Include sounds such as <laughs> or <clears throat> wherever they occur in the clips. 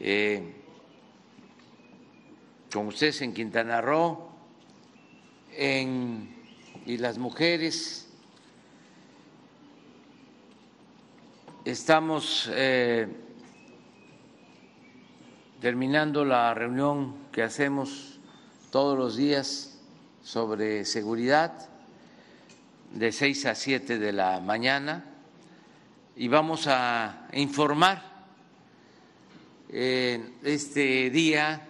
eh, con ustedes en Quintana Roo en, y las mujeres. Estamos eh, terminando la reunión que hacemos todos los días sobre seguridad de 6 a 7 de la mañana y vamos a informar este día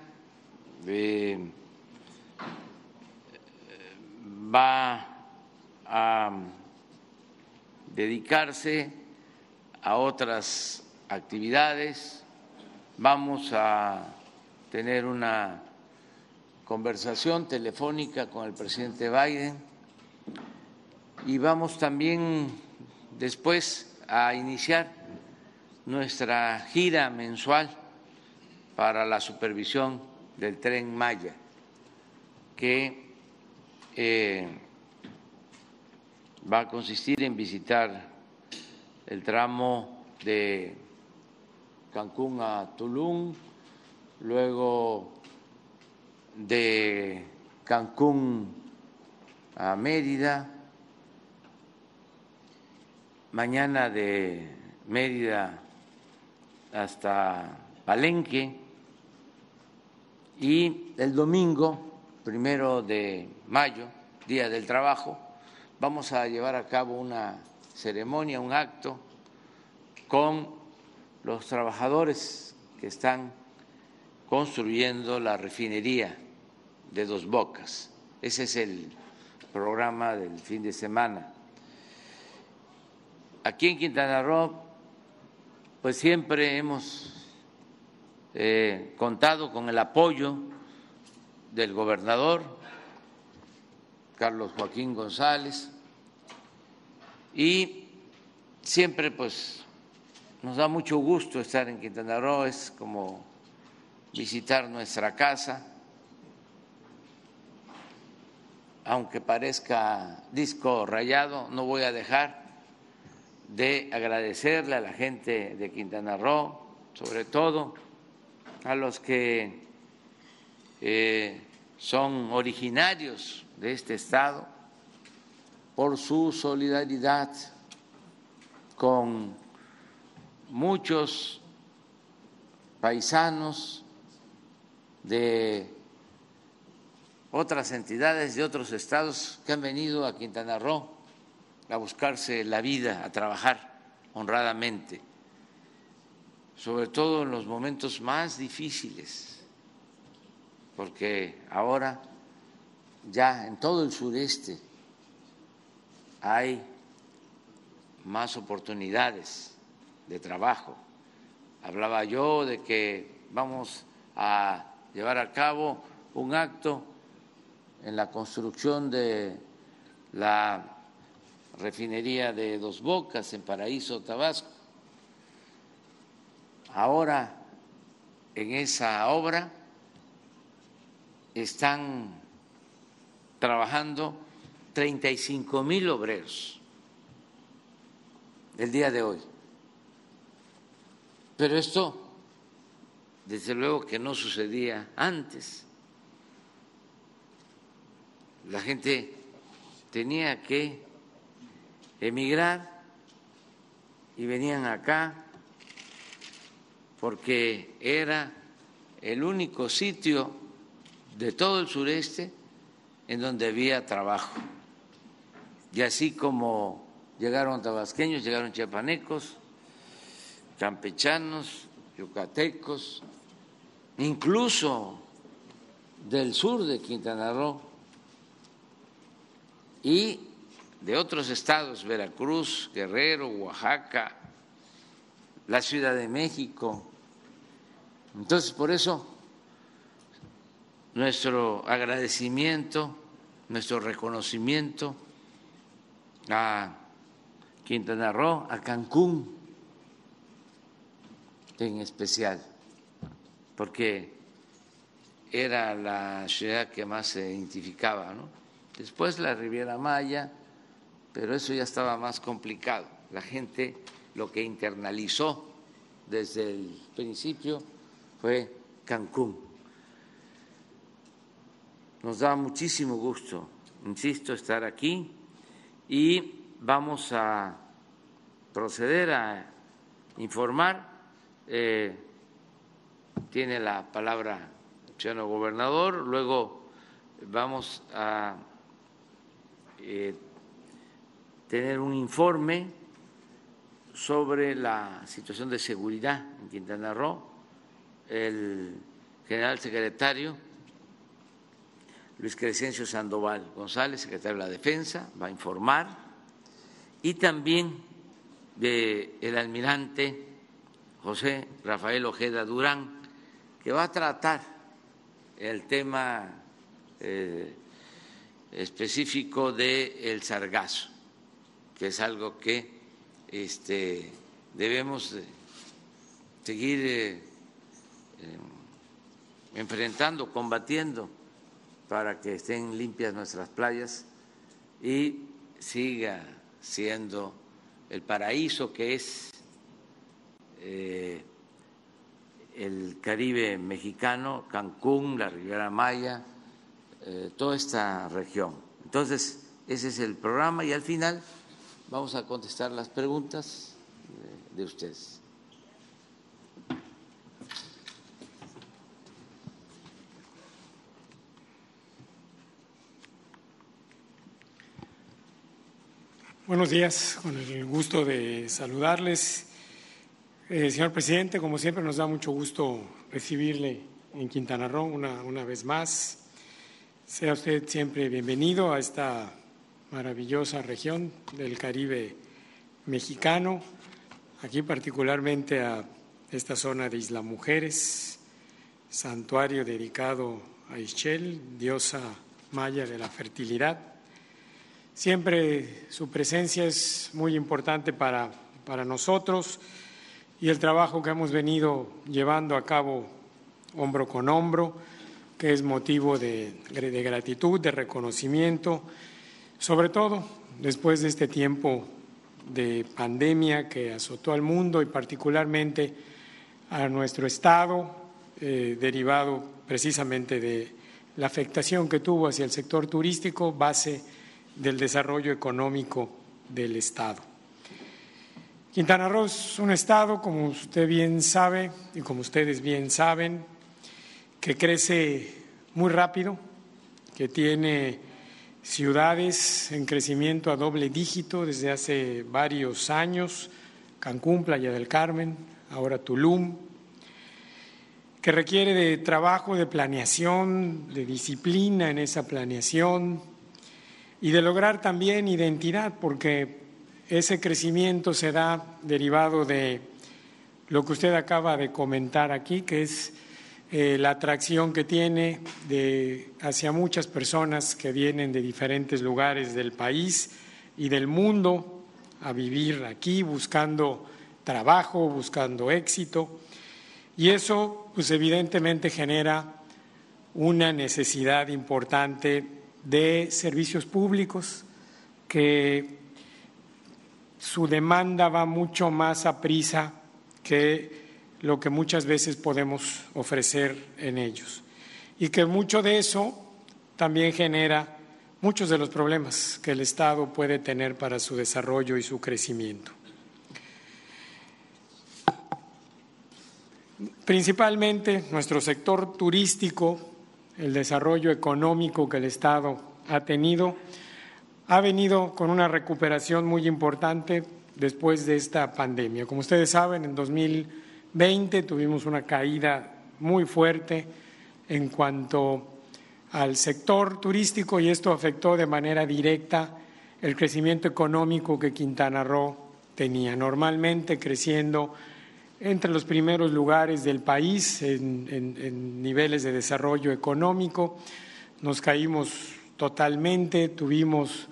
va a dedicarse a otras actividades, vamos a tener una conversación telefónica con el presidente Biden y vamos también después a iniciar nuestra gira mensual para la supervisión del tren Maya, que eh, va a consistir en visitar el tramo de Cancún a Tulum, luego de Cancún a Mérida, mañana de Mérida hasta Palenque y el domingo, primero de mayo, Día del Trabajo, vamos a llevar a cabo una ceremonia, un acto con los trabajadores que están construyendo la refinería de Dos Bocas. Ese es el programa del fin de semana. Aquí en Quintana Roo, pues siempre hemos eh, contado con el apoyo del gobernador Carlos Joaquín González. Y siempre pues nos da mucho gusto estar en Quintana Roo, es como visitar nuestra casa, aunque parezca disco rayado, no voy a dejar de agradecerle a la gente de Quintana Roo, sobre todo a los que eh, son originarios de este Estado, por su solidaridad con muchos paisanos de otras entidades de otros estados que han venido a Quintana Roo a buscarse la vida, a trabajar honradamente, sobre todo en los momentos más difíciles, porque ahora ya en todo el sureste hay más oportunidades de trabajo. Hablaba yo de que vamos a llevar a cabo un acto en la construcción de la refinería de Dos Bocas en Paraíso, Tabasco. Ahora en esa obra están trabajando 35 mil obreros el día de hoy. Pero esto, desde luego que no sucedía antes. La gente tenía que emigrar y venían acá porque era el único sitio de todo el sureste en donde había trabajo. Y así como llegaron tabasqueños, llegaron chiapanecos, campechanos, yucatecos, incluso del sur de Quintana Roo y de otros estados, Veracruz, Guerrero, Oaxaca, la Ciudad de México. Entonces, por eso, nuestro agradecimiento, nuestro reconocimiento a Quintana Roo, a Cancún en especial, porque era la ciudad que más se identificaba. Después la Riviera Maya, pero eso ya estaba más complicado. La gente lo que internalizó desde el principio fue Cancún. Nos da muchísimo gusto, insisto, estar aquí y vamos a proceder a informar. Eh, tiene la palabra el señor gobernador, luego vamos a eh, tener un informe sobre la situación de seguridad en Quintana Roo. El general secretario Luis Crescencio Sandoval González, secretario de la Defensa, va a informar, y también del el almirante José Rafael Ojeda Durán, que va a tratar el tema eh, específico del el sargazo, que es algo que este, debemos seguir eh, eh, enfrentando, combatiendo para que estén limpias nuestras playas y siga siendo el paraíso que es eh, el Caribe mexicano, Cancún, la Riviera Maya, eh, toda esta región. Entonces, ese es el programa y al final vamos a contestar las preguntas de ustedes. Buenos días, con el gusto de saludarles. Eh, señor presidente, como siempre nos da mucho gusto recibirle en Quintana Roo una, una vez más. Sea usted siempre bienvenido a esta maravillosa región del Caribe mexicano, aquí particularmente a esta zona de Isla Mujeres, santuario dedicado a Ischel, diosa maya de la fertilidad. Siempre su presencia es muy importante para, para nosotros y el trabajo que hemos venido llevando a cabo hombro con hombro, que es motivo de, de gratitud, de reconocimiento, sobre todo después de este tiempo de pandemia que azotó al mundo y particularmente a nuestro Estado, eh, derivado precisamente de la afectación que tuvo hacia el sector turístico, base del desarrollo económico del Estado. Quintana Roo es un Estado, como usted bien sabe y como ustedes bien saben, que crece muy rápido, que tiene ciudades en crecimiento a doble dígito desde hace varios años, Cancún, Playa del Carmen, ahora Tulum, que requiere de trabajo, de planeación, de disciplina en esa planeación, y de lograr también identidad, porque ese crecimiento se da derivado de lo que usted acaba de comentar aquí, que es eh, la atracción que tiene hacia muchas personas que vienen de diferentes lugares del país y del mundo a vivir aquí buscando trabajo, buscando éxito. Y eso, pues evidentemente genera una necesidad importante de servicios públicos, que su demanda va mucho más a prisa que lo que muchas veces podemos ofrecer en ellos. Y que mucho de eso también genera muchos de los problemas que el Estado puede tener para su desarrollo y su crecimiento. Principalmente nuestro sector turístico el desarrollo económico que el Estado ha tenido, ha venido con una recuperación muy importante después de esta pandemia. Como ustedes saben, en 2020 tuvimos una caída muy fuerte en cuanto al sector turístico y esto afectó de manera directa el crecimiento económico que Quintana Roo tenía, normalmente creciendo entre los primeros lugares del país en, niveles de desarrollo económico. Nos caímos totalmente, tuvimos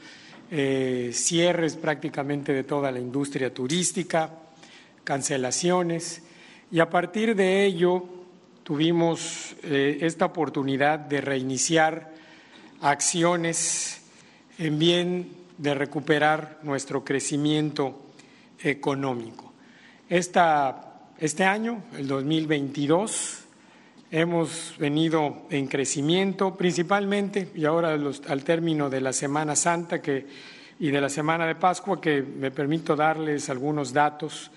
eh, cierres prácticamente de toda la industria turística, cancelaciones, y a partir de ello tuvimos eh, esta oportunidad de reiniciar acciones en bien de recuperar nuestro crecimiento económico. Esta este año, el 2022, hemos venido en crecimiento principalmente y ahora al término de la Semana Santa que, y de la Semana de Pascua que me permito darles algunos datos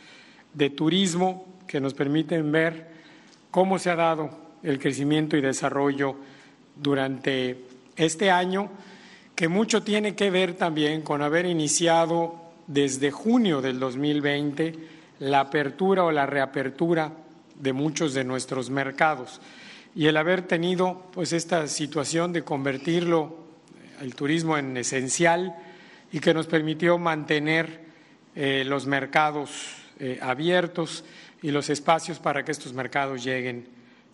de turismo que nos permiten ver cómo se ha dado el crecimiento y desarrollo durante este año, que mucho tiene que ver también con haber iniciado desde junio del 2020 la apertura o la reapertura de muchos de nuestros mercados. Y el haber tenido pues esta situación de convertirlo el turismo en esencial y que nos permitió mantener eh, los mercados eh, abiertos y los espacios para que estos mercados lleguen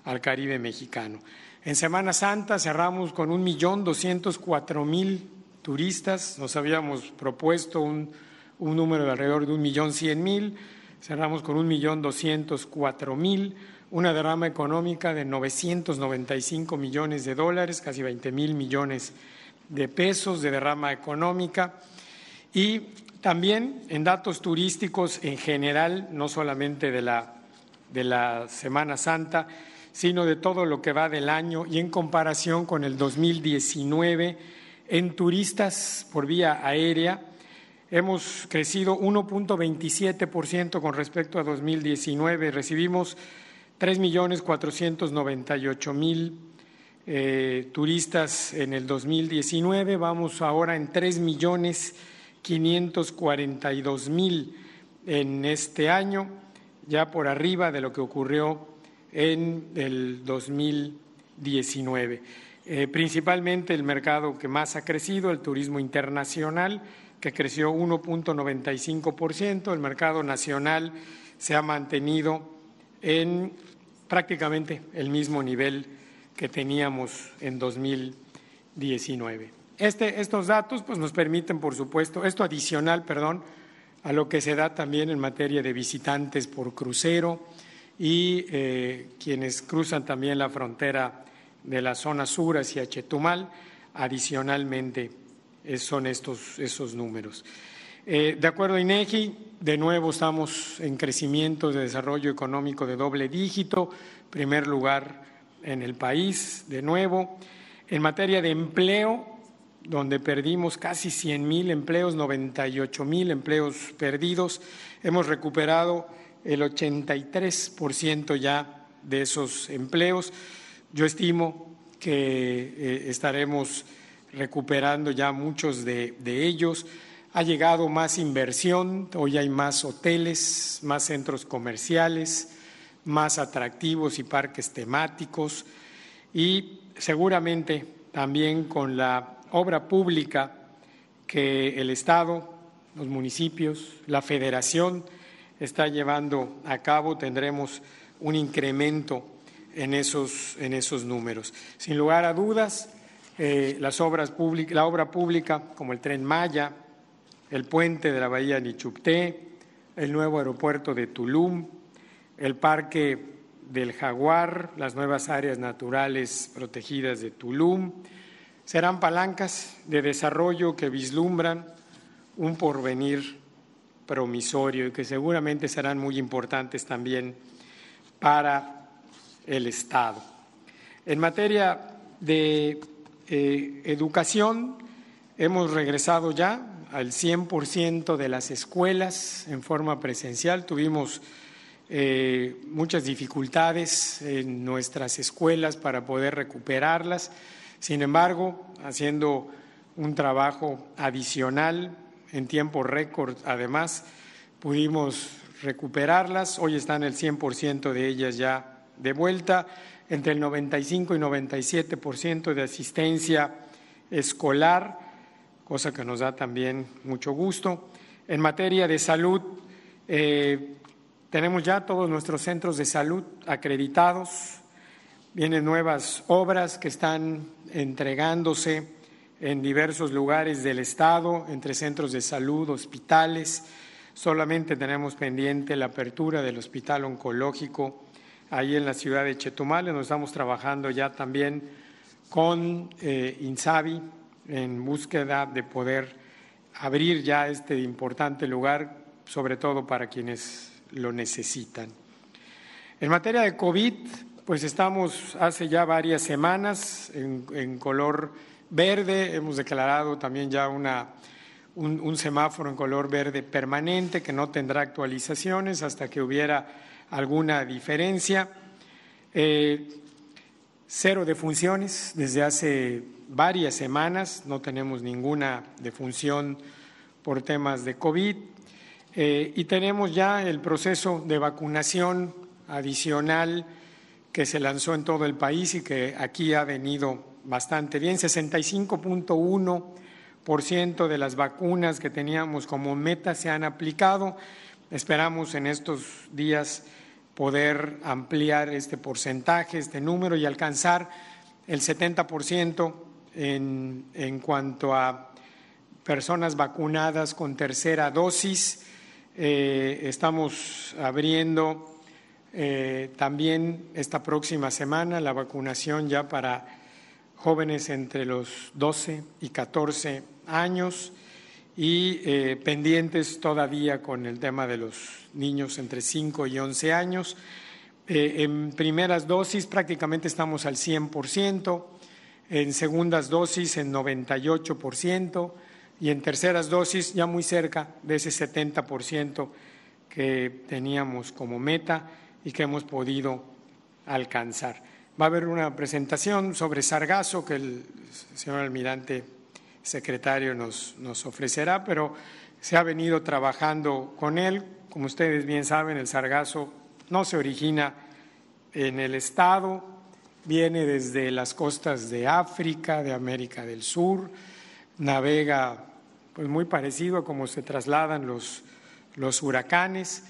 al Caribe mexicano. En Semana Santa cerramos con un millón doscientos cuatro mil turistas, nos habíamos propuesto un, un número de alrededor de un millón cien mil, cerramos con un millón doscientos cuatro mil, una derrama económica de 995 millones de dólares, casi 20 mil millones de pesos de derrama económica. Y también en datos turísticos en general, no solamente de la, de la Semana Santa, sino de todo lo que va del año y en comparación con el 2019 en turistas por vía aérea, hemos crecido 1.27% con respecto a 2019. Recibimos 3.498.000 eh, turistas en el 2019. Vamos ahora en 3.542.000 en este año, ya por arriba de lo que ocurrió en el 2019. Eh, principalmente el mercado que más ha crecido, el turismo internacional, que creció 1.95%, el mercado nacional se ha mantenido en prácticamente el mismo nivel que teníamos en 2019. Este, estos datos pues, nos permiten, por supuesto, esto adicional, perdón, a lo que se da también en materia de visitantes por crucero y eh, quienes cruzan también la frontera de la zona sur hacia Chetumal, adicionalmente son estos esos números. Eh, de acuerdo a INEGI, de nuevo estamos en crecimiento de desarrollo económico de doble dígito, primer lugar en el país, de nuevo. En materia de empleo, donde perdimos casi 100 mil empleos, 98 mil empleos perdidos, hemos recuperado el 83% ya de esos empleos. Yo estimo que eh, estaremos recuperando ya muchos de, ellos. Ha llegado más inversión, hoy hay más hoteles, más centros comerciales, más atractivos y parques temáticos y seguramente también con la obra pública que el Estado, los municipios, la Federación está llevando a cabo, tendremos un incremento en esos, en esos números. Sin lugar a dudas, eh, las obras la obra pública como el tren Maya, el puente de la bahía Nichupté, el nuevo aeropuerto de Tulum, el parque del Jaguar, las nuevas áreas naturales protegidas de Tulum, serán palancas de desarrollo que vislumbran un porvenir promisorio y que seguramente serán muy importantes también para el Estado. En materia de eh, educación, hemos regresado ya al 100% de las escuelas en forma presencial. Tuvimos eh, muchas dificultades en nuestras escuelas para poder recuperarlas. Sin embargo, haciendo un trabajo adicional en tiempo récord, además, pudimos recuperarlas. Hoy están el 100% de ellas ya de vuelta, entre el 95 y 97% de asistencia escolar, cosa que nos da también mucho gusto. En materia de salud, eh, tenemos ya todos nuestros centros de salud acreditados, vienen nuevas obras que están entregándose en diversos lugares del Estado, entre centros de salud, hospitales. Solamente tenemos pendiente la apertura del Hospital Oncológico ahí en la ciudad de Chetumal. Nos estamos trabajando ya también con eh, Insabi en búsqueda de poder abrir ya este importante lugar, sobre todo para quienes lo necesitan. En materia de COVID, pues estamos hace ya varias semanas en, color verde, hemos declarado también ya una, un, semáforo en color verde permanente que no tendrá actualizaciones hasta que hubiera alguna diferencia. Eh, cero defunciones desde hace varias semanas, no tenemos ninguna defunción por temas de COVID. Eh, y tenemos ya el proceso de vacunación adicional que se lanzó en todo el país y que aquí ha venido bastante bien. 65.1% de las vacunas que teníamos como meta se han aplicado. Esperamos en estos días poder ampliar este porcentaje, este número y alcanzar el 70% en, en cuanto a personas vacunadas con tercera dosis. Eh, estamos abriendo eh, también esta próxima semana la vacunación ya para jóvenes entre los 12 y 14 años y eh, pendientes todavía con el tema de los niños entre 5 y 11 años. Eh, en primeras dosis prácticamente estamos al 100%, en segundas dosis en 98% y en terceras dosis ya muy cerca de ese 70% que teníamos como meta y que hemos podido alcanzar. Va a haber una presentación sobre Sargazo que el señor almirante secretario nos, nos ofrecerá, pero se ha venido trabajando con él. Como ustedes bien saben, el sargazo no se origina en el Estado, viene desde las costas de África, de América del Sur, navega pues muy parecido a cómo se trasladan los, los huracanes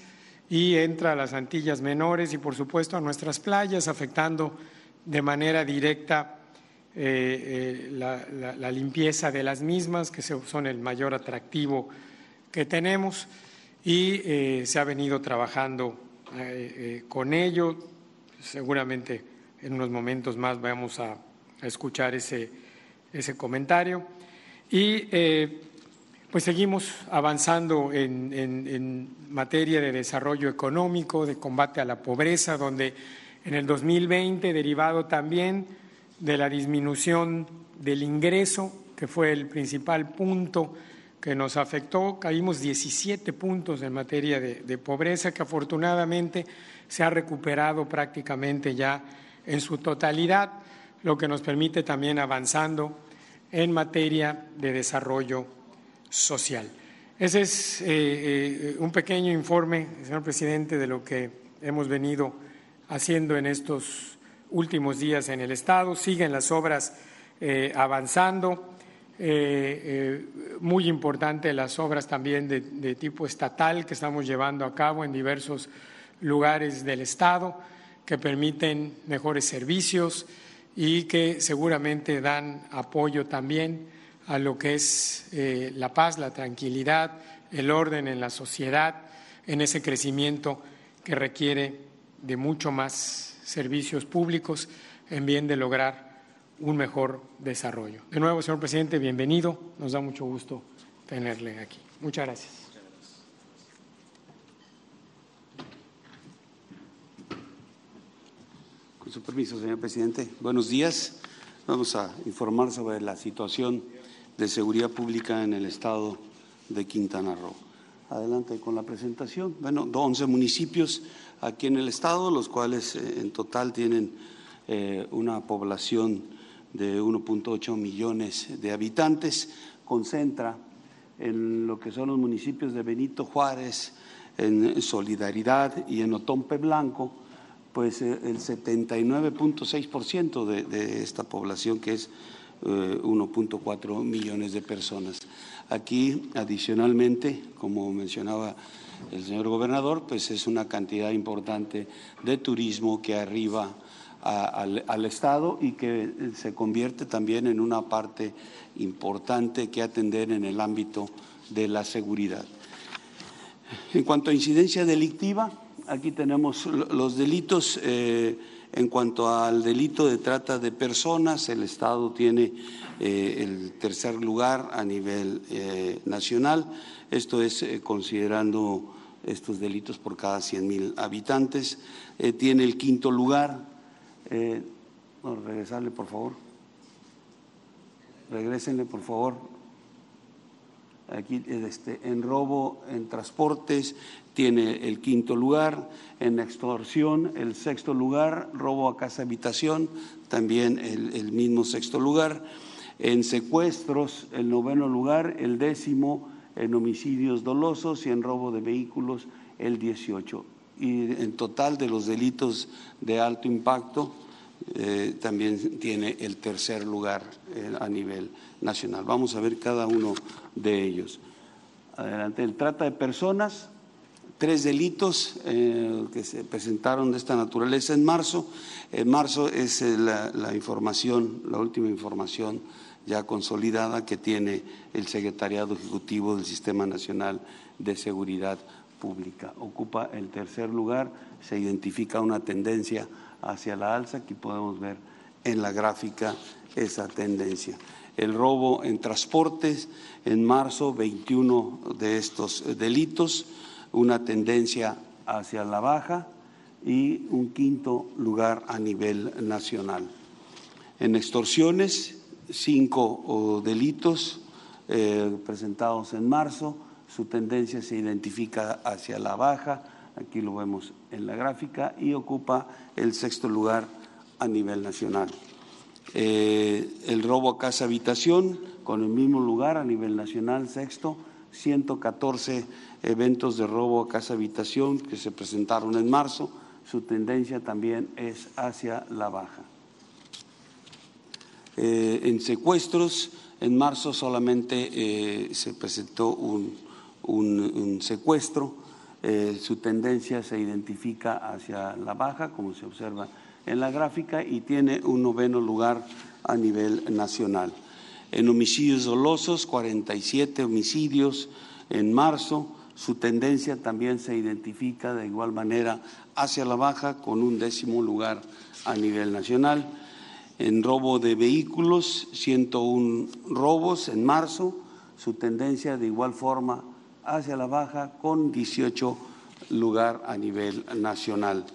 y entra a las Antillas Menores y, por supuesto, a nuestras playas, afectando de manera directa eh, eh, la, limpieza de las mismas, que son el mayor atractivo que tenemos, y eh, se ha venido trabajando con ello. Seguramente en unos momentos más vamos a, a escuchar ese, ese comentario. Y pues seguimos avanzando en, materia de desarrollo económico, de combate a la pobreza, donde en el 2020, derivado también de la disminución del ingreso, que fue el principal punto que nos afectó, caímos 17 puntos en materia de, de pobreza, que afortunadamente se ha recuperado prácticamente ya en su totalidad, lo que nos permite también avanzando en materia de desarrollo social. Ese es eh, eh, un pequeño informe, señor presidente, de lo que hemos venido haciendo en estos últimos días en el Estado. Siguen las obras eh, avanzando. muy importante las obras también de, de, tipo estatal que estamos llevando a cabo en diversos lugares del Estado que permiten mejores servicios y que seguramente dan apoyo también a lo que es eh, la paz, la tranquilidad, el orden en la sociedad, en ese crecimiento que requiere de mucho más servicios públicos en bien de lograr un mejor desarrollo. De nuevo, señor presidente, bienvenido. Nos da mucho gusto tenerle aquí. Muchas gracias. Con su permiso, señor presidente. Buenos días. Vamos a informar sobre la situación de Seguridad Pública en el estado de Quintana Roo. Adelante con la presentación. Bueno, 11 municipios aquí en el estado, los cuales eh, en total tienen eh, una población de 1.8 millones de habitantes, concentra en lo que son los municipios de Benito Juárez, en Solidaridad y en Otompe Blanco, pues eh, el 79.6% de, de esta población que es 1.4 eh, millones de personas. Aquí, adicionalmente, como mencionaba el señor gobernador, pues es una cantidad importante de turismo que arriba al, Estado y que se convierte también en una parte importante que atender en el ámbito de la seguridad. En cuanto a incidencia delictiva, aquí tenemos los delitos. Eh, en cuanto al delito de trata de personas, el Estado tiene eh, el tercer lugar a nivel eh, nacional. Esto es eh, considerando estos delitos por cada 100.000 habitantes. tiene el quinto lugar Eh, regresarle, por favor. Regrésenle, por favor. Aquí este, en robo en transportes tiene el quinto lugar, en extorsión el sexto lugar, robo a casa habitación también el, mismo sexto lugar, en secuestros el noveno lugar, el décimo en homicidios dolosos y en robo de vehículos el 18. Y en total de los delitos de alto impacto eh, también tiene el tercer lugar eh, a nivel nacional. Vamos a ver cada uno de ellos. Adelante, el trata de personas, tres delitos eh, que se presentaron de esta naturaleza en marzo. En marzo es la, la información, la última información ya consolidada que tiene el Secretariado Ejecutivo del Sistema Nacional de Seguridad Pública. Ocupa el tercer lugar, se identifica una tendencia hacia la alza, aquí podemos ver en la gráfica esa tendencia. El robo en transportes, en marzo 21 de estos delitos, una tendencia hacia la baja y un quinto lugar a nivel nacional. En extorsiones, cinco delitos eh, presentados en marzo, su tendencia se identifica hacia la baja, aquí lo vemos en la gráfica, y ocupa el sexto lugar a nivel nacional. Eh, el robo a casa habitación, con el mismo lugar a nivel nacional, sexto, 114 eventos de robo a casa habitación que se presentaron en marzo, su tendencia también es hacia la baja. Eh, en secuestros, en marzo solamente eh, se presentó un, un secuestro, eh, su tendencia se identifica hacia la baja, como se observa en la gráfica, y tiene un noveno lugar a nivel nacional. En homicidios dolosos, 47 homicidios en marzo, su tendencia también se identifica de igual manera hacia la baja, con un décimo lugar a nivel nacional. En robo de vehículos, 101 robos en marzo, su tendencia de igual forma hacia la baja con 18 lugar a nivel nacional.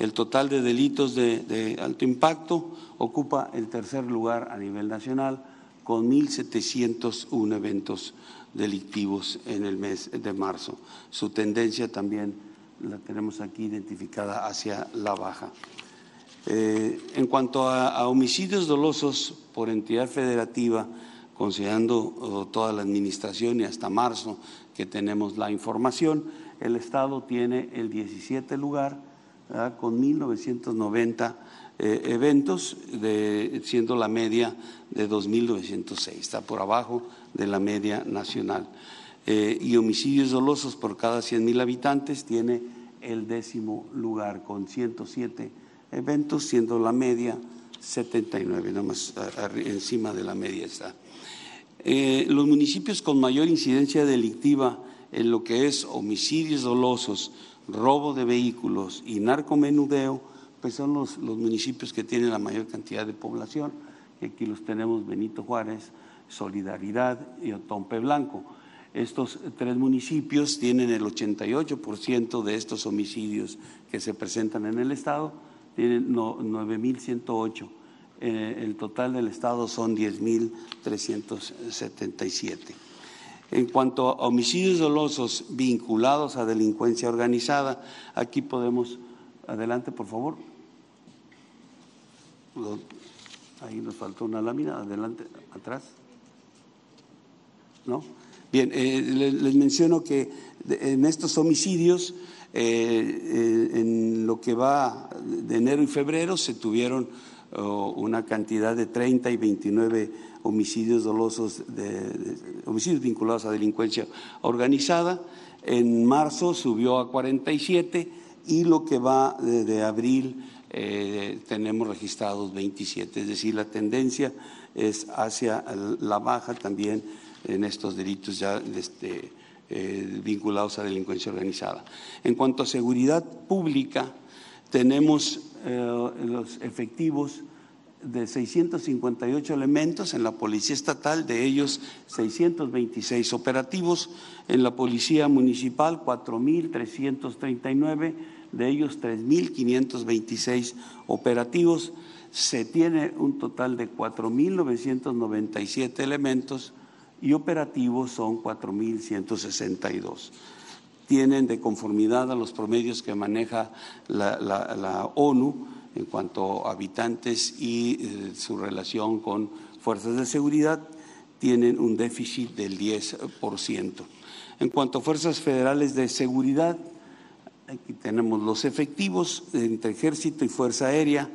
El total de delitos de, alto impacto ocupa el tercer lugar a nivel nacional con 1.701 eventos delictivos en el mes de marzo. Su tendencia también la tenemos aquí identificada hacia la baja. Eh, en cuanto a, homicidios dolosos por entidad federativa, considerando toda la administración y hasta marzo que tenemos la información. El Estado tiene el 17 lugar con 1.990 eh, eventos, siendo la media de 2.906, está por abajo de la media nacional. Eh, y homicidios dolosos por cada 100.000 habitantes tiene el décimo lugar con 107 eventos, siendo la media 79, nada más encima de la media está. Eh, los municipios con mayor incidencia delictiva en lo que es homicidios dolosos, robo de vehículos y narcomenudeo, pues son los, municipios que tienen la mayor cantidad de población. Aquí los tenemos Benito Juárez, Solidaridad y Otompe Blanco. Estos tres municipios tienen el 88% de estos homicidios que se presentan en el Estado, tienen 9.108 eh, el total del Estado son 10.377. En cuanto a homicidios dolosos vinculados a delincuencia organizada, aquí podemos, adelante por favor. Ahí nos faltó una lámina, adelante, atrás. ¿No? Bien, eh, les, menciono que en estos homicidios, eh, en lo que va de enero y febrero, se tuvieron una cantidad de 30 y 29 homicidios dolosos, de, homicidios vinculados a delincuencia organizada. En marzo subió a 47 y lo que va de, abril eh, tenemos registrados 27. Es decir, la tendencia es hacia la baja también en estos delitos ya este, eh, vinculados a delincuencia organizada. En cuanto a seguridad pública, tenemos eh, los efectivos de 658 elementos en la Policía Estatal, de ellos 626 operativos, en la Policía Municipal 4.339, de ellos 3.526 operativos. Se tiene un total de 4.997 elementos y operativos son 4.162. Tienen de conformidad a los promedios que maneja la, ONU en cuanto a habitantes y eh, su relación con fuerzas de seguridad, tienen un déficit del 10%. En cuanto a fuerzas federales de seguridad, aquí tenemos los efectivos entre ejército y fuerza aérea,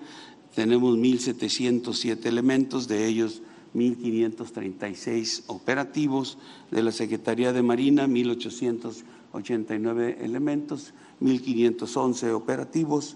tenemos 1.707 elementos, de ellos 1.536 operativos, de la Secretaría de Marina 1.889 elementos, 1.511 operativos,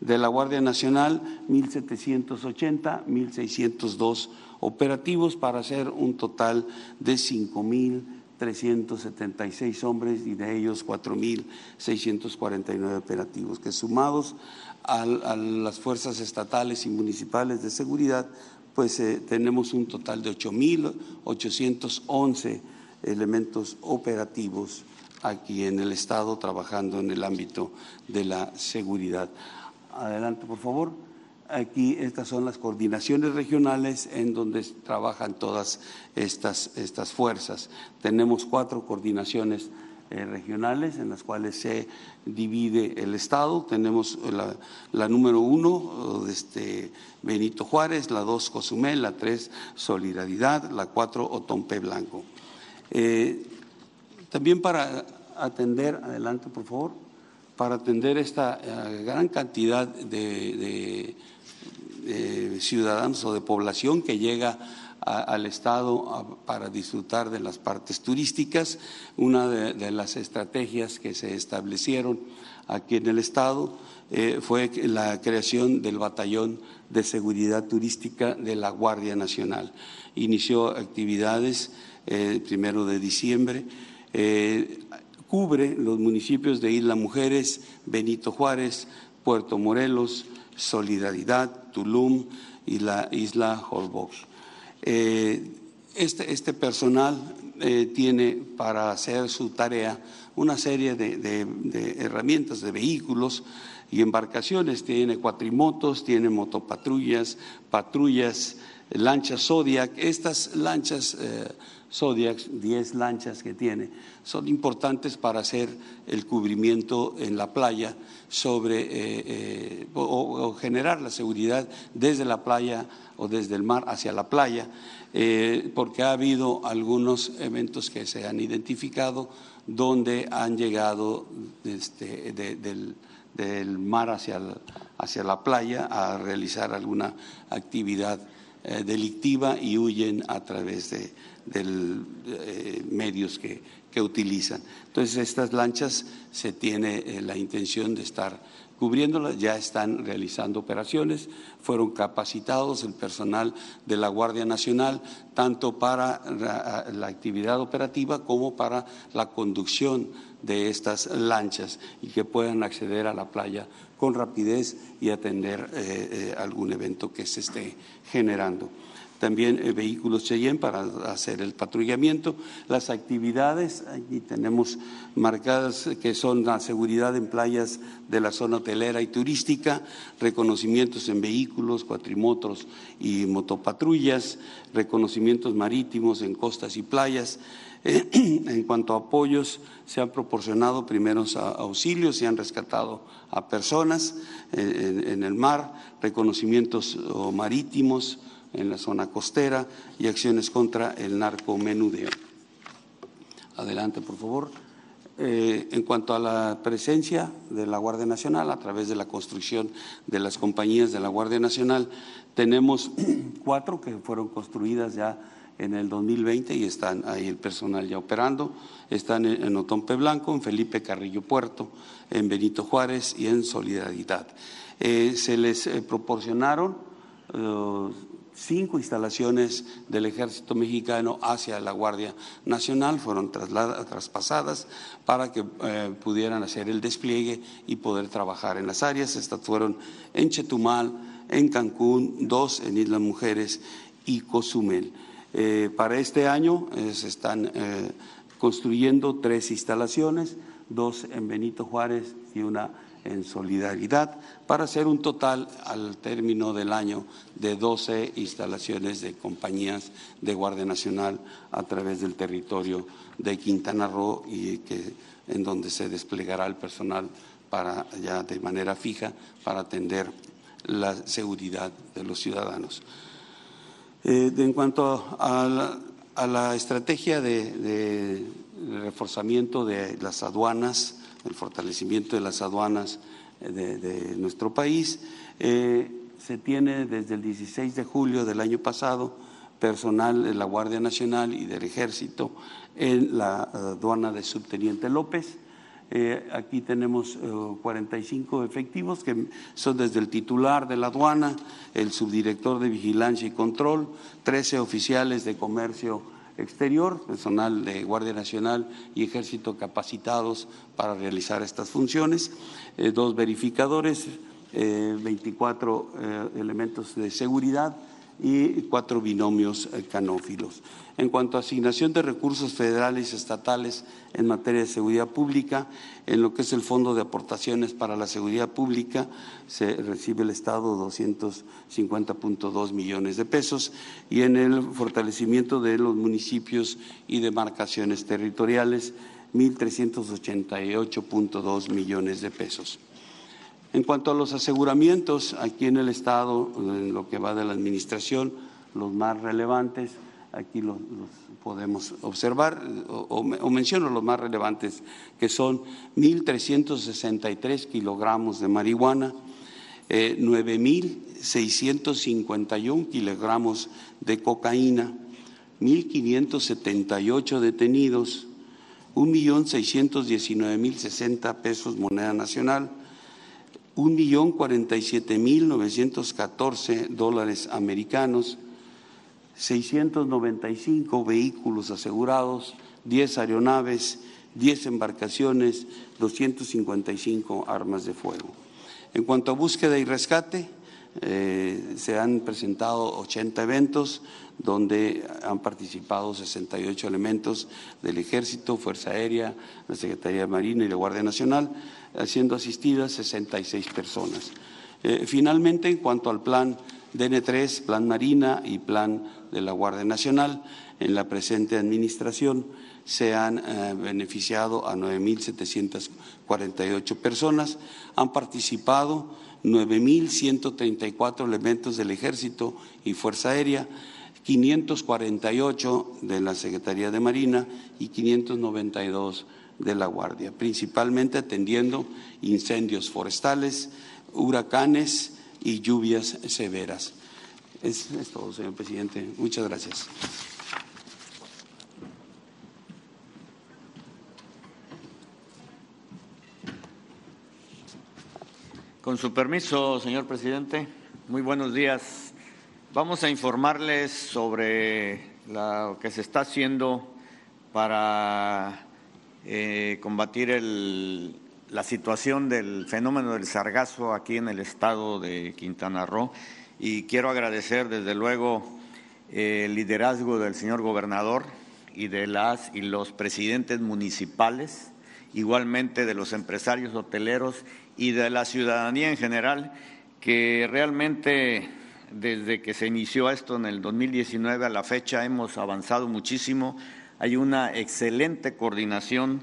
de la Guardia Nacional 1.780, 1.602 operativos para hacer un total de 5.376 hombres y de ellos 4.649 operativos, que sumados a, las fuerzas estatales y municipales de seguridad pues eh, tenemos un total de 8.811 elementos operativos aquí en el Estado trabajando en el ámbito de la seguridad. Adelante, por favor. Aquí estas son las coordinaciones regionales en donde trabajan todas estas, estas fuerzas. Tenemos cuatro coordinaciones eh, regionales en las cuales se divide el Estado. Tenemos la, número uno, este, Benito Juárez, la dos, Cozumel, la tres, Solidaridad, la cuatro, Otompe Blanco. Eh, también para atender, adelante por favor, para atender esta eh, gran cantidad de ciudadanos o de población que llega al Estado para disfrutar de las partes turísticas. Una de, las estrategias que se establecieron aquí en el Estado eh, fue la creación del Batallón de Seguridad Turística de la Guardia Nacional. Inició actividades el eh, primero de diciembre. Eh, cubre los municipios de Isla Mujeres, Benito Juárez, Puerto Morelos, Solidaridad, Tulum y la isla Holbox. Eh, este, este, personal eh, tiene para hacer su tarea una serie de, herramientas, de vehículos y embarcaciones. Tiene cuatrimotos, tiene motopatrullas, patrullas, lanchas Zodiac. Estas lanchas eh, Zodiac, 10 lanchas que tiene, son importantes para hacer el cubrimiento en la playa sobre o generar la seguridad desde la playa o desde el mar hacia la playa, eh, porque ha habido algunos eventos que se han identificado donde han llegado este, del, mar hacia, hacia la playa a realizar alguna actividad eh, delictiva y huyen a través de, eh, medios que, que, utilizan. Entonces, estas lanchas se tiene la intención de estar cubriéndolas, ya están realizando operaciones, fueron capacitados el personal de la Guardia Nacional, tanto para la, actividad operativa como para la conducción de estas lanchas y que puedan acceder a la playa con rapidez y atender eh, eh, algún evento que se esté generando también eh, vehículos Cheyenne para hacer el patrullamiento. Las actividades, aquí tenemos marcadas que son la seguridad en playas de la zona hotelera y turística, reconocimientos en vehículos, cuatrimotos y motopatrullas, reconocimientos marítimos en costas y playas. Eh, <clears throat> en cuanto a apoyos, se han proporcionado primeros auxilios, se han rescatado a personas eh, en, el mar, reconocimientos marítimos, en la zona costera y acciones contra el narcomenudeo. Adelante, por favor. Eh, en cuanto a la presencia de la Guardia Nacional a través de la construcción de las compañías de la Guardia Nacional, tenemos <clears throat> cuatro que fueron construidas ya en el 2020 y están ahí el personal ya operando. Están en, Otompe Blanco, en Felipe Carrillo Puerto, en Benito Juárez y en Solidaridad. Eh, se les eh, proporcionaron cinco instalaciones del ejército mexicano hacia la Guardia Nacional, fueron traspasadas para que eh, pudieran hacer el despliegue y poder trabajar en las áreas. Estas fueron en Chetumal, en Cancún, dos en Islas Mujeres y Cozumel. Eh, para este año eh, se están construyendo tres instalaciones, dos en Benito Juárez y una en solidaridad para hacer un total al término del año de 12 instalaciones de compañías de Guardia Nacional a través del territorio de Quintana Roo y que en donde se desplegará el personal para ya de manera fija para atender la seguridad de los ciudadanos. Eh, en cuanto a la, estrategia de reforzamiento de las aduanas, el fortalecimiento de las aduanas eh, de, nuestro país. Eh, se tiene desde el 16 de julio del año pasado personal de la Guardia Nacional y del Ejército en la aduana de Subteniente López. Eh, aquí tenemos 45 efectivos que son desde el titular de la aduana, el subdirector de Vigilancia y Control, 13 oficiales de comercio exterior, personal de Guardia Nacional y Ejército capacitados para realizar estas funciones, eh, dos verificadores, 24 eh, eh, elementos de seguridad y cuatro binomios canófilos. En cuanto a asignación de recursos federales y estatales en materia de seguridad pública, en lo que es el Fondo de Aportaciones para la Seguridad Pública, se recibe el Estado 250.2 millones de pesos y en el fortalecimiento de los municipios y demarcaciones territoriales, 1.388.2 millones de pesos. En cuanto a los aseguramientos, aquí en el Estado, en lo que va de la Administración, los más relevantes, aquí los, podemos observar, o, menciono los más relevantes, que son 1.363 kilogramos de marihuana, eh, 9.651 kilogramos de cocaína, 1.578 detenidos, 1.619.060 pesos moneda nacional, 1.047.914 dólares americanos, 695 vehículos asegurados, 10 aeronaves, 10 embarcaciones, 255 armas de fuego. En cuanto a búsqueda y rescate, eh, se han presentado 80 eventos donde han participado 68 elementos del Ejército, Fuerza Aérea, la Secretaría de Marina y la Guardia Nacional, siendo asistidas 66 personas. Eh, finalmente, en cuanto al plan DN3, Plan Marina y Plan de la Guardia Nacional. En la presente administración se han eh, beneficiado a 9.748 personas, han participado 9.134 elementos del Ejército y Fuerza Aérea, 548 de la Secretaría de Marina y 592 de la Guardia, principalmente atendiendo incendios forestales, huracanes y lluvias severas. Es, todo, señor presidente. Muchas gracias. Con su permiso, señor presidente, muy buenos días. Vamos a informarles sobre lo que se está haciendo para eh, combatir la situación del fenómeno del sargazo aquí en el estado de Quintana Roo y quiero agradecer desde luego el liderazgo del señor gobernador y de las y los presidentes municipales, igualmente de los empresarios hoteleros y de la ciudadanía en general, que realmente desde que se inició esto en el 2019 a la fecha hemos avanzado muchísimo. Hay una excelente coordinación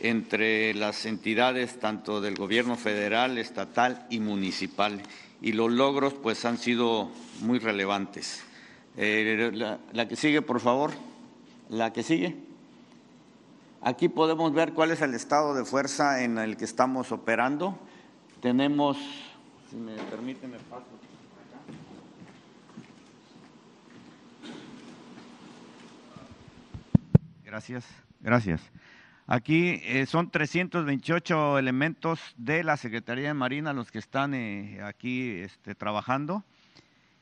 entre las entidades tanto del gobierno federal, estatal y municipal y los logros pues han sido muy relevantes. Eh, la, que sigue, por favor. La que sigue. Aquí podemos ver cuál es el estado de fuerza en el que estamos operando. Tenemos, si me permite, me paso. Gracias, gracias. Aquí eh, son 328 elementos de la Secretaría de Marina los que están eh, aquí este, trabajando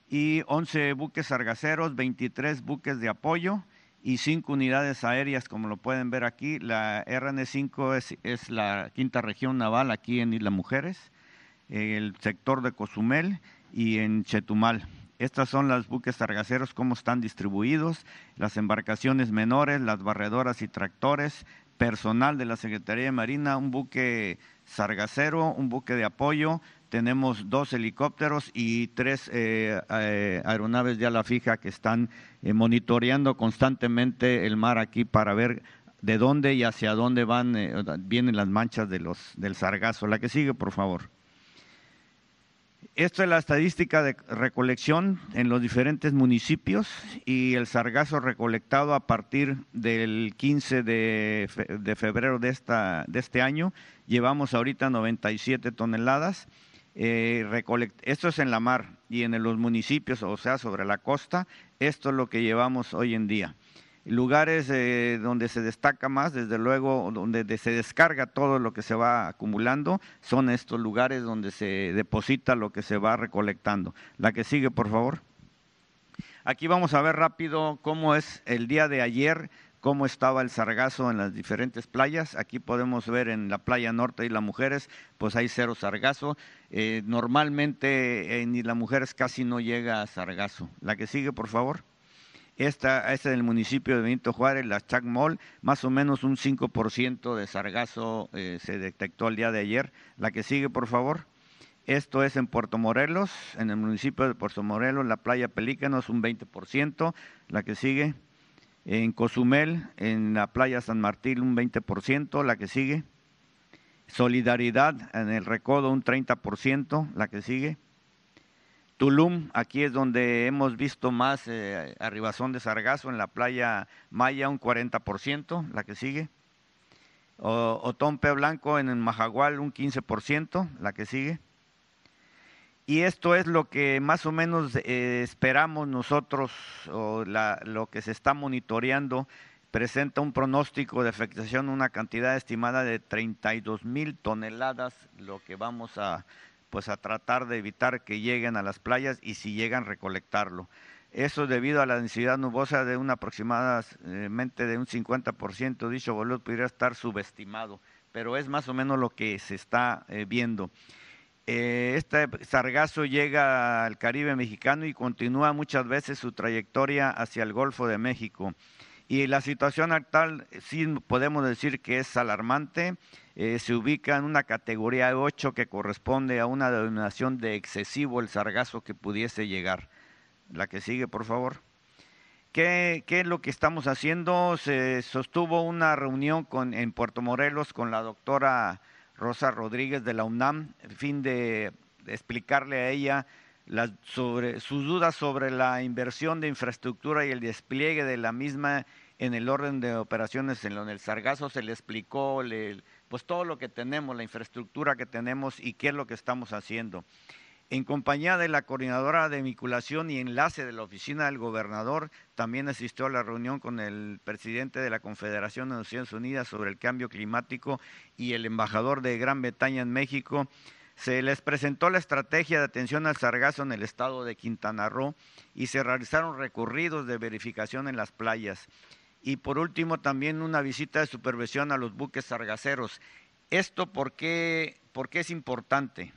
y 11 buques sargaceros, 23 buques de apoyo y 5 unidades aéreas, como lo pueden ver aquí. La RN5 es, es la quinta región naval aquí en Isla Mujeres, el sector de Cozumel y en Chetumal. Estas son las buques sargaceros, cómo están distribuidos, las embarcaciones menores, las barredoras y tractores, personal de la Secretaría de Marina, un buque sargacero, un buque de apoyo, tenemos dos helicópteros y tres eh, eh, aeronaves de ala fija que están eh, monitoreando constantemente el mar aquí para ver de dónde y hacia dónde van vienen las manchas de los, del sargazo. La que sigue, por favor. Esto es la estadística de recolección en los diferentes municipios y el sargazo recolectado a partir del 15 de, febrero de, esta, de este año. Llevamos ahorita 97 toneladas. Eh, esto es en la mar y en los municipios, o sea, sobre la costa. Esto es lo que llevamos hoy en día. Lugares eh, donde se destaca más, desde luego, donde se descarga todo lo que se va acumulando, son estos lugares donde se deposita lo que se va recolectando. La que sigue, por favor. Aquí vamos a ver rápido cómo es el día de ayer, cómo estaba el sargazo en las diferentes playas. Aquí podemos ver en la playa norte y las mujeres, pues hay cero sargazo. Eh, normalmente en las mujeres casi no llega a sargazo. La que sigue, por favor. Esta, es en el municipio de Benito Juárez, la Chacmol, más o menos un 5% de sargazo eh, se detectó el día de ayer. La que sigue, por favor. Esto es en Puerto Morelos, en el municipio de Puerto Morelos, la playa Pelícanos, un 20%. La que sigue. En Cozumel, en la playa San Martín, un 20%. La que sigue. Solidaridad, en el Recodo, un 30%. La que sigue. Tulum, aquí es donde hemos visto más eh, arribazón de sargazo, en la playa Maya un 40%, la que sigue. O, Otompe Blanco en el Majagual un 15%, la que sigue. Y esto es lo que más o menos eh, esperamos nosotros, o lo que se está monitoreando, presenta un pronóstico de afectación, una cantidad estimada de 32 mil toneladas, lo que vamos a, pues a tratar de evitar que lleguen a las playas y si llegan recolectarlo. Eso debido a la densidad nubosa de un aproximadamente de un 50%, dicho volumen podría estar subestimado, pero es más o menos lo que se está eh, viendo. Eh, este sargazo llega al Caribe mexicano y continúa muchas veces su trayectoria hacia el Golfo de México. Y la situación actual sí podemos decir que es alarmante. Eh, se ubica en una categoría 8 que corresponde a una denominación de excesivo el sargazo que pudiese llegar. La que sigue, por favor. ¿Qué, ¿Qué, es lo que estamos haciendo? Se sostuvo una reunión con, en Puerto Morelos con la doctora Rosa Rodríguez de la UNAM, en fin de, explicarle a ella sobre, sus dudas sobre la inversión de infraestructura y el despliegue de la misma en el orden de operaciones en, el Sargazo se le explicó pues todo lo que tenemos, la infraestructura que tenemos y qué es lo que estamos haciendo. En compañía de la coordinadora de vinculación y enlace de la oficina del gobernador, también asistió a la reunión con el presidente de la Confederación de Naciones Unidas sobre el cambio climático y el embajador de Gran Bretaña en México, se les presentó la estrategia de atención al sargazo en el estado de Quintana Roo y se realizaron recorridos de verificación en las playas. Y por último, también una visita de supervisión a los buques sargaceros. ¿Esto por qué, por qué es importante?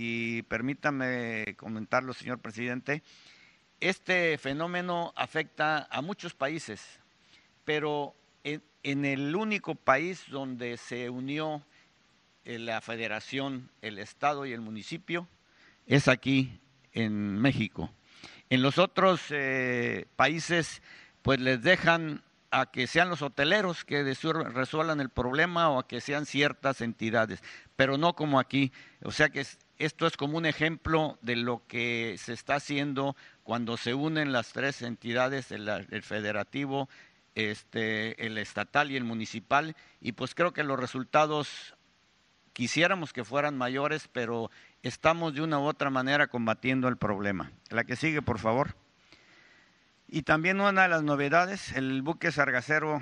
Y permítame comentarlo, señor presidente. Este fenómeno afecta a muchos países, pero en, el único país donde se unió la federación, el estado y el municipio, es aquí en México. En los otros eh, países, pues les dejan a que sean los hoteleros que resuelvan el problema o a que sean ciertas entidades, pero no como aquí. O sea que esto es como un ejemplo de lo que se está haciendo cuando se unen las tres entidades, el, federativo, este, el estatal y el municipal, y pues creo que los resultados Quisiéramos que fueran mayores, pero estamos de una u otra manera combatiendo el problema. La que sigue, por favor. Y también una de las novedades, el buque sargacero,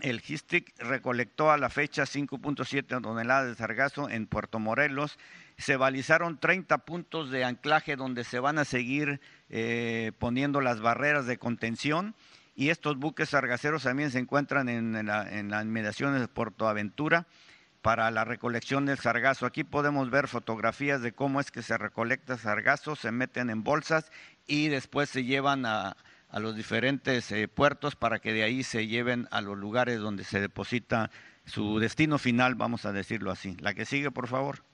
el Gistic, recolectó a la fecha 5.7 toneladas de sargazo en Puerto Morelos. Se balizaron 30 puntos de anclaje donde se van a seguir eh, poniendo las barreras de contención. Y estos buques sargaceros también se encuentran en, en las inmediaciones de Puerto Aventura para la recolección del sargazo. Aquí podemos ver fotografías de cómo es que se recolecta sargazo, se meten en bolsas y después se llevan a, a los diferentes eh, puertos para que de ahí se lleven a los lugares donde se deposita su destino final, vamos a decirlo así. La que sigue, por favor.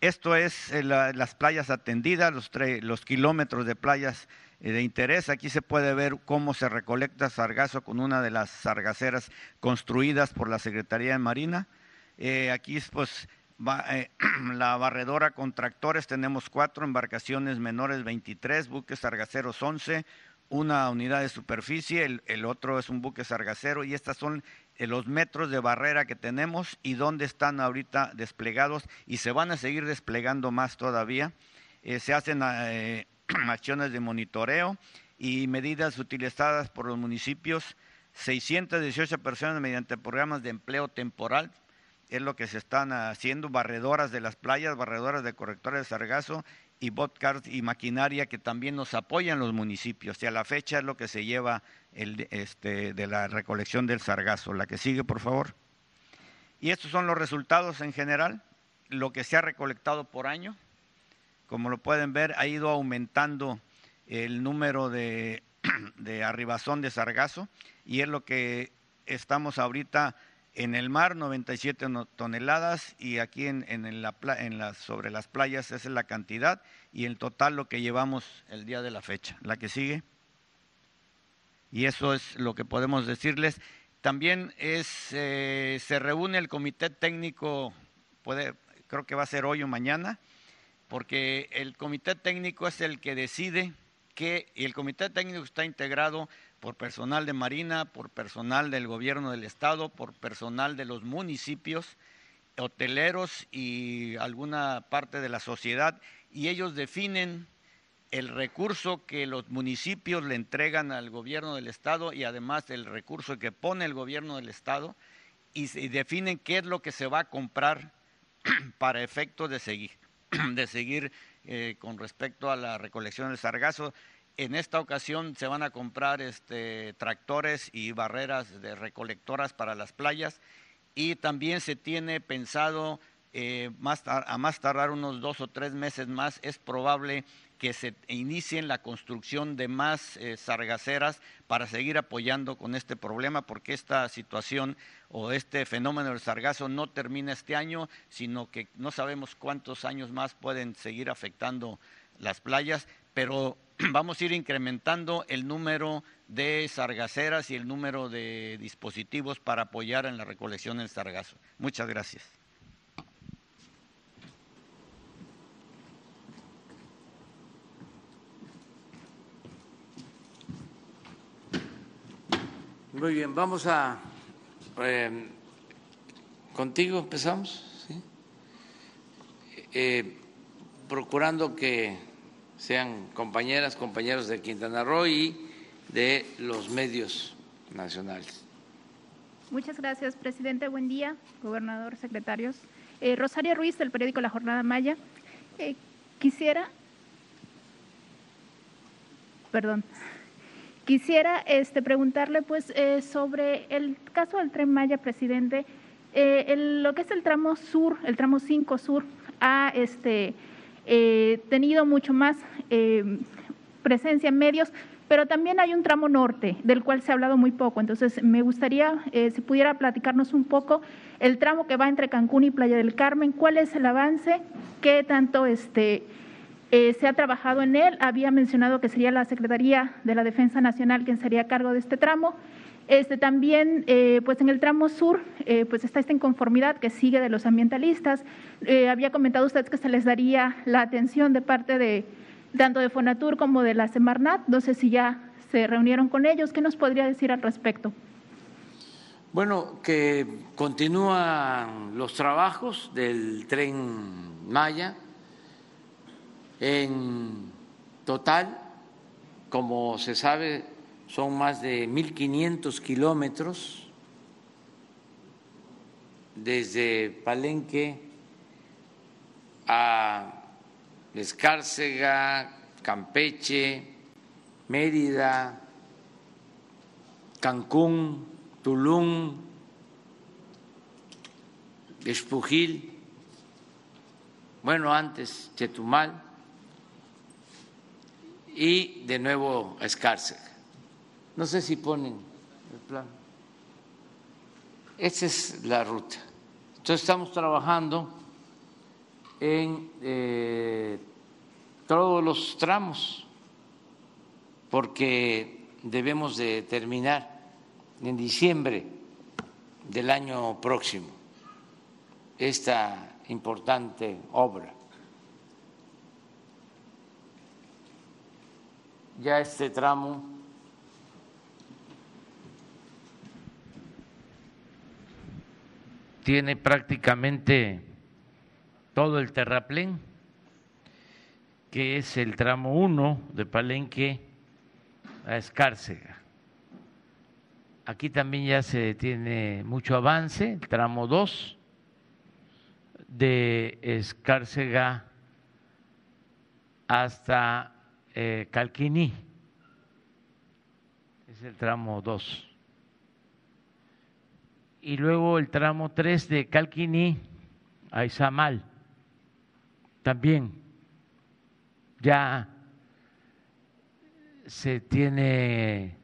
Esto es eh, las playas atendidas, los, kilómetros de playas eh, de interés. Aquí se puede ver cómo se recolecta sargazo con una de las sargaceras construidas por la Secretaría de Marina. Eh, aquí pues <clears throat> la barredora con tractores, tenemos cuatro embarcaciones menores 23, buques sargaceros 11, una unidad de superficie, el, el otro es un buque sargacero y estas son los metros de barrera que tenemos y dónde están ahorita desplegados y se van a seguir desplegando más todavía. Eh, se hacen eh, <clears throat> acciones de monitoreo y medidas utilizadas por los municipios. 618 personas mediante programas de empleo temporal es lo que se están haciendo, barredoras de las playas, barredoras de correctores de sargazo y botcars y maquinaria que también nos apoyan los municipios. Y a la fecha es lo que se lleva el, este, de la recolección del sargazo. La que sigue, por favor. Y estos son los resultados en general, lo que se ha recolectado por año. Como lo pueden ver, ha ido aumentando el número de, <clears throat> de arribazón de sargazo y es lo que estamos ahorita en el mar 97 toneladas y aquí en, sobre las playas esa es la cantidad y en total lo que llevamos el día de la fecha. La que sigue. Y eso es lo que podemos decirles. También es, eh, se reúne el comité técnico, creo que va a ser hoy o mañana, porque el comité técnico es el que decide que, y el comité técnico está integrado por personal de Marina, por personal del gobierno del estado, por personal de los municipios, hoteleros y alguna parte de la sociedad, y ellos definen el recurso que los municipios le entregan al gobierno del estado y además el recurso que pone el gobierno del estado y, definen qué es lo que se va a comprar <clears throat> para efecto de seguir, <clears throat> de seguir eh, con respecto a la recolección del sargazo en esta ocasión se van a comprar este, tractores y barreras de recolectoras para las playas. Y también se tiene pensado eh, más a más tardar unos dos o tres meses más, es probable que se inicien la construcción de más eh, sargaceras para seguir apoyando con este problema, porque esta situación o este fenómeno del sargazo no termina este año, sino que no sabemos cuántos años más pueden seguir afectando las playas, pero <clears throat> vamos a ir incrementando el número de sargaceras y el número de dispositivos para apoyar en la recolección del sargazo. Muchas gracias. Muy bien, vamos a... Eh, contigo empezamos, ¿sí? Eh, procurando que sean compañeras, compañeros de Quintana Roo y de los medios nacionales. Muchas gracias, presidente. Buen día, gobernador, secretarios. Eh, Rosaria Ruiz, del periódico La Jornada Maya. Eh, quisiera, perdón, quisiera este, preguntarle pues eh, sobre el caso del tren Maya, presidente. lo que es el tramo sur, el tramo 5 sur, ha este, eh, tenido mucho más eh, presencia en medios, pero también hay un tramo norte del cual se ha hablado muy poco. Entonces, me gustaría eh, si pudiera platicarnos un poco el tramo que va entre Cancún y Playa del Carmen, cuál es el avance, qué tanto este, se ha trabajado en él. Había mencionado que sería la Secretaría de la Defensa Nacional quien sería a cargo de este tramo. Este, también, eh, pues en el tramo sur, eh, pues está esta inconformidad que sigue de los ambientalistas. Eh, había comentado usted que se les daría la atención de parte de tanto de Fonatur como de la Semarnat. No sé si ya se reunieron con ellos. ¿Qué nos podría decir al respecto? Bueno, que continúan los trabajos del tren Maya. En total, como se sabe, son más de 1.500 kilómetros desde Palenque a Escárcega, Campeche, Mérida, Cancún, Tulum, Espujil, bueno, antes Chetumal, y de nuevo Escárcega. No sé si ponen el plan. Esa es la ruta. Entonces estamos trabajando en eh, todos los tramos porque debemos de terminar en diciembre del año próximo esta importante obra. Ya este tramo tiene prácticamente todo el terraplén, que es el tramo 1 de Palenque a Escárcega. Aquí también ya se tiene mucho avance, el tramo 2 de Escárcega hasta eh, Calquiní, es el tramo 2. Y luego el tramo 3 de Calquiní a Izamal, también. Ya se tiene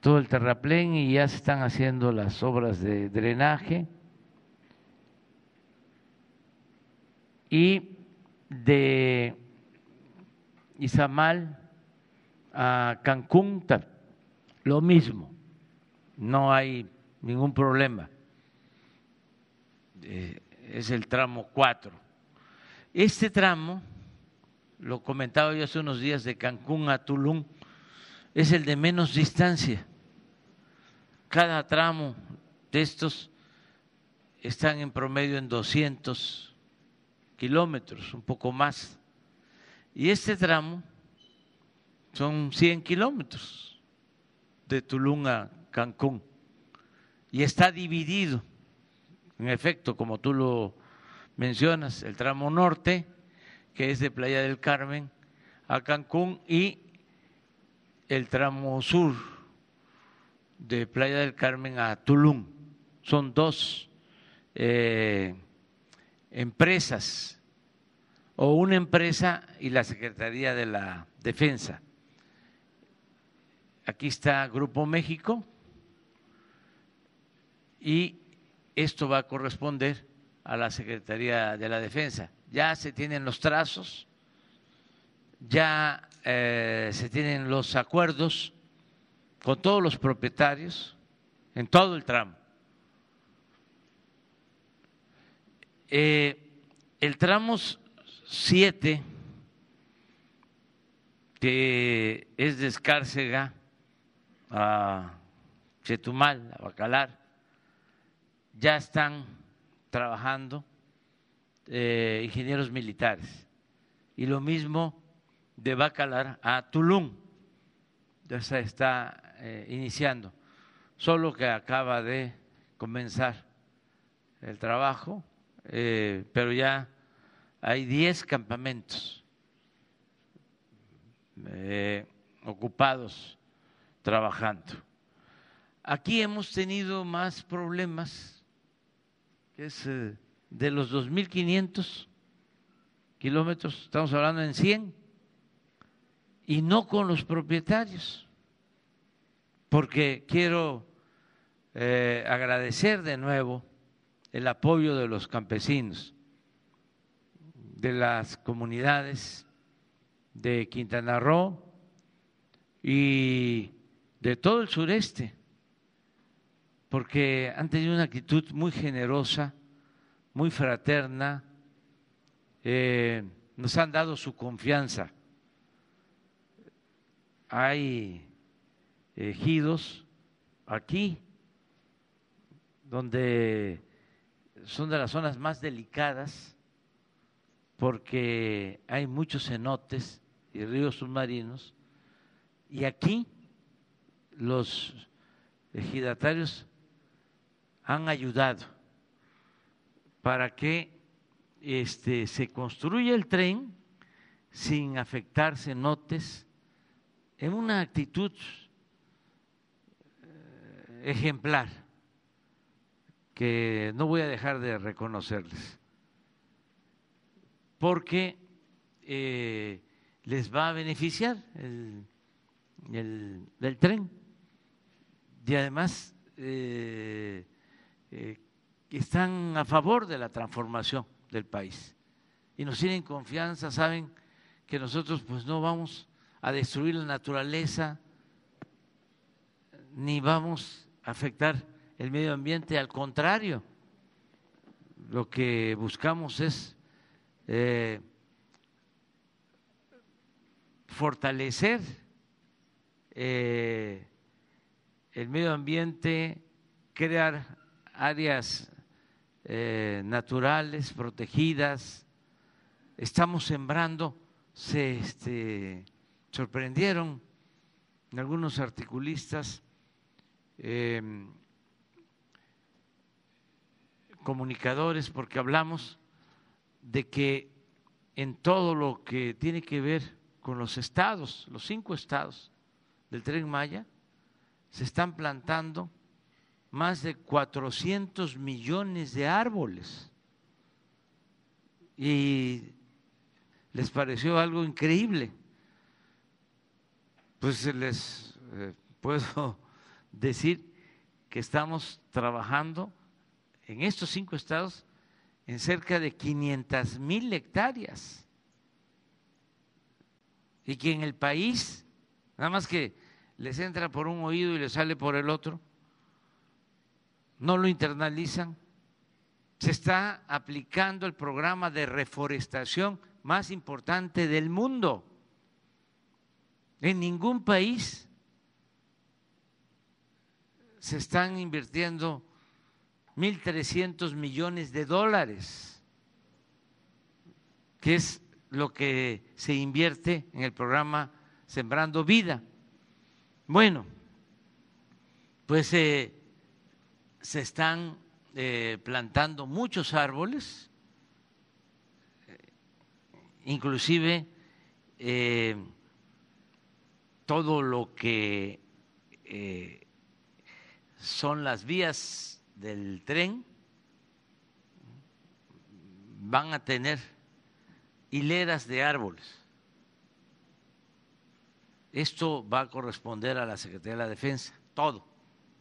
todo el terraplén y ya se están haciendo las obras de drenaje. Y de Izamal a Cancún lo mismo, no hay ningún problema. Eh, es el tramo 4. Este tramo lo comentaba yo hace unos días de Cancún a Tulum, es el de menos distancia. Cada tramo de estos están en promedio en 200 kilómetros, un poco más. Y este tramo son 100 kilómetros de Tulum a Cancún. Y está dividido, en efecto, como tú lo mencionas, el tramo norte que es de Playa del Carmen a Cancún y el tramo sur de Playa del Carmen a Tulum. Son dos eh, empresas o una empresa y la Secretaría de la Defensa. Aquí está Grupo México y esto va a corresponder a la Secretaría de la Defensa ya se tienen los trazos, ya eh, se tienen los acuerdos con todos los propietarios en todo el tramo. Eh, el tramo 7, que es de Escárcega a Chetumal, a Bacalar, ya están trabajando eh, ingenieros militares. Y lo mismo de Bacalar a Tulum, ya se está eh, iniciando, solo que acaba de comenzar el trabajo, eh, pero ya hay 10 campamentos ocupados trabajando. Aquí hemos tenido más problemas, que es de los 2.500 kilómetros, estamos hablando en 100, y no con los propietarios, porque quiero eh, agradecer de nuevo el apoyo de los campesinos, de las comunidades de Quintana Roo y de todo el sureste, porque han tenido una actitud muy generosa muy fraterna, eh, nos han dado su confianza. Hay ejidos aquí donde son de las zonas más delicadas porque hay muchos cenotes y ríos submarinos y aquí los ejidatarios han ayudado para que este, se construya el tren sin afectar cenotes en una actitud eh, ejemplar que no voy a dejar de reconocerles, porque eh, les va a beneficiar el, el, tren. Y además eh, eh, están a favor de la transformación del país. Y nos tienen confianza, saben que nosotros pues no vamos a destruir la naturaleza, ni vamos a afectar el medio ambiente, al contrario, lo que buscamos es eh, fortalecer eh, el medio ambiente, crear áreas eh, naturales protegidas. Estamos sembrando, se este, sorprendieron algunos articulistas, em, comunicadores, porque hablamos de que en todo lo que tiene que ver con los estados, los cinco estados del tren Maya, se están plantando más de 400 millones de árboles. Y les pareció algo increíble. Pues les eh, puedo <laughs> decir que estamos trabajando en estos cinco estados en cerca de 500 mil hectáreas y que en el país, nada más que les entra por un oído y les sale por el otro, no lo internalizan, se está aplicando el programa de reforestación más importante del mundo. En ningún país se están invirtiendo 1.300 millones de dólares, que es lo que se invierte en el programa Sembrando Vida. Bueno, pues eh, se están eh, plantando muchos árboles, eh, inclusive todo lo que son las vías del tren van a tener hileras de árboles. Esto va a corresponder a la Secretaría de la Defensa, todo,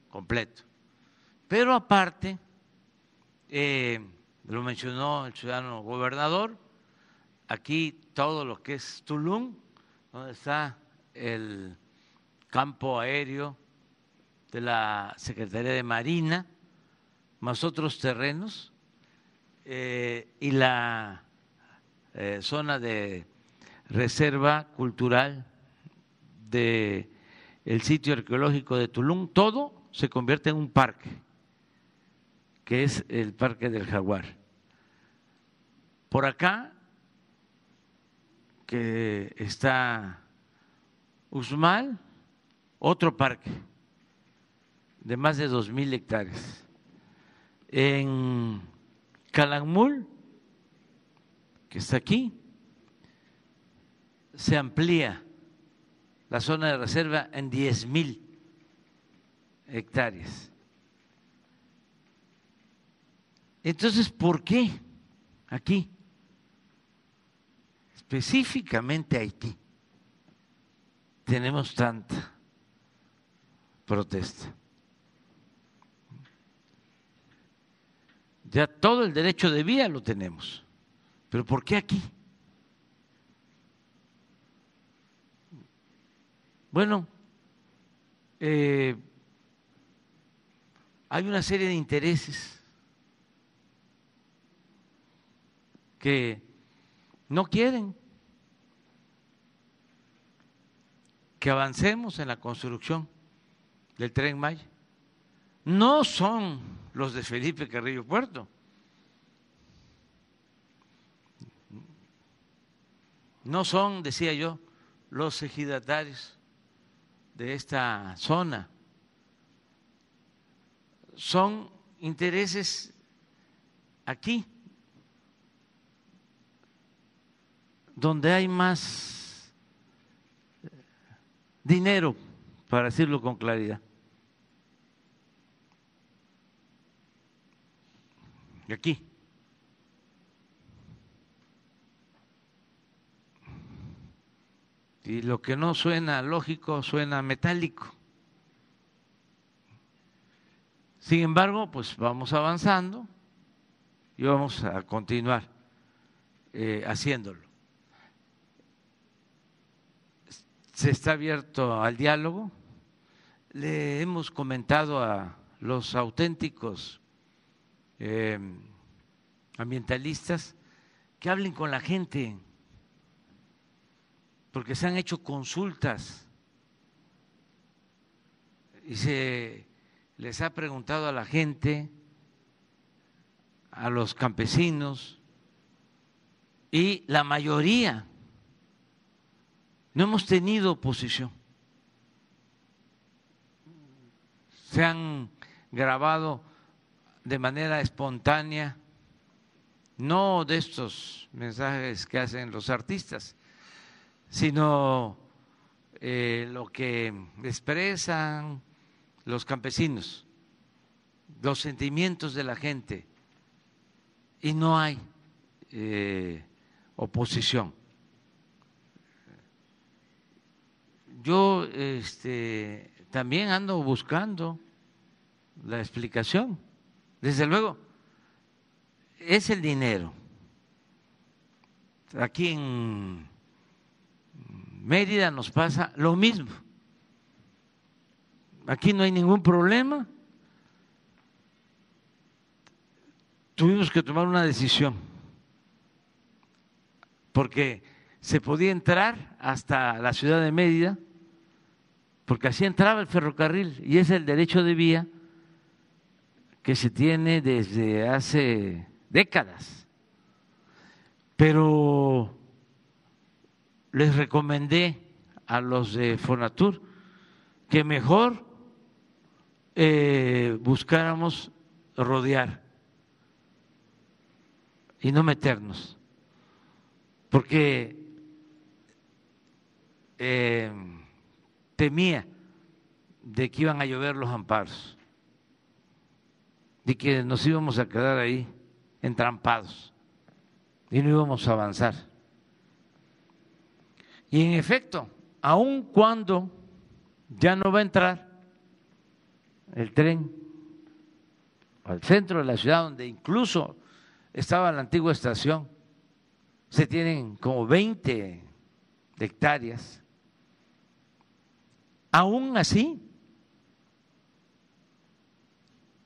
completo. Pero aparte, eh, lo mencionó el ciudadano gobernador, aquí todo lo que es Tulum, donde está el campo aéreo de la Secretaría de Marina, más otros terrenos, eh, y la eh, zona de reserva cultural el sitio arqueológico de Tulum, todo se convierte en un parque, que es el Parque del Jaguar. Por acá, que está Usmal, otro parque de más de dos mil hectáreas. En Calakmul, que está aquí, se amplía la zona de reserva en 10 mil hectáreas. Entonces, ¿por qué aquí? Específicamente Haití tenemos tanta protesta. Ya todo el derecho de vía lo tenemos. Pero ¿por qué aquí? Bueno, eh, hay una serie de intereses que no quieren que avancemos en la construcción del tren Maya. No son los de Felipe Carrillo Puerto. no son, decía yo, los ejidatarios de esta zona, son intereses aquí, donde hay más dinero, para decirlo con claridad. Y aquí. Y lo que no suena lógico suena metálico. Sin embargo, pues vamos avanzando y vamos a continuar eh, haciéndolo. Se está abierto al diálogo. Le hemos comentado a los auténticos eh, ambientalistas que hablen con la gente, porque se han hecho consultas y se les ha preguntado a la gente, a los campesinos, y la mayoría no hemos tenido oposición. Se han grabado de manera espontánea, no de estos mensajes que hacen los artistas, sino eh, lo que expresan los campesinos, los sentimientos de la gente, y no hay eh, oposición. Yo este, también ando buscando la explicación. Desde luego, es el dinero. Aquí en Mérida nos pasa lo mismo. Aquí no hay ningún problema. Tuvimos que tomar una decisión, porque se podía entrar hasta la ciudad de Mérida, porque así entraba el ferrocarril, y es el derecho de vía que se tiene desde hace décadas. Pero les recomendé a los de Fonatur que mejor eh, buscáramos rodear y no meternos, porque eh, temía de que iban a llover los amparos, de que nos íbamos a quedar ahí entrampados y no íbamos a avanzar. Y en efecto, aun cuando ya no va a entrar el tren al centro de la ciudad, donde incluso estaba la antigua estación, se tienen como 20 hectáreas. Aún así,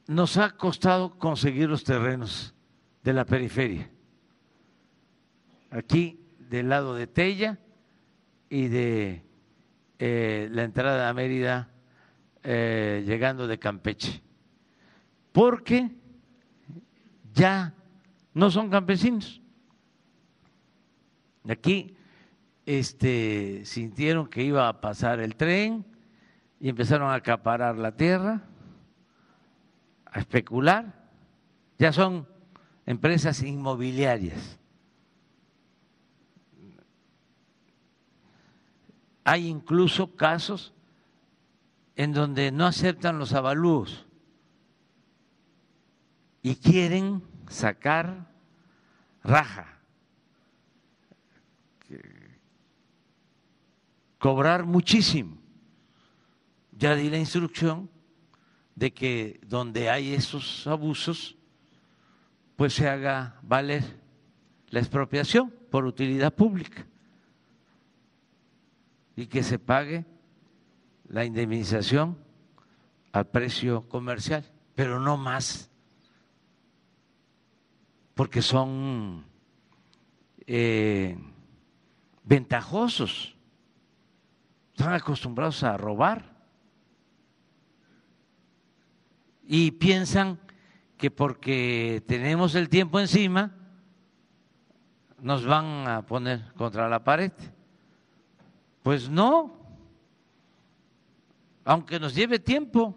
nos ha costado conseguir los terrenos de la periferia. Aquí del lado de Tella y de eh, la entrada a Mérida eh, llegando de Campeche, porque ya no son campesinos. Aquí este, sintieron que iba a pasar el tren y empezaron a acaparar la tierra, a especular. Ya son empresas inmobiliarias. Hay incluso casos en donde no aceptan los avalúos y quieren sacar raja, cobrar muchísimo. Ya di la instrucción de que donde hay esos abusos, pues se haga valer la expropiación por utilidad pública y que se pague la indemnización al precio comercial, pero no más, porque son eh, ventajosos, están acostumbrados a robar y piensan que porque tenemos el tiempo encima nos van a poner contra la pared. Pues no, aunque nos lleve tiempo,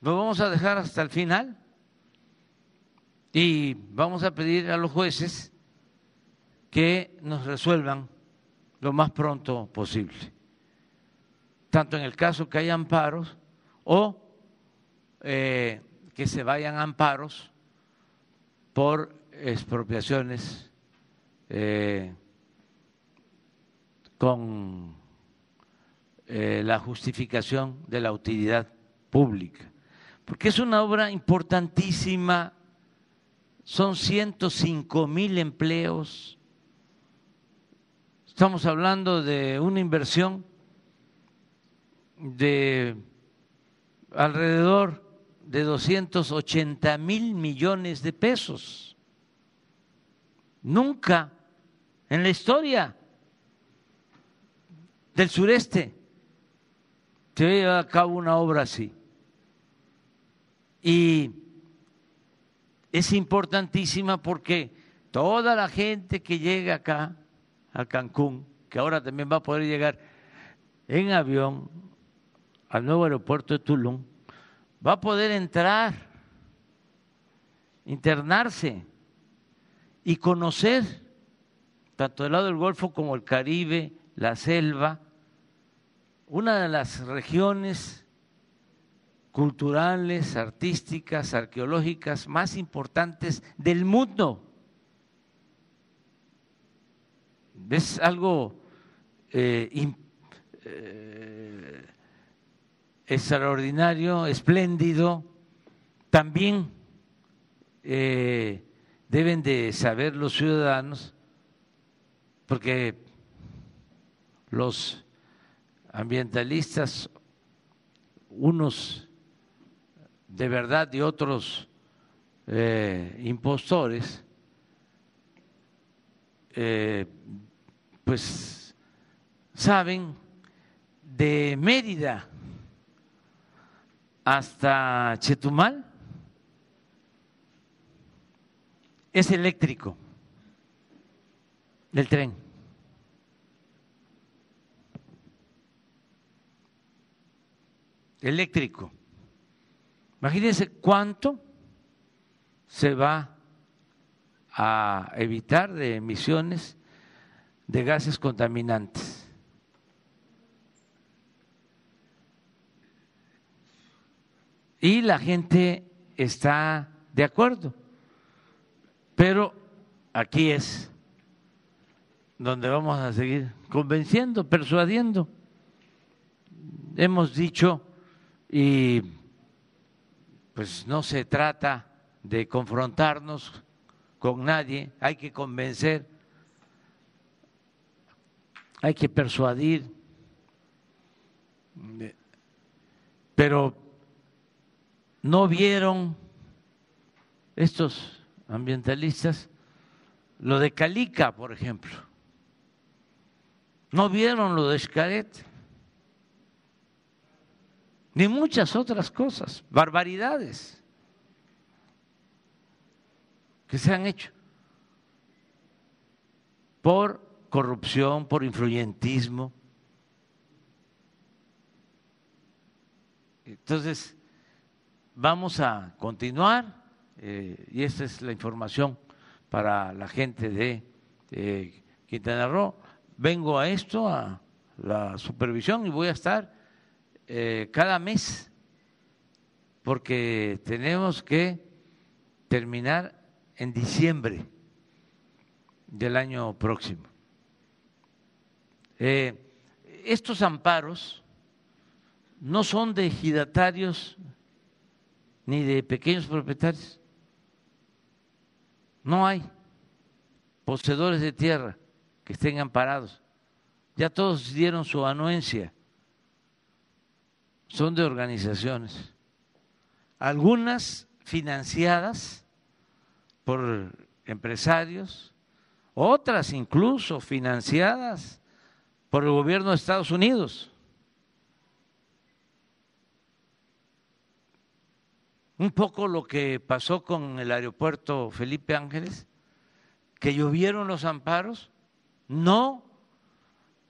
lo vamos a dejar hasta el final. Y vamos a pedir a los jueces que nos resuelvan lo más pronto posible, tanto en el caso que haya amparos o eh, que se vayan amparos por expropiaciones eh, con eh, la justificación de la utilidad pública, porque es una obra importantísima, son 105 mil empleos, estamos hablando de una inversión de alrededor de 280 mil millones de pesos. Nunca en la historia del sureste se lleva a cabo una obra así. Y es importantísima porque toda la gente que llega acá a Cancún, que ahora también va a poder llegar en avión al nuevo aeropuerto de Tulum, va a poder entrar, internarse y conocer tanto el lado del Golfo como el Caribe, la selva, una de las regiones culturales, artísticas, arqueológicas más importantes del mundo. Es algo eh, eh, extraordinario, espléndido. También eh, deben de saber los ciudadanos, porque los ambientalistas, unos de verdad y otros eh, impostores, eh, pues saben de Mérida hasta Chetumal es eléctrico el tren. Eléctrico. Imagínense cuánto se va a evitar de emisiones de gases contaminantes. Y la gente está de acuerdo. Pero aquí es donde vamos a seguir convenciendo, persuadiendo. Hemos dicho, y pues no se trata de confrontarnos con nadie, hay que convencer, hay que persuadir, pero no vieron estos ambientalistas lo de Calica, por ejemplo. No vieron lo de Xcaret, ni muchas otras cosas, barbaridades que se han hecho por corrupción, por influyentismo. Entonces, vamos a continuar eh, y esta es la información para la gente de Quintana Roo. Vengo a esto, a la supervisión, y voy a estar eh, cada mes, porque tenemos que terminar en diciembre del año próximo. Eh, estos amparos no son de ejidatarios ni de pequeños propietarios no hay poseedores de tierra que estén amparados. Ya todos dieron su anuencia. Son de organizaciones. Algunas financiadas por empresarios, otras incluso financiadas por el gobierno de Estados Unidos. Un poco lo que pasó con el aeropuerto Felipe Ángeles, que llovieron los amparos, no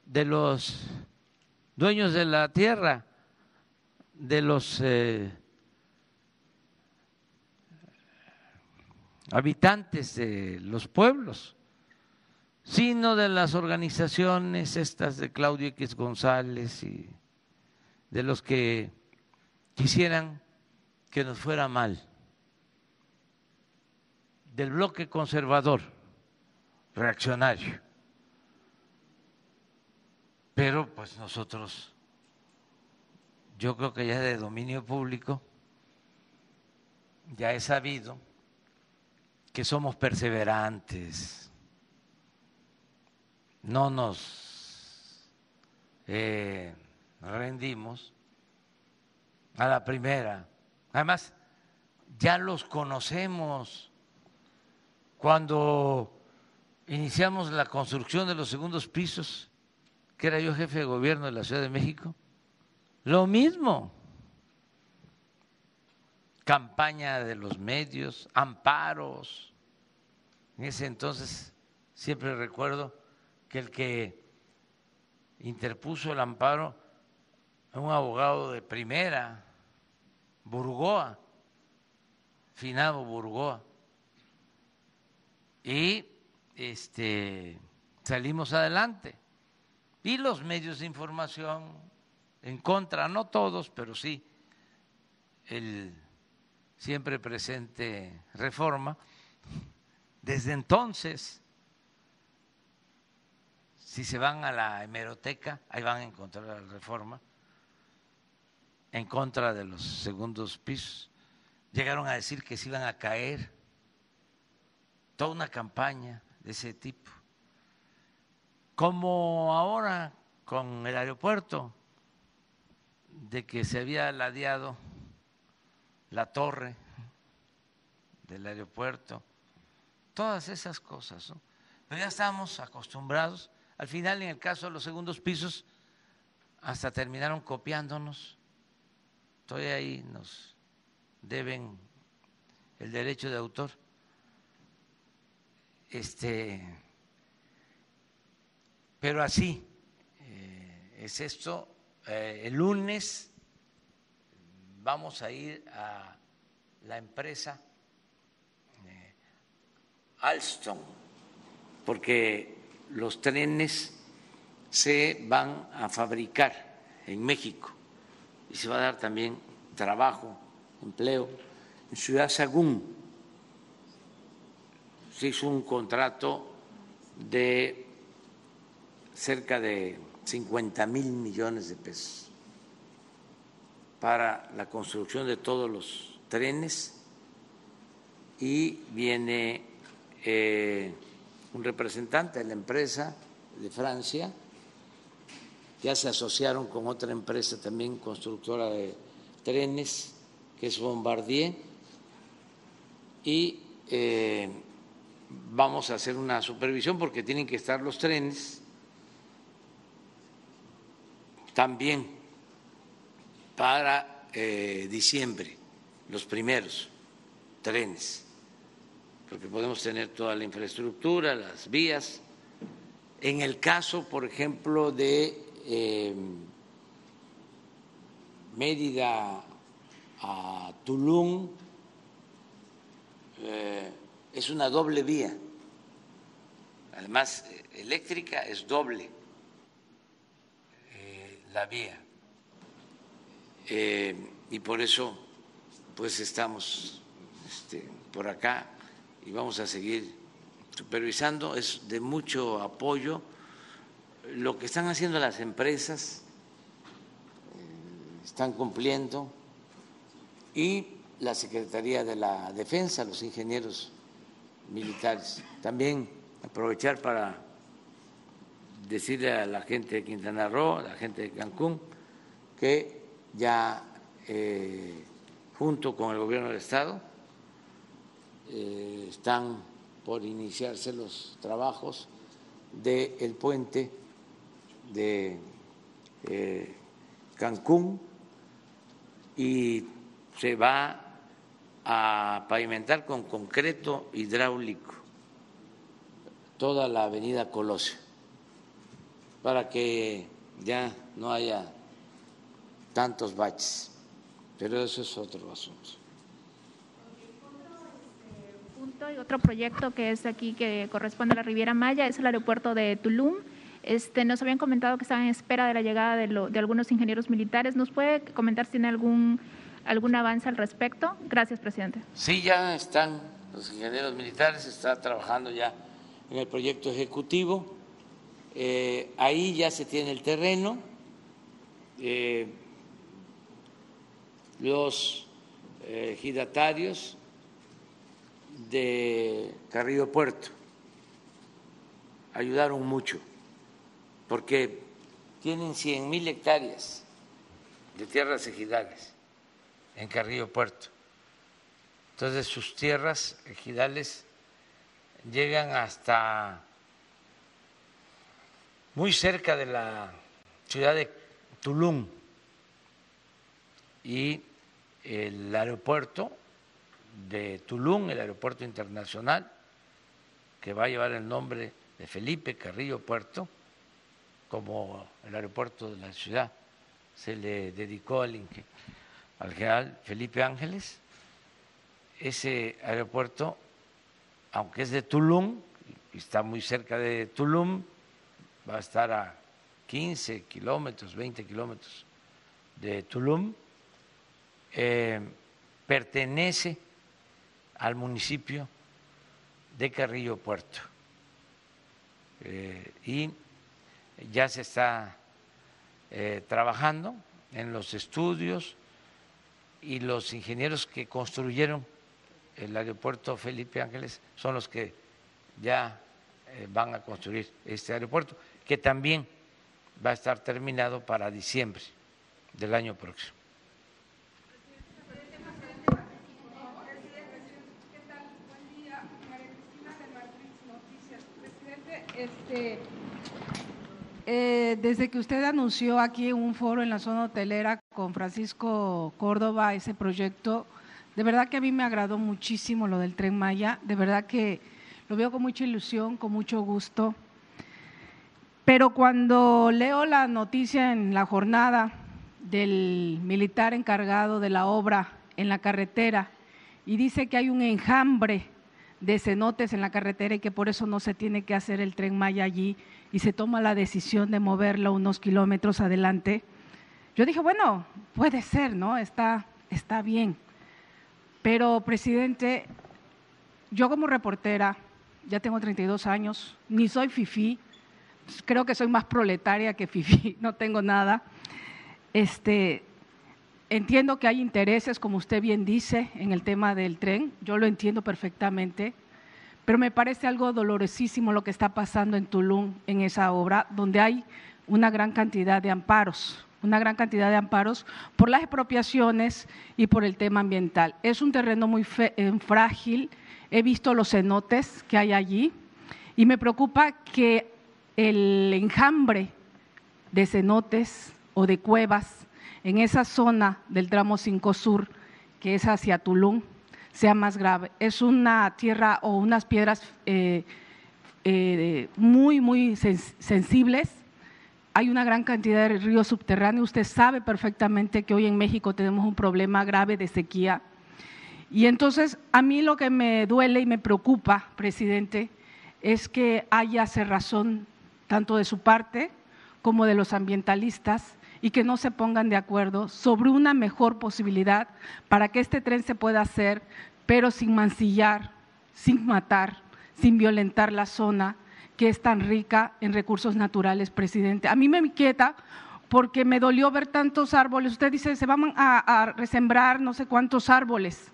de los dueños de la tierra, de los eh, habitantes de los pueblos, sino de las organizaciones estas de Claudio X González y de los que quisieran que nos fuera mal, del bloque conservador, reaccionario. pero pues nosotros, yo creo que ya de dominio público, ya he sabido que somos perseverantes, no nos eh, rendimos a la primera. Además, ya los conocemos. Cuando iniciamos la construcción de los segundos pisos, que era yo jefe de gobierno de la Ciudad de México, lo mismo. Campaña de los medios, amparos. En ese entonces siempre recuerdo que el que interpuso el amparo un abogado de primera, Burgoa, Finado Burgoa. Y este, salimos adelante. Y los medios de información en contra, no todos, pero sí el siempre presente reforma. Desde entonces, si se van a la hemeroteca, ahí van a encontrar la reforma en contra de los segundos pisos. Llegaron a decir que se iban a caer. Toda una campaña de ese tipo. Como ahora con el aeropuerto, de que se había ladeado la torre del aeropuerto, todas esas cosas. Pero ya estamos acostumbrados. Al final, en el caso de los segundos pisos, hasta terminaron copiándonos todavía ahí nos deben el derecho de autor. Este, pero así eh, es esto. Eh, el lunes vamos a ir a la empresa eh, Alstom, porque los trenes se van a fabricar en México y se va a dar también trabajo, empleo. En Ciudad Sagún se hizo un contrato de cerca de 50 mil millones de pesos para la construcción de todos los trenes y viene eh, un representante de la empresa de Francia ya se asociaron con otra empresa también constructora de trenes, que es Bombardier, y eh, vamos a hacer una supervisión porque tienen que estar los trenes también para eh, diciembre, los primeros trenes, porque podemos tener toda la infraestructura, las vías. En el caso, por ejemplo, de eh, Mérida a Tulum eh, es una doble vía. Además, eléctrica es doble eh, la vía. y por eso, pues estamos este, por acá y vamos a seguir supervisando. Es de mucho apoyo lo que están haciendo las empresas, eh, están cumpliendo, y la Secretaría de la Defensa, los ingenieros militares. También aprovechar para decirle a la gente de Quintana Roo, a la gente de Cancún, que ya eh, junto con el gobierno del Estado eh, están por iniciarse los trabajos del puente de eh, Cancún y se va a pavimentar con concreto hidráulico toda la avenida Colosio para que ya no haya tantos baches. Pero eso es otro asunto. Punto y otro proyecto que es aquí que corresponde a la Riviera Maya es el aeropuerto de Tulum este, nos habían comentado que estaban en espera de la llegada de, algunos ingenieros militares. ¿Nos puede comentar si tiene algún, algún avance al respecto? Gracias, presidente. Sí, ya están los ingenieros militares, está trabajando ya en el proyecto ejecutivo Eh, ahí ya se tiene el terreno. Eh, los eh, ejidatarios de Carrillo Puerto ayudaron mucho porque tienen 100 mil hectáreas de tierras ejidales en Carrillo Puerto. Entonces sus tierras ejidales llegan hasta muy cerca de la ciudad de Tulum y el aeropuerto de Tulum, el aeropuerto internacional, que va a llevar el nombre de Felipe Carrillo Puerto, como el aeropuerto de la ciudad se le dedicó al, al general Felipe Ángeles. Ese aeropuerto, aunque es de Tulum, está muy cerca de Tulum, va a estar a 15 kilómetros, 20 kilómetros de Tulum, eh, pertenece al municipio de Carrillo Puerto. Eh, y ya se está eh, trabajando en los estudios y los ingenieros que construyeron el aeropuerto Felipe Ángeles son los que ya van a construir este aeropuerto, que también va a estar terminado para diciembre del año próximo. Este, eh, desde que usted anunció aquí un foro en la zona hotelera con Francisco Córdoba ese proyecto, de verdad que a mí me agradó muchísimo lo del tren Maya, de verdad que lo veo con mucha ilusión, con mucho gusto. Pero cuando leo la noticia en la jornada del militar encargado de la obra en la carretera y dice que hay un enjambre de cenotes en la carretera y que por eso no se tiene que hacer el tren Maya allí y se toma la decisión de moverlo unos kilómetros adelante. Yo dije, bueno, puede ser, ¿no? Está, está bien. Pero, presidente, yo como reportera, ya tengo 32 años, ni soy fifí, creo que soy más proletaria que fifí, <laughs> no tengo nada. Este, Entiendo que hay intereses, como usted bien dice, en el tema del tren, yo lo entiendo perfectamente, pero me parece algo dolorosísimo lo que está pasando en Tulum, en esa obra, donde hay una gran cantidad de amparos, una gran cantidad de amparos por las expropiaciones y por el tema ambiental. Es un terreno muy eh, frágil, he visto los cenotes que hay allí y me preocupa que el enjambre de cenotes o de cuevas en esa zona del tramo 5 sur, que es hacia Tulum, sea más grave. Es una tierra o unas piedras eh, eh, muy, muy sensibles. Hay una gran cantidad de ríos subterráneos. Usted sabe perfectamente que hoy en México tenemos un problema grave de sequía. Y entonces, a mí lo que me duele y me preocupa, presidente, es que haya cerrazón tanto de su parte como de los ambientalistas y que no se pongan de acuerdo sobre una mejor posibilidad para que este tren se pueda hacer, pero sin mancillar, sin matar, sin violentar la zona que es tan rica en recursos naturales, presidente. A mí me inquieta porque me dolió ver tantos árboles. Usted dice, se van a, a resembrar no sé cuántos árboles.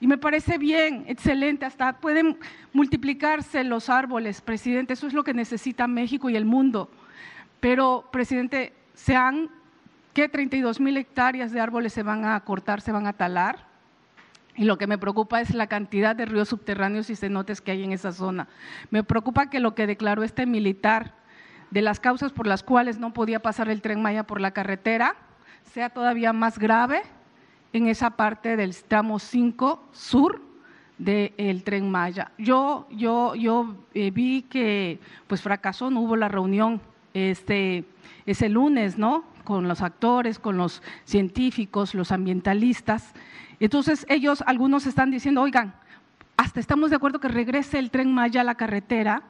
Y me parece bien, excelente, hasta pueden multiplicarse los árboles, presidente. Eso es lo que necesita México y el mundo. Pero, presidente, se han, ¿qué? 32 mil hectáreas de árboles se van a cortar, se van a talar. Y lo que me preocupa es la cantidad de ríos subterráneos y cenotes que hay en esa zona. Me preocupa que lo que declaró este militar de las causas por las cuales no podía pasar el tren Maya por la carretera sea todavía más grave en esa parte del tramo 5 sur del tren Maya. Yo, yo, yo eh, vi que pues fracasó, no hubo la reunión este, ese lunes, ¿no? Con los actores, con los científicos, los ambientalistas. Entonces ellos, algunos están diciendo, oigan, hasta estamos de acuerdo que regrese el tren Maya a la carretera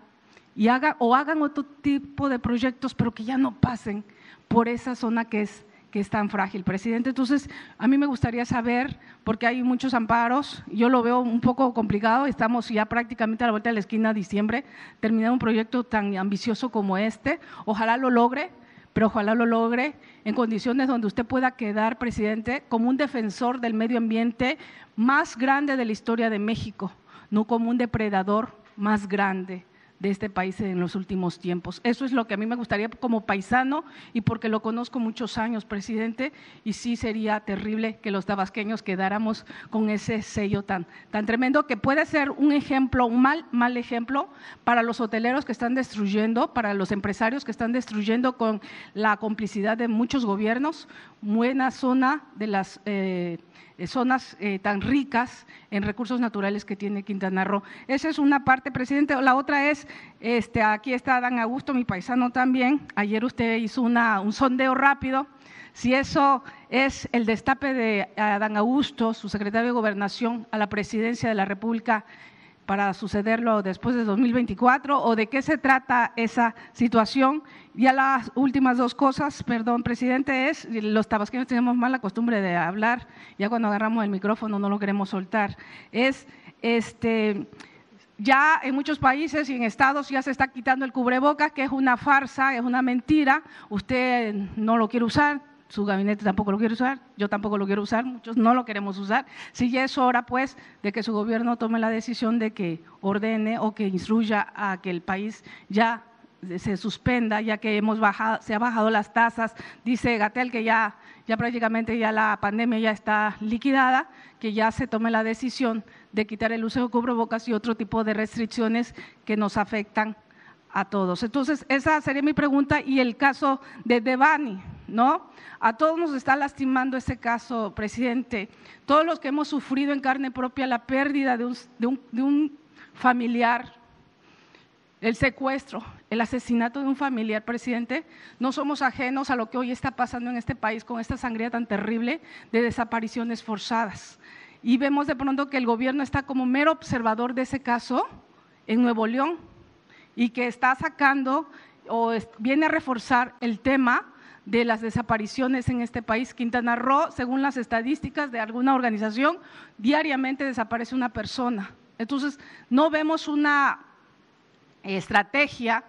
y haga, o hagan otro tipo de proyectos, pero que ya no pasen por esa zona que es que es tan frágil, presidente. Entonces, a mí me gustaría saber, porque hay muchos amparos, yo lo veo un poco complicado, estamos ya prácticamente a la vuelta de la esquina de diciembre, terminar un proyecto tan ambicioso como este, ojalá lo logre, pero ojalá lo logre en condiciones donde usted pueda quedar, presidente, como un defensor del medio ambiente más grande de la historia de México, no como un depredador más grande de este país en los últimos tiempos. Eso es lo que a mí me gustaría como paisano y porque lo conozco muchos años, presidente, y sí sería terrible que los tabasqueños quedáramos con ese sello tan, tan tremendo que puede ser un ejemplo, un mal, mal ejemplo para los hoteleros que están destruyendo, para los empresarios que están destruyendo con la complicidad de muchos gobiernos, buena zona de las... Eh, zonas eh, tan ricas en recursos naturales que tiene Quintana Roo. Esa es una parte, presidente. La otra es, este, aquí está Dan Augusto, mi paisano también. Ayer usted hizo una, un sondeo rápido. Si eso es el destape de Dan Augusto, su secretario de Gobernación, a la presidencia de la República para sucederlo después de 2024 o de qué se trata esa situación. Ya las últimas dos cosas, perdón, presidente, es los tabasqueños tenemos mala costumbre de hablar, ya cuando agarramos el micrófono no lo queremos soltar. Es este ya en muchos países y en estados ya se está quitando el cubrebocas, que es una farsa, es una mentira. Usted no lo quiere usar, su gabinete tampoco lo quiere usar, yo tampoco lo quiero usar, muchos no lo queremos usar. Si ya es hora, pues, de que su gobierno tome la decisión de que ordene o que instruya a que el país ya se suspenda, ya que hemos bajado, se han bajado las tasas. Dice Gatel que ya, ya prácticamente ya la pandemia ya está liquidada, que ya se tome la decisión de quitar el uso de cubrebocas y otro tipo de restricciones que nos afectan a todos. Entonces, esa sería mi pregunta y el caso de Devani, ¿no? A todos nos está lastimando ese caso, presidente. Todos los que hemos sufrido en carne propia la pérdida de un, de un familiar, el secuestro, el asesinato de un familiar, presidente, no somos ajenos a lo que hoy está pasando en este país con esta sangría tan terrible de desapariciones forzadas. Y vemos de pronto que el gobierno está como mero observador de ese caso en Nuevo León y que está sacando o viene a reforzar el tema de las desapariciones en este país. Quintana Roo, según las estadísticas de alguna organización, diariamente desaparece una persona. Entonces, no vemos una estrategia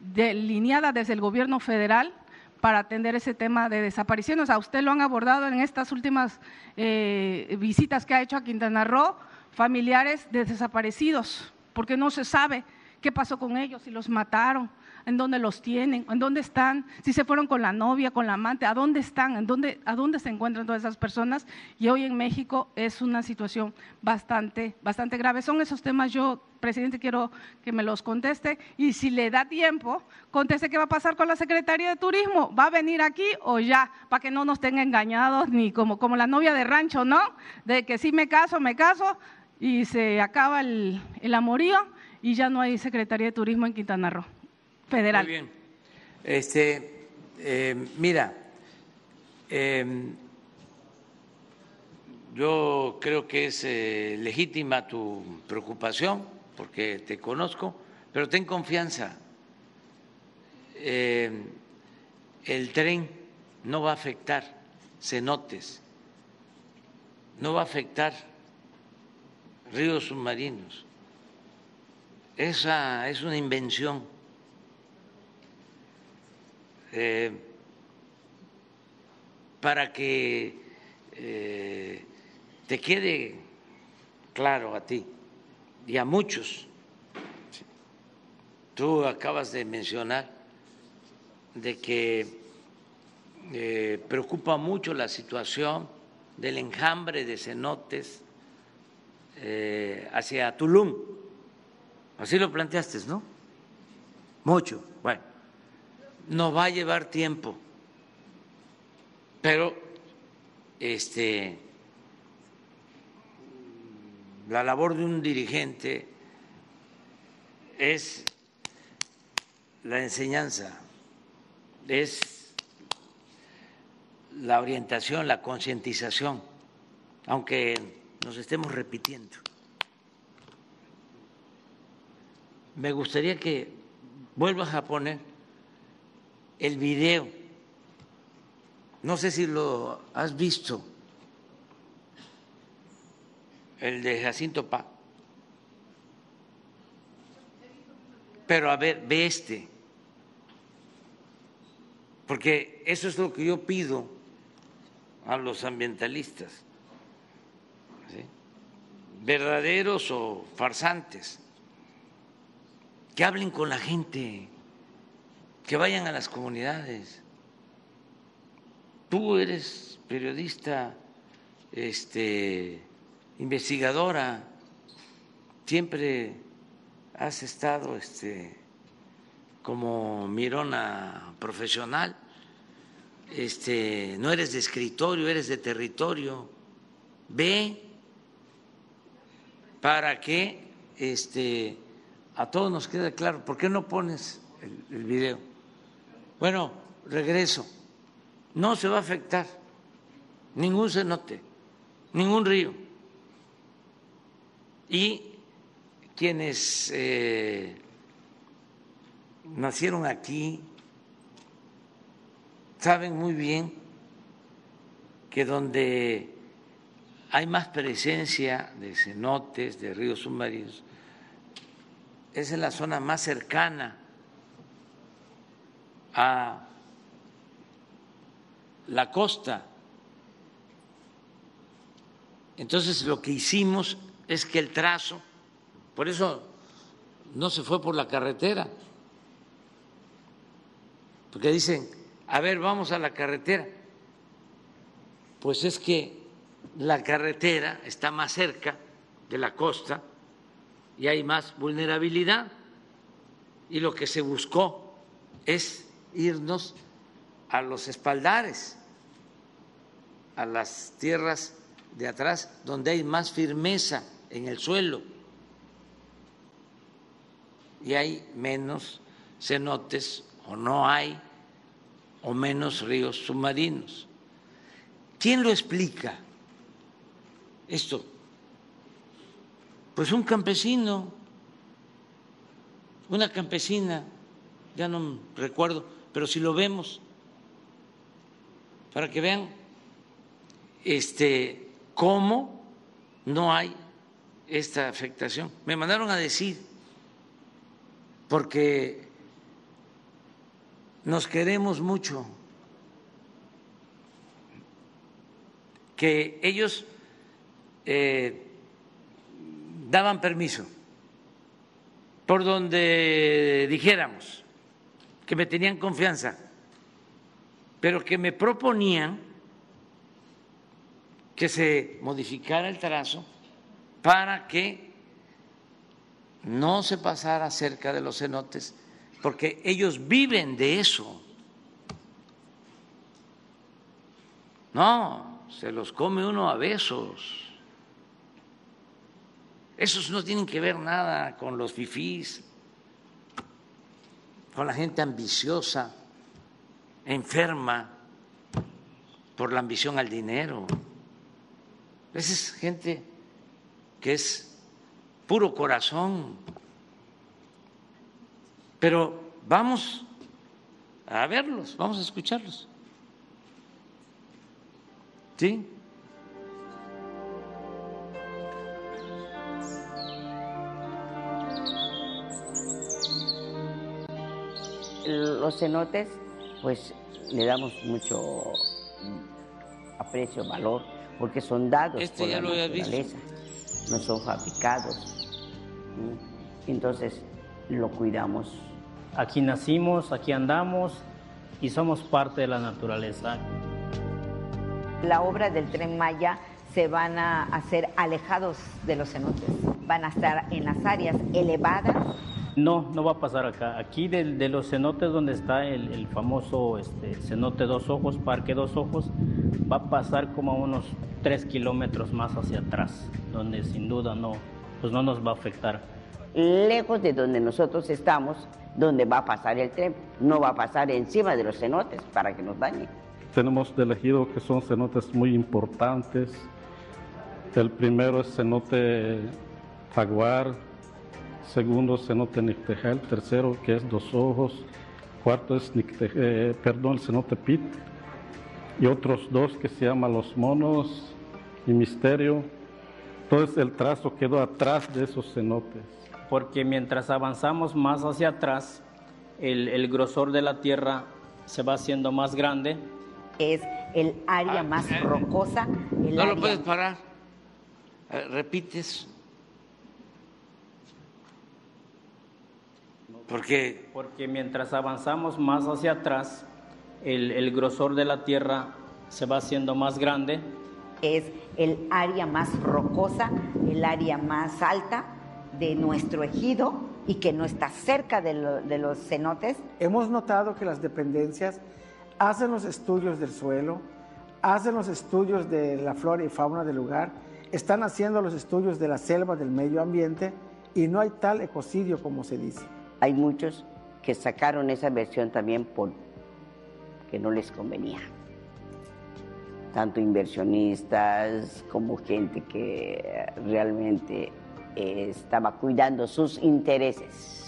delineada desde el gobierno federal para atender ese tema de desapariciones. A usted lo han abordado en estas últimas eh, visitas que ha hecho a Quintana Roo, familiares de desaparecidos, porque no se sabe qué pasó con ellos, si los mataron, en dónde los tienen, en dónde están, si se fueron con la novia, con la amante, a dónde están, en dónde, a dónde se encuentran todas esas personas. Y hoy en México es una situación bastante, bastante grave. Son esos temas, yo, presidente, quiero que me los conteste y si le da tiempo, conteste qué va a pasar con la Secretaría de Turismo. ¿Va a venir aquí o ya? Para que no nos tenga engañados, ni como, como la novia de rancho, ¿no? De que si me caso, me caso y se acaba el, el amorío y ya no hay Secretaría de Turismo en Quintana Roo federal. Muy bien. Este, eh, mira, em, yo creo que es eh, legítima tu preocupación porque te conozco, pero ten confianza. Em, el tren no va a afectar cenotes, no va a afectar ríos submarinos. Esa es una invención eh, para que eh, te quede claro a ti y a muchos. Tú acabas de mencionar de que eh, preocupa mucho la situación del enjambre de cenotes hacia Tulum. Así lo planteaste, ¿no? Mucho. Bueno nos va a llevar tiempo, pero este, la labor de un dirigente es la enseñanza, es la orientación, la concientización, aunque nos estemos repitiendo. Me gustaría que vuelvas a poner el video. No sé si lo has visto, el de Jacinto Pa. Pero a ver, ve este, porque eso es lo que yo pido a los ambientalistas, verdaderos o farsantes, que hablen con la gente, que vayan a las comunidades. Tú eres periodista, este, investigadora, siempre has estado este, como mirona profesional, este, no eres de escritorio, eres de territorio. Ve para que este, a todos nos quede claro. ¿Por qué no pones el, el video? Bueno, regreso. No se va a afectar ningún cenote, ningún río. Y quienes eh, nacieron aquí saben muy bien que donde hay más presencia de cenotes, de ríos submarinos, es en la zona más cercana a la costa. Entonces lo que hicimos es que el trazo, por eso no se fue por la carretera, porque dicen, a ver, vamos a la carretera. Pues es que la carretera está más cerca de la costa y hay más vulnerabilidad. Y lo que se buscó es irnos a los espaldares, a las tierras de atrás, donde hay más firmeza en el suelo y hay menos cenotes o no hay o menos ríos submarinos. ¿Quién lo explica esto? Pues un campesino, una campesina, ya no recuerdo, pero si lo vemos, para que vean este, cómo no hay esta afectación. Me mandaron a decir, porque nos queremos mucho, que ellos eh, daban permiso por donde dijéramos que me tenían confianza, pero que me proponían que se modificara el trazo para que no se pasara cerca de los cenotes porque ellos viven de eso. No, se los come uno a besos. Esos no tienen que ver nada con los fifís, con la gente ambiciosa, enferma por la ambición al dinero. Esa es gente que es puro corazón, pero vamos a verlos, vamos a escucharlos. ¿Sí? Los cenotes, pues le damos mucho aprecio, valor, porque son dados Este por ya la lo había visto. naturaleza, no son fabricados. Entonces lo cuidamos Aquí nacimos, aquí andamos y somos parte de la naturaleza. La obra del tren Maya se van a hacer alejados de los cenotes, van a estar en las áreas elevadas. No, no va a pasar acá. Aquí de, de los cenotes donde está el, el famoso este, cenote Dos Ojos, Parque Dos Ojos, va a pasar como a unos tres kilómetros más hacia atrás, donde sin duda no, pues no nos va a afectar. lejos de donde nosotros estamos, donde va a pasar el tren, no va a pasar encima de los cenotes para que nos dañe. Tenemos elegido que son cenotes muy importantes. El primero es cenote Jaguar, segundo cenote Nictejal, tercero que es Dos Ojos, cuarto es Nicte- eh, perdón, el cenote Pit, y otros dos que se llaman Los Monos y Misterio. Entonces el trazo quedó atrás de esos cenotes. Porque mientras avanzamos más hacia atrás, el, el grosor de la tierra se va haciendo más grande. Es el área más rocosa. el No lo puedes parar. Eh, Repites. Porque Porque mientras avanzamos más hacia atrás, el, el grosor de la tierra se va haciendo más grande. es el área más rocosa, el área más alta de nuestro ejido y que no está cerca de, lo- de los cenotes. Hemos notado que las dependencias hacen los estudios del suelo, hacen los estudios de la flora y fauna del lugar, están haciendo los estudios de la selva, del medio ambiente y no hay tal ecocidio como se dice. Hay muchos que sacaron esa versión también por que no les convenía. Tanto inversionistas como gente que realmente eh, estaba cuidando sus intereses.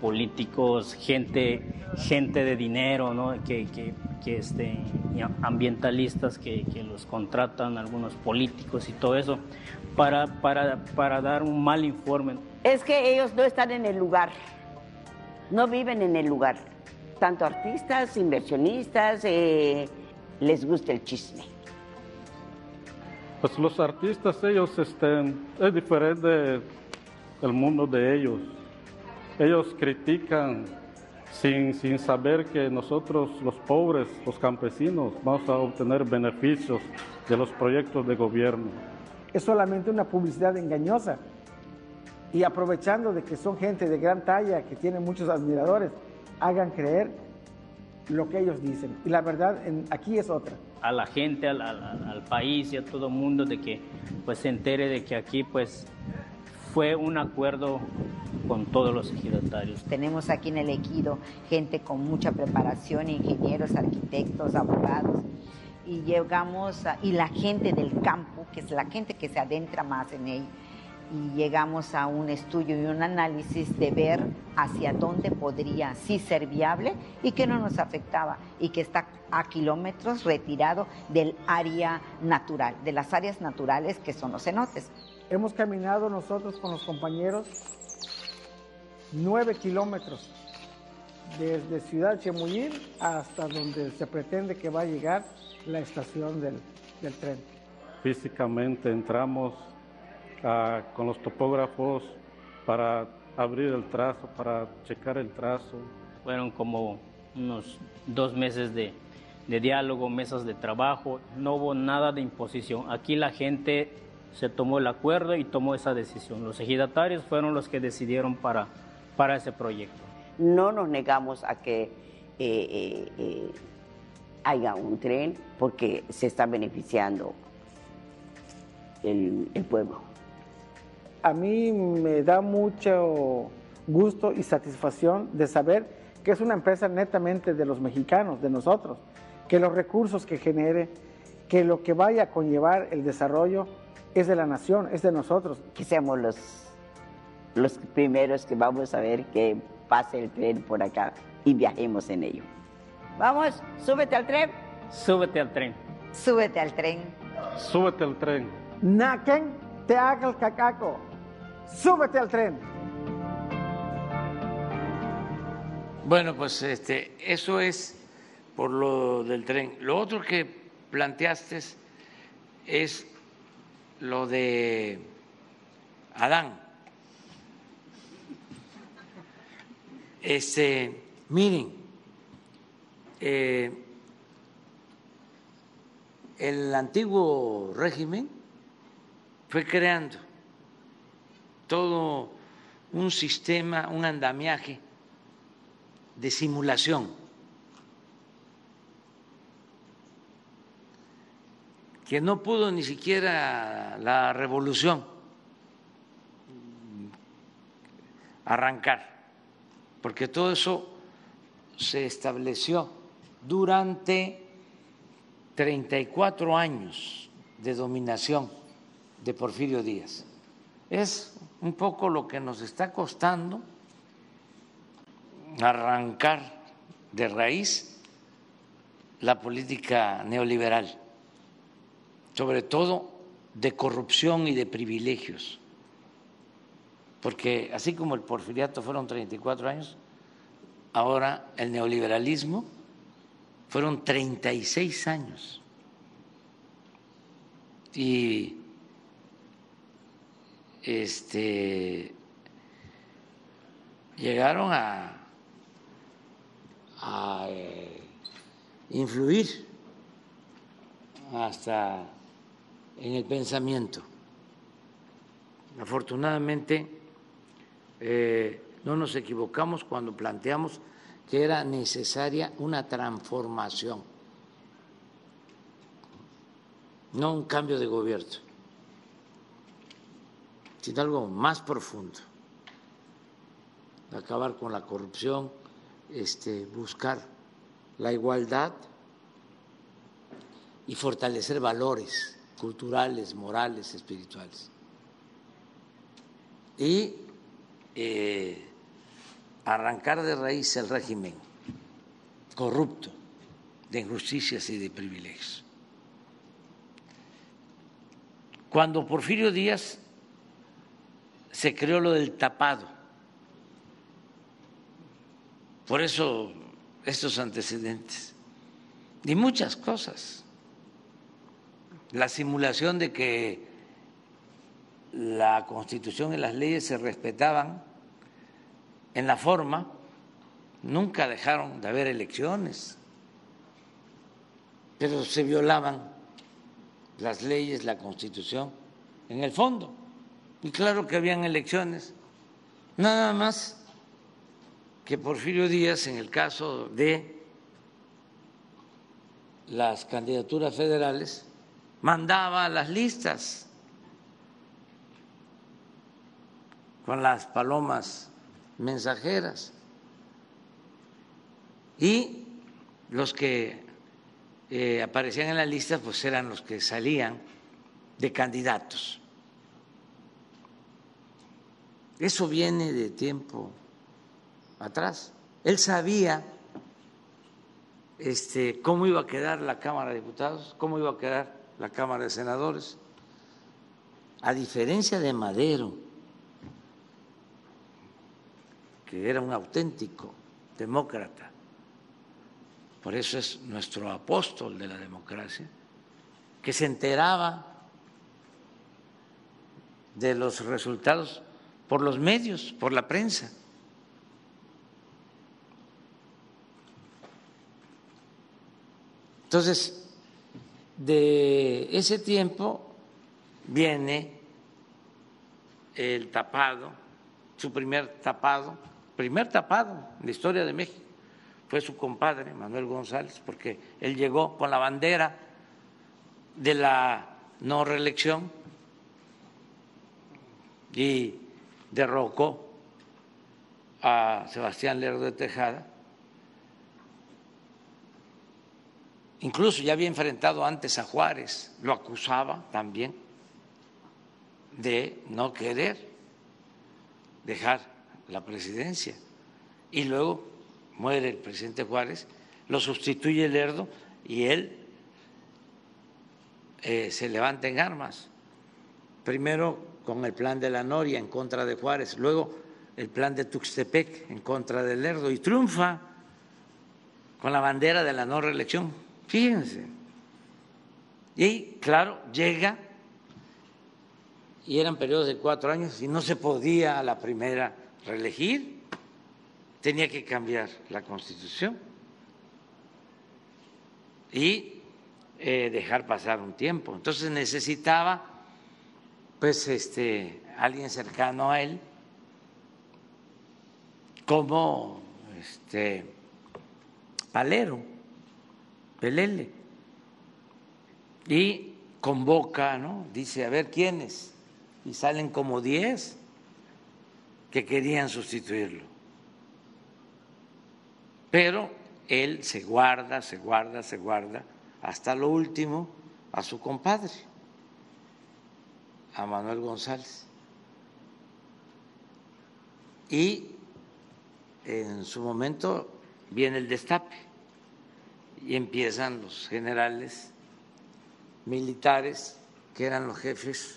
políticos, gente, gente de dinero, ¿no? que, que, que, este, ambientalistas que, que los contratan, algunos políticos y todo eso, para, para, para dar un mal informe. Es que ellos no están en el lugar, no viven en el lugar. Tanto artistas, inversionistas, eh, les gusta el chisme. Pues los artistas, ellos, este, es diferente el mundo de ellos. Ellos critican sin, sin saber que nosotros, los pobres, los campesinos, vamos a obtener beneficios de los proyectos de gobierno. Es solamente una publicidad engañosa y aprovechando de que son gente de gran talla, que tienen muchos admiradores, hagan creer lo que ellos dicen. Y la verdad en- aquí es otra. a la gente, al, al- al país y a todo el mundo de que pues se entere de que aquí pues fue un acuerdo con todos los ejidatarios. Tenemos aquí en el ejido gente con mucha preparación, ingenieros, arquitectos, abogados, y llegamos, a- y la gente del campo, que es la gente que se adentra más en él, y llegamos a un estudio y un análisis de ver hacia dónde podría sí ser viable y que no nos afectaba y que está a kilómetros retirado del área natural, de las áreas naturales que son los cenotes. Hemos caminado nosotros con los compañeros nueve kilómetros desde Ciudad Chemuyil hasta donde se pretende que va a llegar la estación del, del tren. Físicamente entramos ah, con los topógrafos para abrir el trazo, para checar el trazo. Fueron como unos dos meses de, de diálogo, mesas de trabajo, no hubo nada de imposición. Aquí la gente se tomó el acuerdo y tomó esa decisión. Los ejidatarios fueron los que decidieron para, para ese proyecto. No nos negamos a que eh, eh, eh, haya un tren porque se está beneficiando el, el pueblo. A mí me da mucho gusto y satisfacción de saber que es una empresa netamente de los mexicanos, de nosotros, que los recursos que genere, que lo que vaya a conllevar el desarrollo es de la nación, es de nosotros. Que seamos los, los primeros que vamos a ver que pase el tren por acá y viajemos en ello. Vamos, súbete al tren. Súbete al tren. Súbete al tren. Súbete al tren. Naquen te haga el cacaco. Súbete al tren. Bueno, pues este, eso es por lo del tren. Lo otro que planteaste es lo de Adán. Este, miren, eh, el antiguo régimen fue creando todo un sistema, un andamiaje de simulación que no pudo ni siquiera la revolución arrancar, porque todo eso se estableció durante 34 años de dominación de Porfirio Díaz. Es un poco lo que nos está costando arrancar de raíz la política neoliberal, sobre todo de corrupción y de privilegios, porque así como el porfiriato fueron 34 años, ahora el neoliberalismo fueron 36 años. Y este llegaron a, eh, influir hasta en el pensamiento. Afortunadamente, eh, no nos equivocamos cuando planteamos que era necesaria una transformación, no un cambio de gobierno, sino algo más profundo, acabar con la corrupción, este, buscar la igualdad y fortalecer valores culturales, morales, espirituales. Y eh, arrancar de raíz el régimen corrupto de injusticias y de privilegios. Cuando Porfirio Díaz se creó lo del tapado, por eso estos antecedentes y muchas cosas. La simulación de que la Constitución y las leyes se respetaban en la forma, nunca dejaron de haber elecciones, pero se violaban las leyes, la Constitución, en el fondo. Y claro que habían elecciones, nada más que Porfirio Díaz, en el caso de las candidaturas federales, mandaba las listas con las palomas mensajeras y los que eh, aparecían en la lista pues eran los que salían de candidatos. Eso viene de tiempo atrás. Él sabía este, cómo iba a quedar la Cámara de Diputados, cómo iba a quedar la Cámara de Senadores. A diferencia de Madero, que era un auténtico demócrata, por eso es nuestro apóstol de la democracia, que se enteraba de los resultados por los medios, por la prensa. Entonces, de ese tiempo viene el tapado, su primer tapado, primer tapado en la historia de México, fue su compadre Manuel González, porque él llegó con la bandera de la no reelección y derrocó a Sebastián Lerdo de Tejada Incluso ya había enfrentado antes a Juárez, lo acusaba también de no querer dejar la presidencia. Y luego muere el presidente Juárez, lo sustituye Lerdo y él eh, se levanta en armas. Primero con el plan de la Noria en contra de Juárez, luego el plan de Tuxtepec en contra de Lerdo y triunfa con la bandera de la no reelección. Fíjense. Y claro, llega y eran periodos de cuatro años y no se podía a la primera reelegir, tenía que cambiar la constitución y eh, dejar pasar un tiempo. Entonces necesitaba, pues, este, alguien cercano a él, como este, Palero Pelele. Y convoca, ¿no? Dice, a ver quiénes. Y salen como diez que querían sustituirlo. Pero él se guarda, se guarda, se guarda, hasta lo último a su compadre, a Manuel González. Y en su momento viene el destape y empiezan los generales militares, que eran los jefes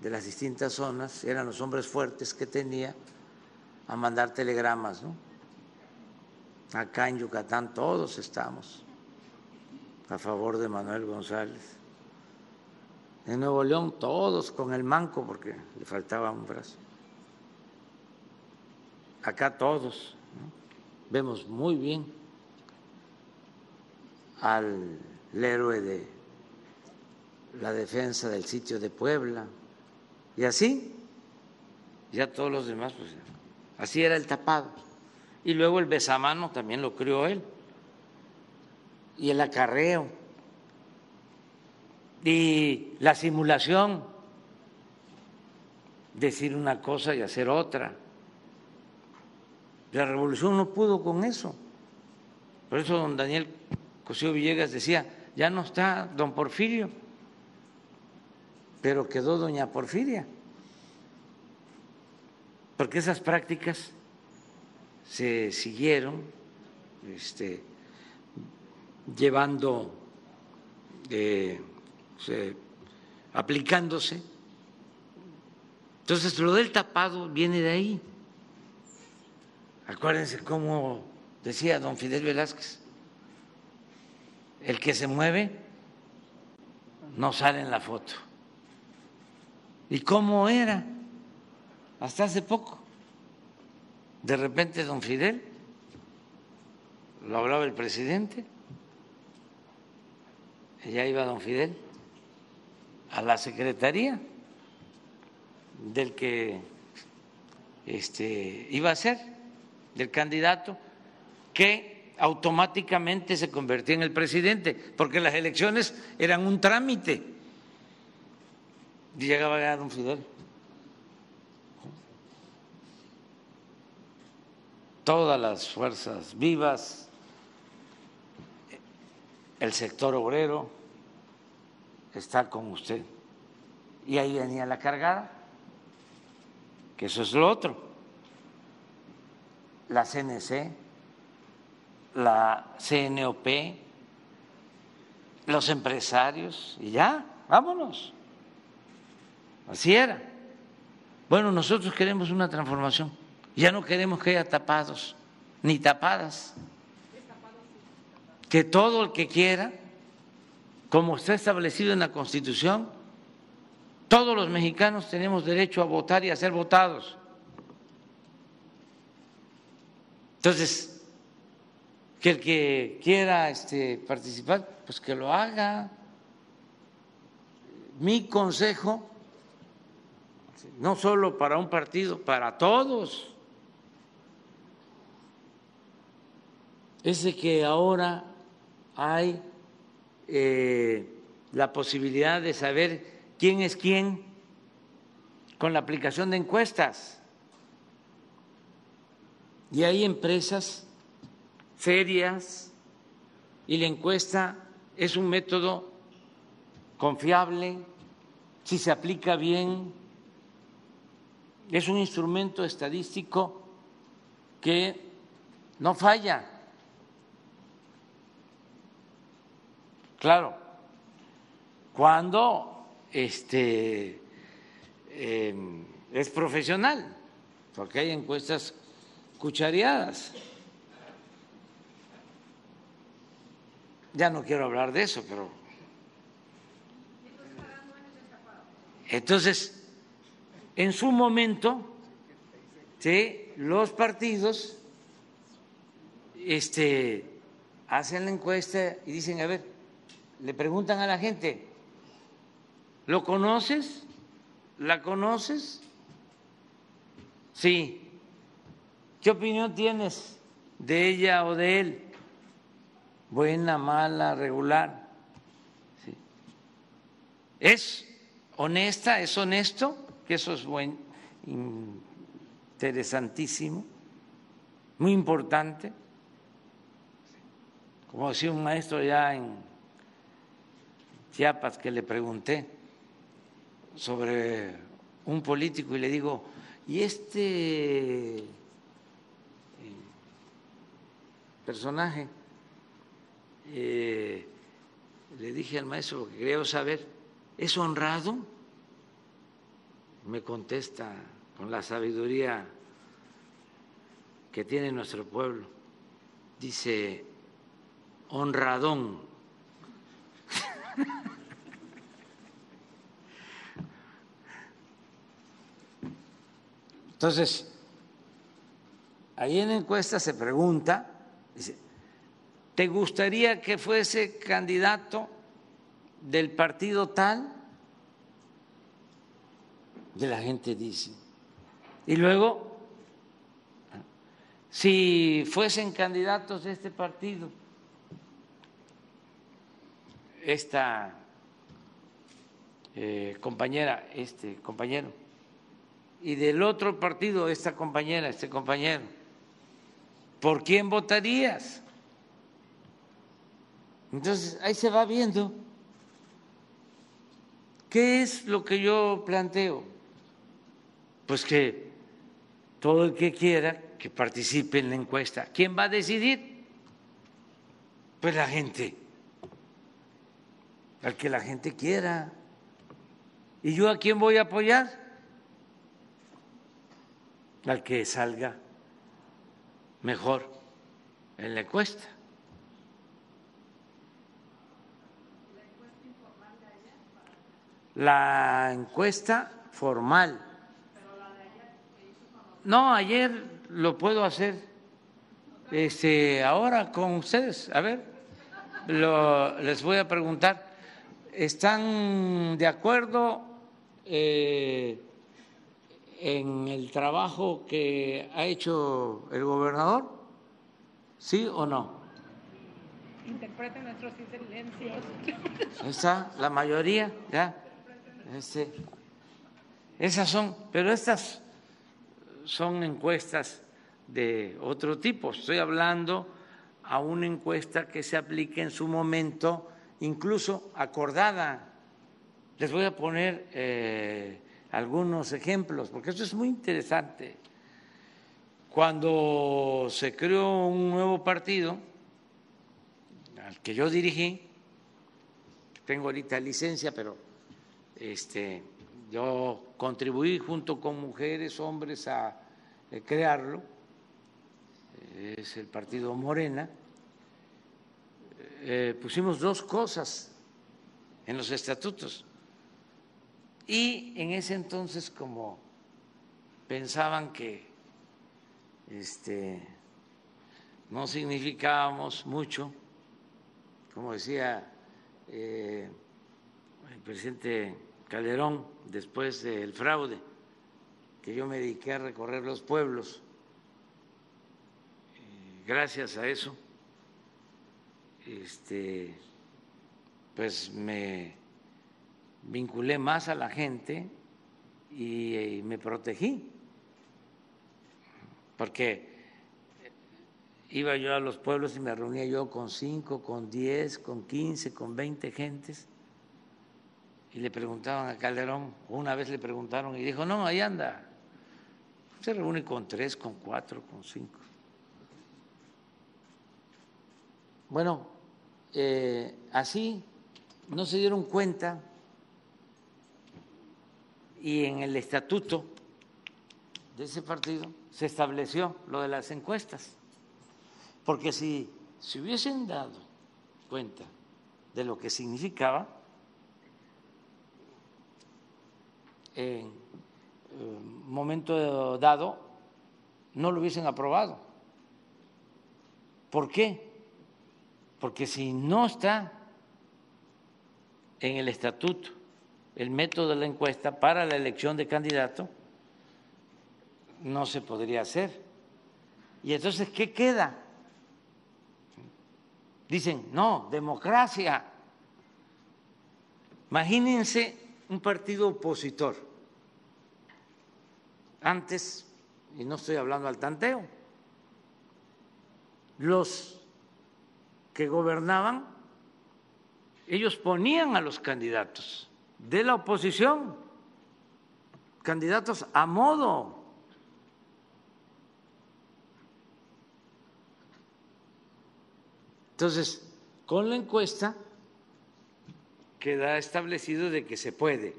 de las distintas zonas, eran los hombres fuertes que tenía, a mandar telegramas, ¿no? Acá en Yucatán todos estamos a favor de Manuel González. En Nuevo León todos con el manco porque le faltaba un brazo. Acá todos vemos muy bien al héroe de la defensa del sitio de Puebla. Y así ya todos los demás pues así era el tapado. Y luego el besamano también lo crió él. Y el acarreo y la simulación decir una cosa y hacer otra. La revolución no pudo con eso. Por eso don Daniel Cosío Villegas decía ya no está don Porfirio pero quedó doña Porfiria, porque esas prácticas se siguieron este, llevando, eh, aplicándose. Entonces, lo del tapado viene de ahí. Acuérdense cómo decía don Fidel Velázquez, el que se mueve no sale en la foto. ¿Y cómo era? Hasta hace poco. De repente, don Fidel, lo hablaba el presidente, y ya iba don Fidel a la secretaría del que este, iba a ser, del candidato, que automáticamente se convertía en el presidente, porque las elecciones eran un trámite llegaba ya don Fidel. Todas las fuerzas vivas, el sector obrero está con usted. Y ahí venía la cargada, que eso es lo otro. La CNC, la CNOP, los empresarios, y ya, vámonos. Así era. Bueno, nosotros queremos una transformación. Ya no queremos que haya tapados ni tapadas. Que todo el que quiera, como está establecido en la Constitución, todos los mexicanos tenemos derecho a votar y a ser votados. Entonces, que el que quiera este, participar, pues que lo haga. Mi consejo no solo para un partido, para todos. Es de que ahora hay eh, la posibilidad de saber quién es quién con la aplicación de encuestas. Y hay empresas serias y la encuesta es un método confiable si se aplica bien es un instrumento estadístico que no falla. Claro, cuando este, em, es profesional, porque hay encuestas cuchareadas. Ya no quiero hablar de eso, pero... Entonces, en su momento, los partidos este, hacen la encuesta y dicen, a ver, le preguntan a la gente, ¿lo conoces? ¿La conoces? Sí. ¿Qué opinión tienes de ella o de él? Buena, mala, regular. ¿Es honesta? ¿Es honesto? que eso es buen, interesantísimo, muy importante. Como decía un maestro ya en Chiapas que le pregunté sobre un político y le digo, ¿y este eh, personaje eh, le dije al maestro lo que quería saber, ¿es honrado? Me contesta con la sabiduría que tiene nuestro pueblo. Dice, honradón. Entonces, ahí en la encuesta se pregunta, dice, ¿te gustaría que fuese candidato del partido tal? Y la gente dice. Y luego, si fuesen candidatos de este partido, esta eh, compañera, este compañero, y del otro partido, esta compañera, este compañero, ¿por quién votarías? Entonces, ahí se va viendo. ¿Qué es lo que yo planteo? Pues que todo el que quiera que participe en la encuesta. ¿Quién va a decidir? Pues la gente, al que la gente quiera. ¿Y yo a quién voy a apoyar? Al que salga mejor en la encuesta. La encuesta formal. No, ayer lo puedo hacer este, ahora con ustedes. A ver, les voy a preguntar. ¿Están de acuerdo eh, en el trabajo que ha hecho el gobernador? ¿Sí o no? Interpreten nuestros silencios. Está la mayoría, ya. Este, esas son, pero estas son encuestas de otro tipo. Estoy hablando a una encuesta que se aplique en su momento, incluso acordada. Les voy a poner eh, algunos ejemplos, porque esto es muy interesante. Cuando se creó un nuevo partido, al que yo dirigí, tengo ahorita licencia, pero este, yo contribuí junto con mujeres, hombres a eh, crearlo, es el partido Morena. Eh, pusimos dos cosas en los estatutos. Y en ese entonces, como pensaban que este, no significábamos mucho, como decía eh, el presidente Calderón, después del fraude, que yo me dediqué a recorrer los pueblos, gracias a eso, este, pues me vinculé más a la gente y, me protegí, porque iba yo a los pueblos y me reunía yo con cinco, con diez, con quince, con veinte gentes y le preguntaban a Calderón, una vez le preguntaron y dijo, no, ahí anda. Se reúne con tres, con cuatro, con cinco. Bueno, eh, así no se dieron cuenta y en el estatuto de ese partido se estableció lo de las encuestas. Porque si se hubiesen dado cuenta de lo que significaba, en un momento dado no lo hubiesen aprobado. ¿Por qué? Porque si no está en el estatuto el método de la encuesta para la elección de candidato, no se podría hacer. Y entonces, ¿qué queda? Dicen, no, democracia. Imagínense un partido opositor antes, y no estoy hablando al tanteo, los que gobernaban, ellos ponían a los candidatos de la oposición, candidatos a modo. Entonces, con la encuesta queda establecido de que se puede.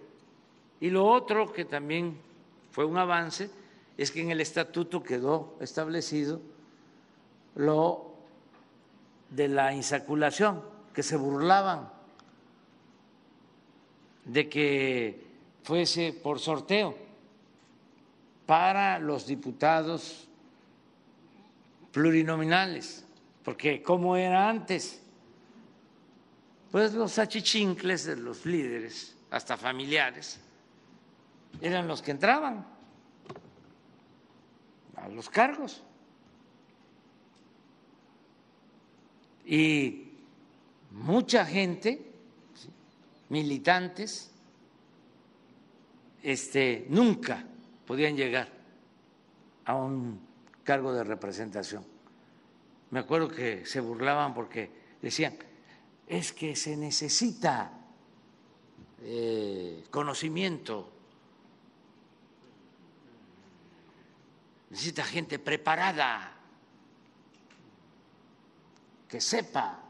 Y lo otro que también fue un avance es que en el estatuto quedó establecido lo de la insaculación, que se burlaban de que fuese por sorteo para los diputados plurinominales, porque como era antes, pues los achichincles de los líderes, hasta familiares, eran los que entraban a los cargos. Y mucha gente, militantes, este, nunca podían llegar a un cargo de representación. Me acuerdo que se burlaban porque decían, es que se necesita eh, conocimiento, necesita gente preparada, que sepa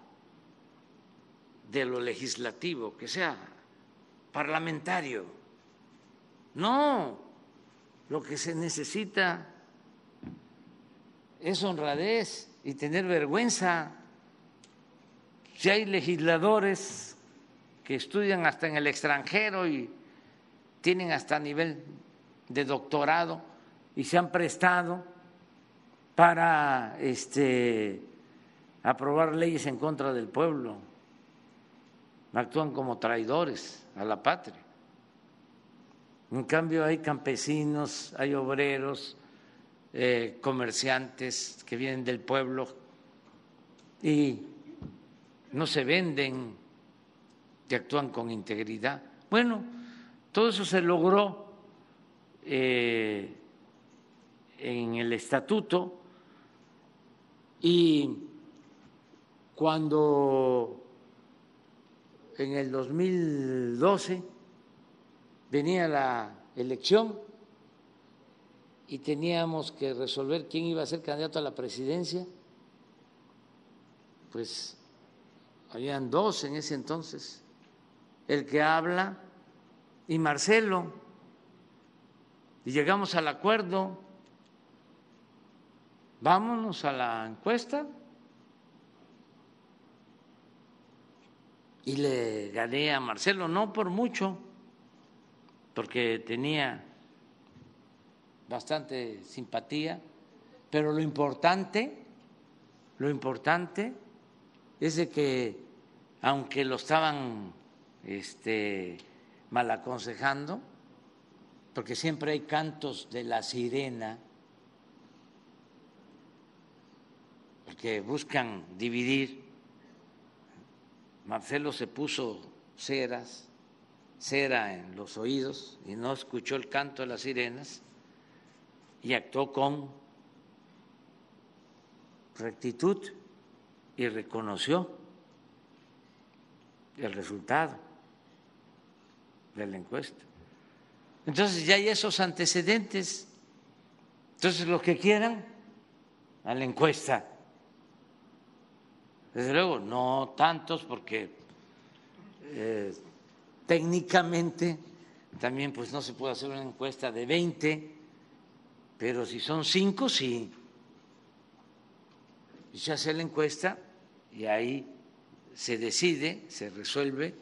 de lo legislativo, que sea parlamentario. No, lo que se necesita es honradez y tener vergüenza. Si hay legisladores que estudian hasta en el extranjero y tienen hasta nivel de doctorado y se han prestado para este, aprobar leyes en contra del pueblo, actúan como traidores a la patria. En cambio hay campesinos, hay obreros, eh, comerciantes que vienen del pueblo y no se venden, que actúan con integridad. Bueno, todo eso se logró eh, en el estatuto y cuando en el 2012 venía la elección y teníamos que resolver quién iba a ser candidato a la presidencia, pues habían dos en ese entonces, el que habla y Marcelo, y llegamos al acuerdo, vámonos a la encuesta, y le gané a Marcelo, no por mucho, porque tenía bastante simpatía, pero lo importante, lo importante es de que aunque lo estaban este, mal aconsejando, porque siempre hay cantos de la sirena, que buscan dividir, Marcelo se puso ceras cera en los oídos y no escuchó el canto de las sirenas y actuó con rectitud y reconoció el resultado de la encuesta. Entonces ya hay esos antecedentes. Entonces los que quieran a la encuesta. Desde luego, no tantos porque eh, Técnicamente también pues no se puede hacer una encuesta de 20, pero si son 5, sí. Y se hace la encuesta y ahí se decide, se resuelve.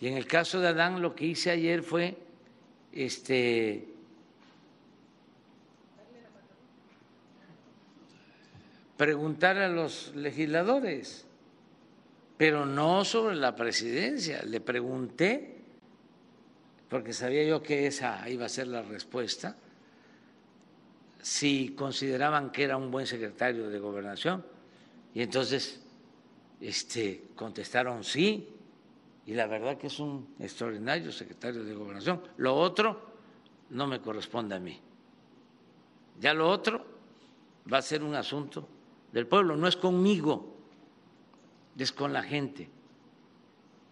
Y en el caso de Adán lo que hice ayer fue este preguntar a los legisladores pero no sobre la presidencia. Le pregunté, porque sabía yo que esa iba a ser la respuesta, si consideraban que era un buen secretario de gobernación. Y entonces este, contestaron sí, y la verdad que es un extraordinario secretario de gobernación. Lo otro no me corresponde a mí. Ya lo otro va a ser un asunto del pueblo, no es conmigo es con la gente.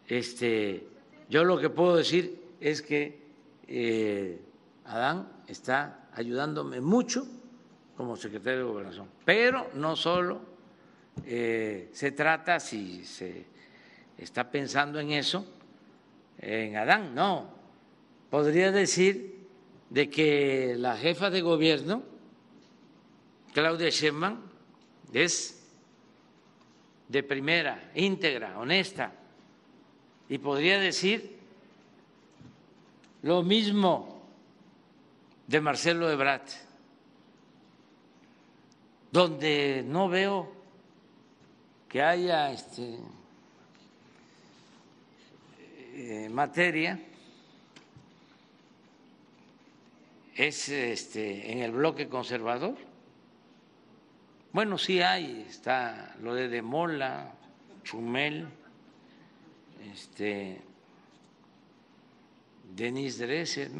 Este, yo lo que puedo decir es que eh, Adán está ayudándome mucho como secretario de gobernación, pero no solo eh, se trata, si se está pensando en eso, en Adán, no. Podría decir de que la jefa de gobierno, Claudia Sheinbaum, es de primera, íntegra, honesta, y podría decir lo mismo de Marcelo Ebrard, donde no veo que haya este, eh, materia es este, en el bloque conservador. Bueno, sí hay, está lo de Demola, Chumel, este, Denise Dresser,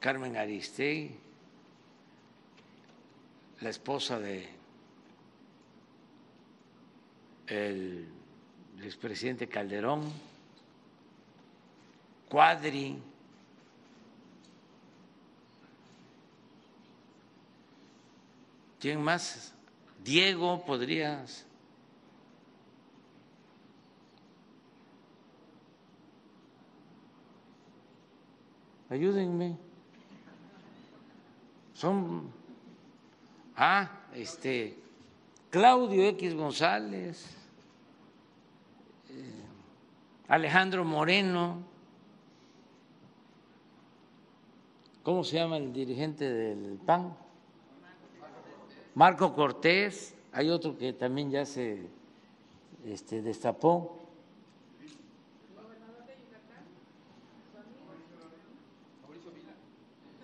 Carmen Aristegui, la esposa de el expresidente Calderón, Cuadri, ¿quién más? Diego, podrías. Ayúdenme. Son. Ah, este. Claudio X González. Alejandro Moreno, ¿cómo se llama el dirigente del PAN? Marco Cortés, hay otro que también ya se este, destapó.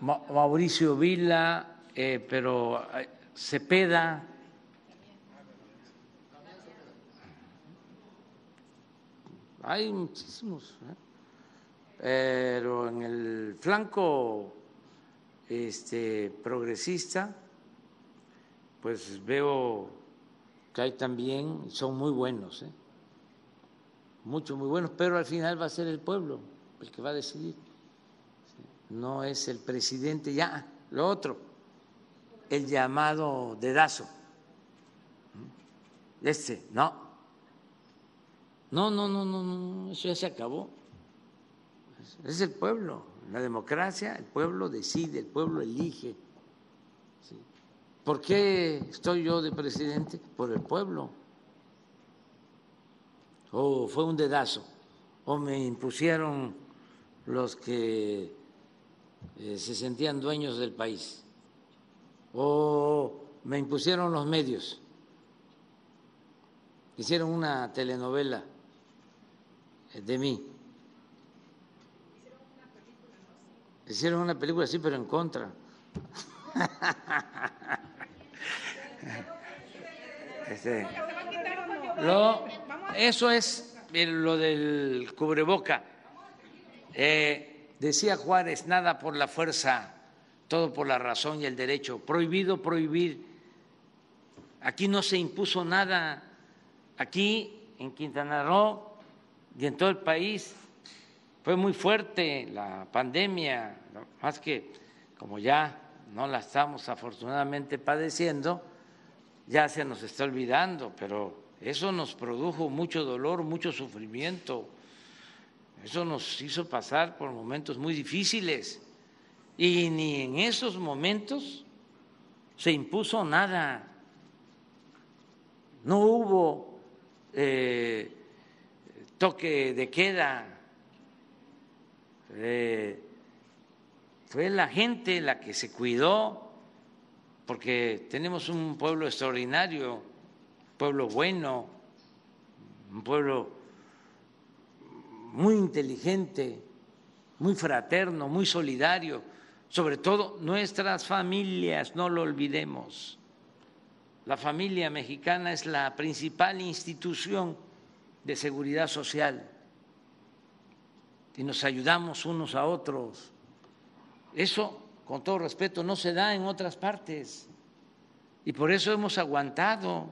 Mauricio Vila, eh, pero eh, Cepeda, hay muchísimos, ¿eh? pero en el flanco este, progresista, pues veo que hay también, son muy buenos, ¿eh? muchos muy buenos, pero al final va a ser el pueblo el que va a decidir, no es el presidente ya, lo otro, el llamado dedazo, este, no, no, no, no, no, no, eso ya se acabó. Es el pueblo, la democracia, el pueblo decide, el pueblo elige. ¿Por qué estoy yo de presidente? Por el pueblo. O fue un dedazo, o me impusieron los que eh, se sentían dueños del país, o me impusieron los medios, hicieron una telenovela de mí. Hicieron una película así, pero en contra. <laughs> Este, eso es lo del cubreboca. Eh, decía Juárez, nada por la fuerza, todo por la razón y el derecho. Prohibido prohibir. Aquí no se impuso nada. Aquí en Quintana Roo y en todo el país. Fue muy fuerte la pandemia, más que como ya no la estamos afortunadamente padeciendo, ya se nos está olvidando, pero eso nos produjo mucho dolor, mucho sufrimiento, eso nos hizo pasar por momentos muy difíciles. Y ni en esos momentos se impuso nada, no hubo... Eh, toque de queda. Eh, fue la gente la que se cuidó, porque tenemos un pueblo extraordinario, un pueblo bueno, un pueblo muy inteligente, muy fraterno, muy solidario, sobre todo nuestras familias, no lo olvidemos. La familia mexicana es la principal institución de seguridad social y nos ayudamos unos a otros. Eso, con todo respeto, no se da en otras partes. Y por eso hemos aguantado,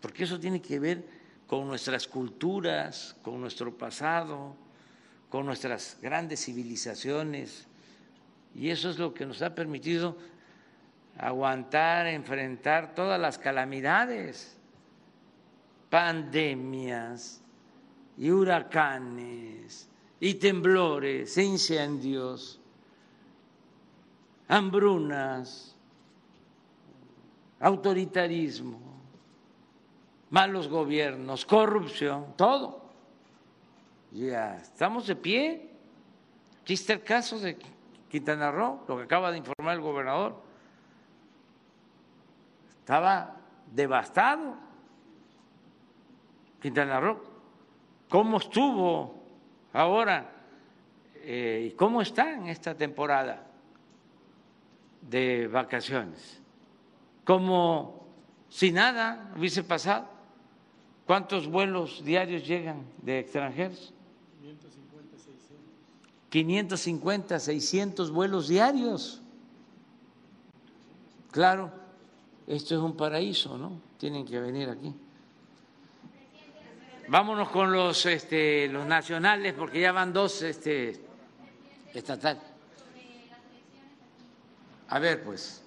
porque eso tiene que ver con nuestras culturas, con nuestro pasado, con nuestras grandes civilizaciones. Y eso es lo que nos ha permitido aguantar, enfrentar todas las calamidades, pandemias y huracanes y temblores e incendios, hambrunas, autoritarismo, malos gobiernos, corrupción, todo. Ya estamos de pie. Aquí está el caso de Quintana Roo, lo que acaba de informar el gobernador. Estaba devastado Quintana Roo. ¿Cómo estuvo ahora eh, y cómo está en esta temporada de vacaciones? Como si nada hubiese pasado. ¿Cuántos vuelos diarios llegan de extranjeros? 550, 600 vuelos diarios. Claro, esto es un paraíso, ¿no? Tienen que venir aquí. Vámonos con los, este, los nacionales, porque ya van dos este, estatales. A ver, pues.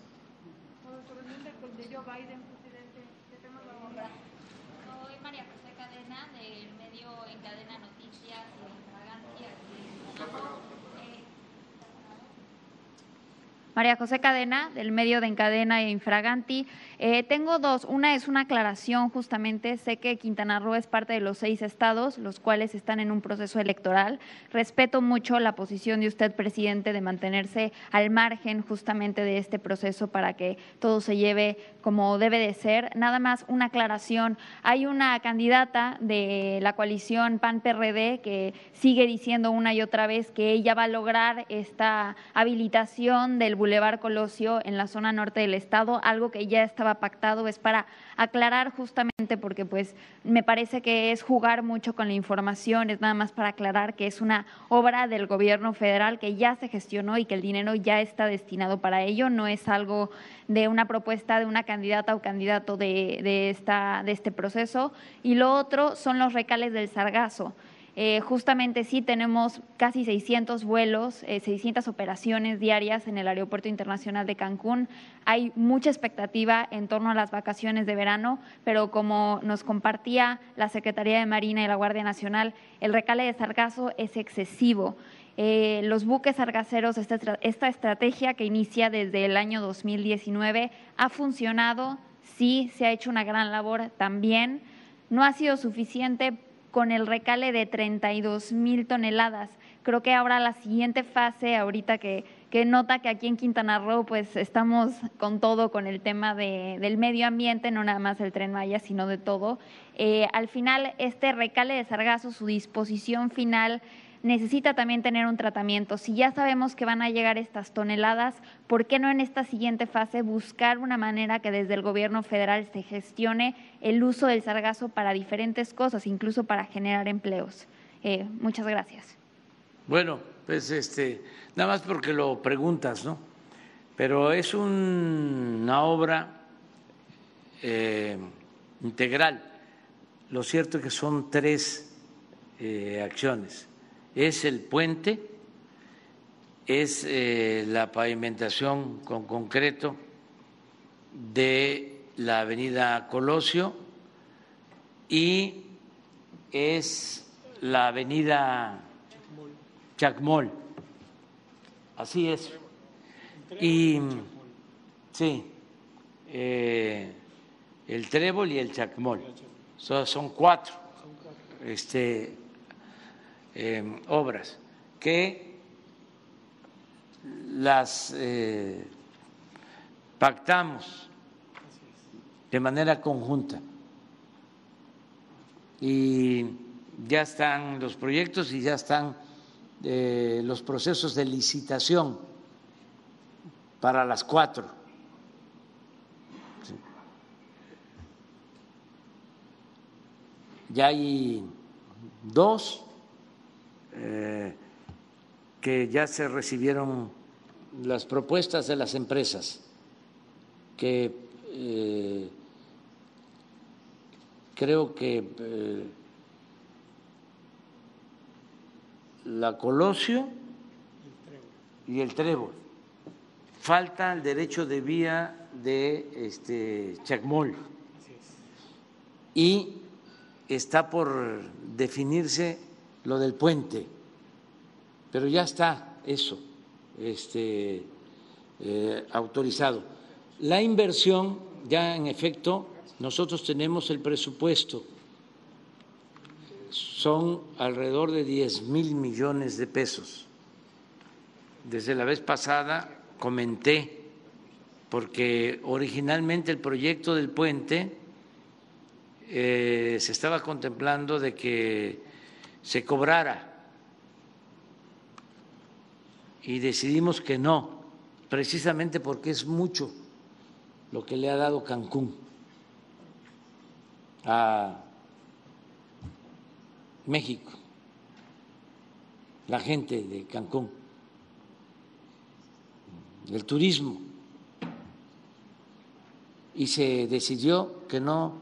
María José Cadena, del medio de Encadena e Infraganti. Eh, tengo dos. Una es una aclaración, justamente. Sé que Quintana Roo es parte de los seis estados, los cuales están en un proceso electoral. Respeto mucho la posición de usted, presidente, de mantenerse al margen justamente de este proceso para que todo se lleve como debe de ser. Nada más una aclaración. Hay una candidata de la coalición PAN-PRD que sigue diciendo una y otra vez que ella va a lograr esta habilitación del Boulevard Colosio en la zona norte del estado, algo que ya estaba pactado, es para aclarar justamente porque pues me parece que es jugar mucho con la información, es nada más para aclarar que es una obra del gobierno federal que ya se gestionó y que el dinero ya está destinado para ello, no es algo de una propuesta de una candidata o candidato de, de, esta, de este proceso. Y lo otro son los recales del sargazo. Eh, justamente sí tenemos casi 600 vuelos, eh, 600 operaciones diarias en el Aeropuerto Internacional de Cancún. Hay mucha expectativa en torno a las vacaciones de verano, pero como nos compartía la Secretaría de Marina y la Guardia Nacional, el recale de sargazo es excesivo. Eh, los buques sargaceros, esta, esta estrategia que inicia desde el año 2019 ha funcionado, sí, se ha hecho una gran labor también. No ha sido suficiente con el recale de 32 mil toneladas. Creo que ahora la siguiente fase, ahorita que, que nota que aquí en Quintana Roo pues estamos con todo, con el tema de, del medio ambiente, no nada más el tren Maya, sino de todo. Eh, al final, este recale de sargazo, su disposición final necesita también tener un tratamiento. Si ya sabemos que van a llegar estas toneladas, ¿por qué no en esta siguiente fase buscar una manera que desde el gobierno federal se gestione el uso del sargazo para diferentes cosas, incluso para generar empleos? Eh, muchas gracias. Bueno, pues este, nada más porque lo preguntas, ¿no? Pero es un, una obra eh, integral. Lo cierto es que son tres eh, acciones es el puente, es eh, la pavimentación con concreto de la avenida Colosio y es la avenida Chacmol. Así es. Y sí, eh, el trébol y el chacmol. son cuatro. Este, eh, obras que las eh, pactamos de manera conjunta y ya están los proyectos y ya están eh, los procesos de licitación para las cuatro. Ya hay dos eh, que ya se recibieron las propuestas de las empresas que eh, creo que eh, la Colosio y el Trébol. Falta el derecho de vía de este Chacmol. Y está por definirse lo del puente, pero ya está eso este, eh, autorizado. La inversión, ya en efecto, nosotros tenemos el presupuesto, son alrededor de 10 mil millones de pesos. Desde la vez pasada comenté, porque originalmente el proyecto del puente eh, se estaba contemplando de que se cobrara. Y decidimos que no, precisamente porque es mucho lo que le ha dado Cancún a México, la gente de Cancún, el turismo, y se decidió que no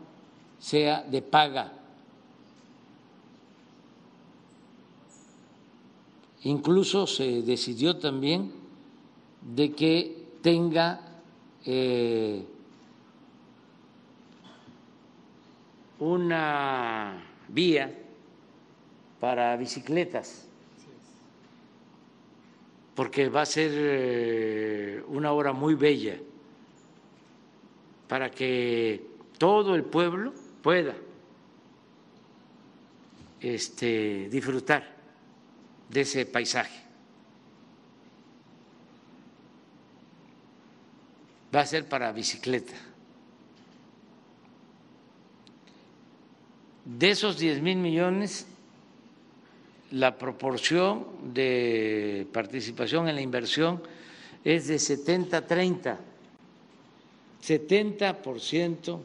sea de paga Incluso se decidió también de que tenga eh, una vía para bicicletas, porque va a ser eh, una hora muy bella para que todo el pueblo pueda este, disfrutar de ese paisaje. Va a ser para bicicleta. De esos 10 mil millones, la proporción de participación en la inversión es de 70-30. 70%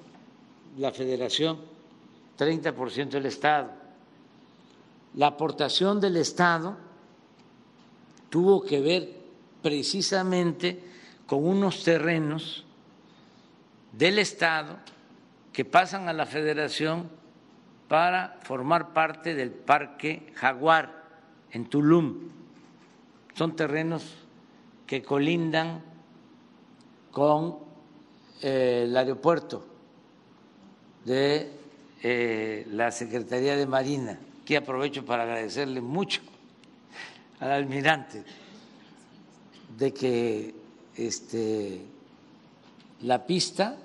la federación, 30% el Estado la aportación del Estado tuvo que ver precisamente con unos terrenos del Estado que pasan a la Federación para formar parte del Parque Jaguar en Tulum. Son terrenos que colindan con eh, el aeropuerto de eh, la Secretaría de Marina Aquí aprovecho para agradecerle mucho al almirante de que este, la pista,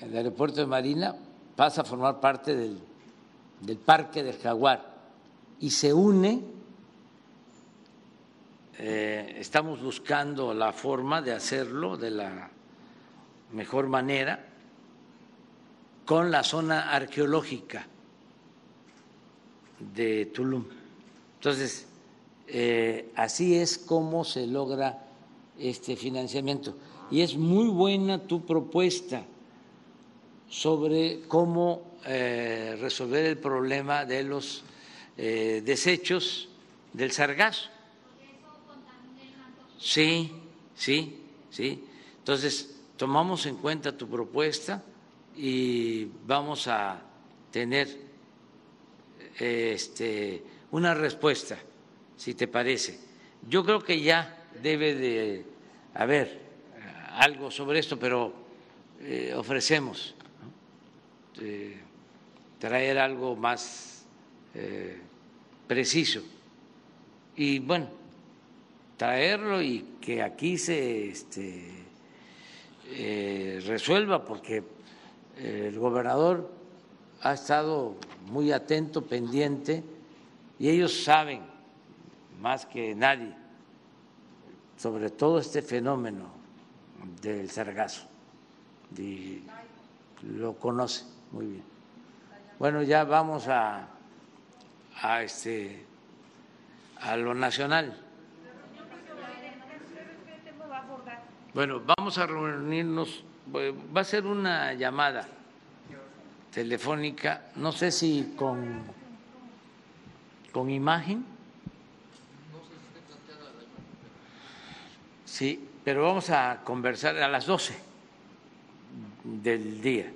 el aeropuerto de Marina, pasa a formar parte del, del Parque del Jaguar y se une, eh, estamos buscando la forma de hacerlo de la mejor manera con la zona arqueológica de Tulum. Entonces, eh, así es como se logra este financiamiento. Y es muy buena tu propuesta sobre cómo eh, resolver el problema de los eh, desechos del sargazo. Sí, sí, sí. Entonces, tomamos en cuenta tu propuesta y vamos a tener este, una respuesta, si te parece. Yo creo que ya debe de haber algo sobre esto, pero eh, ofrecemos traer algo más eh, preciso. Y bueno, traerlo y que aquí se este, eh, resuelva, porque el gobernador ha estado muy atento, pendiente, y ellos saben más que nadie sobre todo este fenómeno del sargazo, y lo conoce muy bien. Bueno, ya vamos a, a, este, a lo nacional. Bueno, vamos a reunirnos, va a ser una llamada telefónica, no sé si con, con imagen. Sí, pero vamos a conversar a las 12 del día.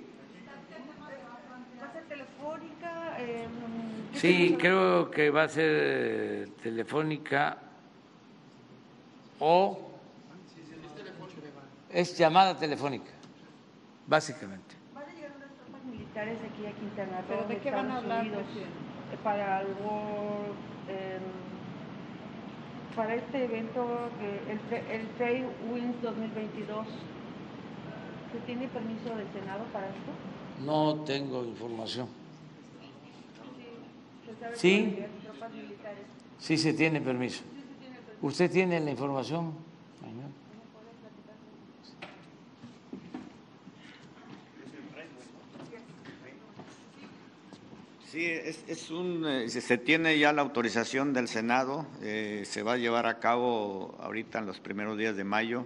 Sí, creo que va a ser telefónica o es llamada telefónica, básicamente. Van a llegar unas militares aquí a Quintana Roo, ¿Pero de qué van a Estados hablar, Unidos, eh, para el World, em, para este evento, el, el Trade Winds 2022. ¿Se tiene permiso del Senado para esto? No tengo información. ¿Se sabe que Sí. Sí se tiene permiso. ¿Usted tiene la información? señor? Sí, es, es un, eh, se tiene ya la autorización del Senado, eh, se va a llevar a cabo ahorita en los primeros días de mayo,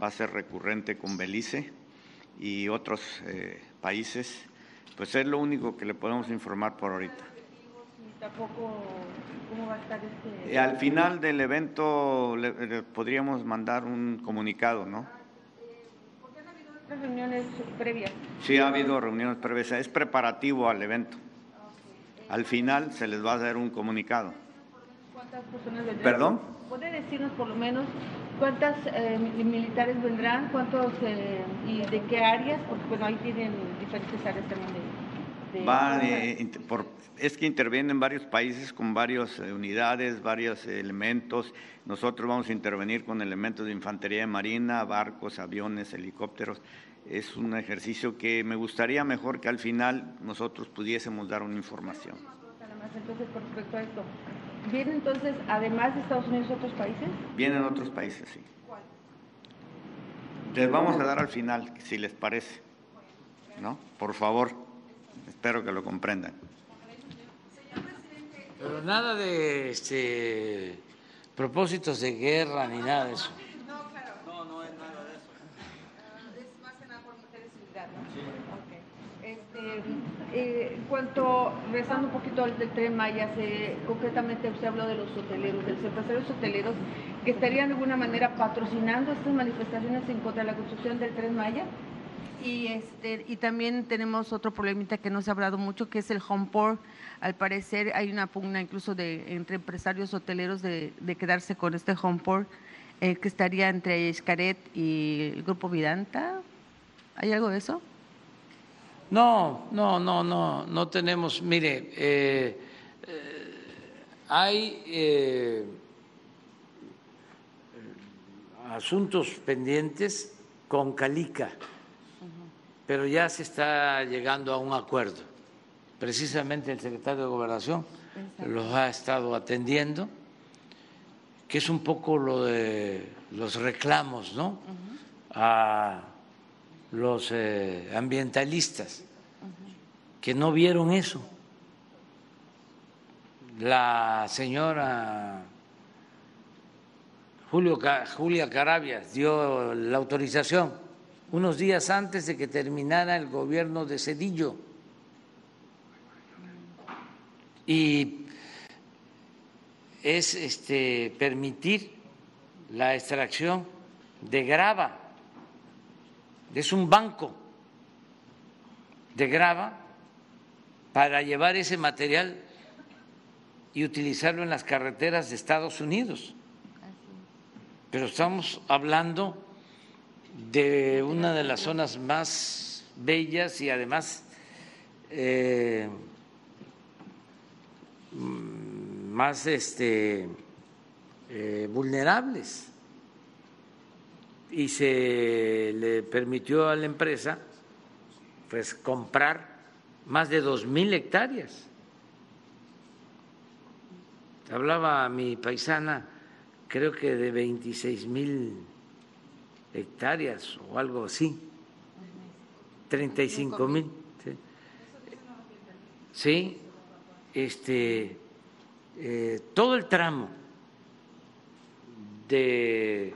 va a ser recurrente con Belice y otros eh, países. Pues es lo único que le podemos informar por ahorita. Tampoco, ¿cómo va a estar este? Y al final del evento le- le podríamos mandar un comunicado, ¿no? Otras reuniones previas. Sí, ha habido reuniones previas, es preparativo al evento. Al final se les va a dar un comunicado. ¿Cuántas personas vendrán? ¿Perdón? ¿Puede decirnos por lo menos cuántas eh, mi- militares vendrán, cuántos eh, y de qué áreas? Porque bueno, ahí tienen diferentes áreas también de... fuerza. eh, por- es que intervienen varios países con varias eh, unidades, varios elementos. Nosotros vamos a intervenir con elementos de infantería de marina, barcos, aviones, helicópteros. Es un ejercicio que me gustaría mejor que al final nosotros pudiésemos dar una información. Entonces, con respecto a esto, ¿vienen entonces, además de Estados Unidos, otros países? Vienen otros países, sí. Les vamos a dar al final, si les parece. ¿No? Por favor, espero que lo comprendan. Pero nada de este, propósitos de guerra ni nada de eso. No, claro. No, no es nada de eso. Es más que nada por mujeres y seguridad, ¿no? Sí. Este, eh, en cuanto, regresando un poquito al del Tren Maya, se, concretamente usted habló de los hoteleros, de los empresarios hoteleros que estarían de alguna manera patrocinando estas manifestaciones en contra de la construcción del Tren Maya. Y, este, y también tenemos otro problemita que no se ha hablado mucho, que es el home port. Al parecer hay una pugna incluso de, entre empresarios hoteleros de, quedarse con este home port, eh, que estaría entre Xcaret y el Grupo Vidanta. ¿Hay algo de eso? No, no, no, no, no tenemos. Mire, eh, eh, hay eh, asuntos pendientes con Calica, pero ya se está llegando a un acuerdo. Precisamente el secretario de Gobernación los ha estado atendiendo, que es un poco lo de los reclamos, ¿no? A los eh, ambientalistas que no vieron eso. La señora Julio, Julia Carabias dio la autorización unos días antes de que terminara el gobierno de Cedillo. Y es este, permitir la extracción de grava es un banco de grava para llevar ese material y utilizarlo en las carreteras de Estados Unidos. Pero estamos hablando de una de las zonas más bellas y además eh, mm, más este, eh, vulnerables y se le permitió a la empresa pues comprar más de dos mil hectáreas. Hablaba mi paisana, creo que de 26 mil hectáreas o algo así, 35 mil. Sí. Este, eh, todo el tramo de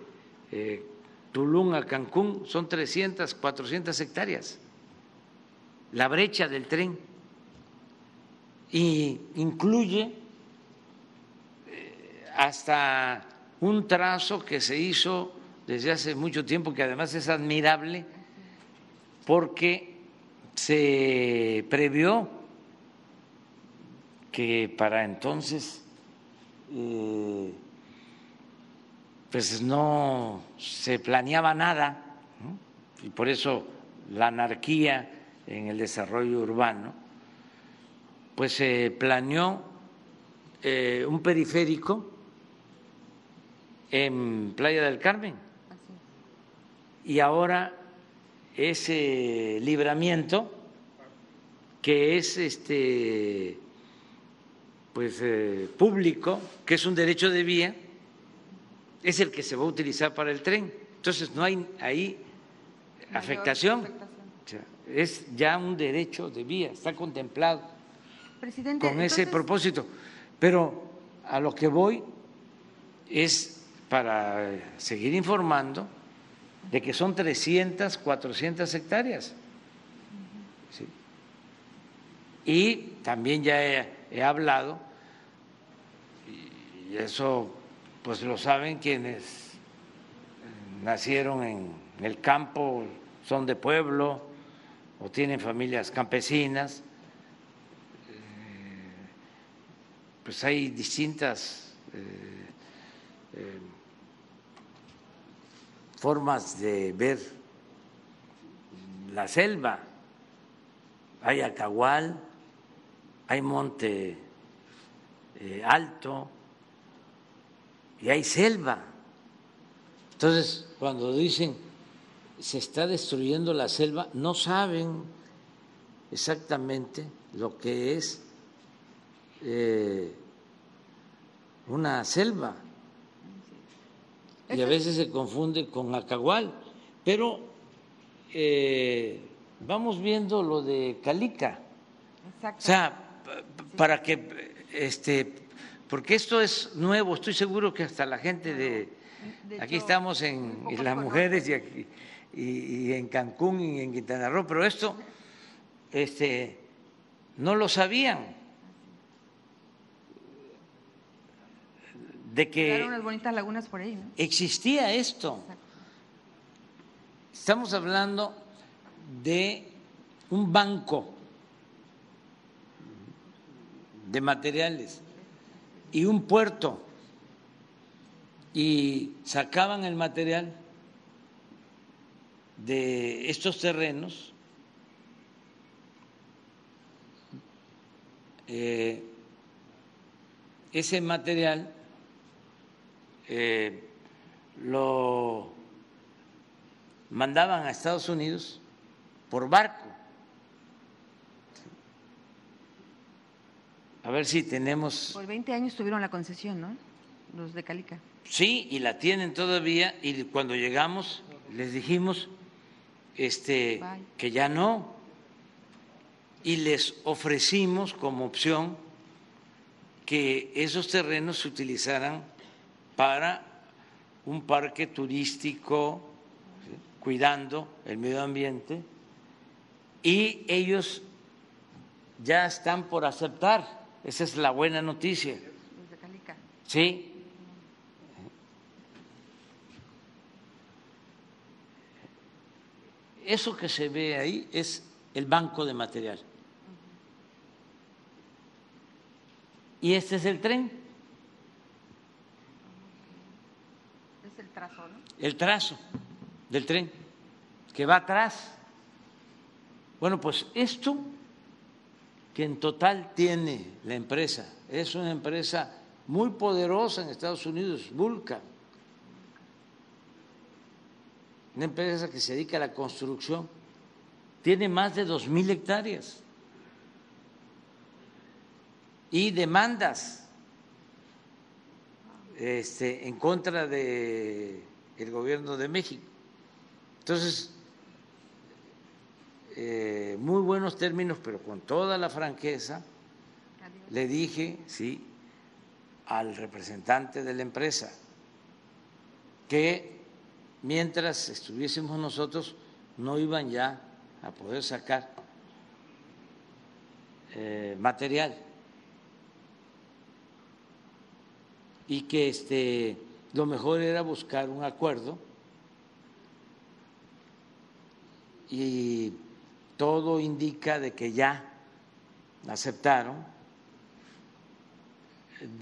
eh, Tulum a Cancún son 300, 400 hectáreas. La brecha del tren y incluye eh, hasta un trazo que se hizo desde hace mucho tiempo, que además es admirable, porque se previó que para entonces eh, pues no se planeaba nada, ¿no? y por eso la anarquía en el desarrollo urbano, pues se planeó eh, un periférico en Playa del Carmen. Y ahora ese libramiento, que es este pues eh, público, que es un derecho de vía, es el que se va a utilizar para el tren. Entonces no hay ahí afectación. es ya un derecho de vía, está contemplado con ese propósito. Pero a lo que voy es para seguir informando de que son 300, 400 hectáreas. Y también ya he, hablado, y eso pues lo saben quienes nacieron en el campo, son de pueblo o tienen familias campesinas, eh, pues hay distintas eh, eh, formas de ver la selva. Hay acahual, hay monte alto y hay selva. Entonces, cuando dicen se está destruyendo la selva, no saben exactamente lo que es eh, una selva y a veces se confunde con acahual, pero eh, vamos viendo lo de Calica. O sea, para que, este, porque esto es nuevo, estoy seguro que hasta la gente de, aquí estamos en, las mujeres y, aquí, y, en Cancún y en Quintana Roo, pero esto este, no lo sabían. de que unas bonitas lagunas por ahí, existía esto. Estamos hablando de un banco de materiales y un puerto y sacaban el material de estos terrenos eh, ese material eh, lo mandaban a Estados Unidos por barco. A ver si tenemos. Por 20 años tuvieron la concesión, ¿no? Los de Calica. Sí, y la tienen todavía. Y cuando llegamos les dijimos este, que ya no. Y les ofrecimos como opción que esos terrenos se utilizaran para un parque turístico cuidando el medio ambiente y ellos ya están por aceptar. Esa es la buena noticia. Sí. Eso que se ve ahí es el banco de material. Y este es el tren. el trazo del tren que va atrás. Bueno, pues esto que en total tiene la empresa, es una empresa muy poderosa en Estados Unidos, Vulca, una empresa que se dedica a la construcción, tiene más de dos mil hectáreas. Y demandas este, en contra de el gobierno de México. Entonces, eh, muy buenos términos, pero con toda la franqueza, le dije, sí, al representante de la empresa, que mientras estuviésemos nosotros no iban ya a poder sacar eh, material. Y que este lo mejor era buscar un acuerdo y todo indica de que ya aceptaron,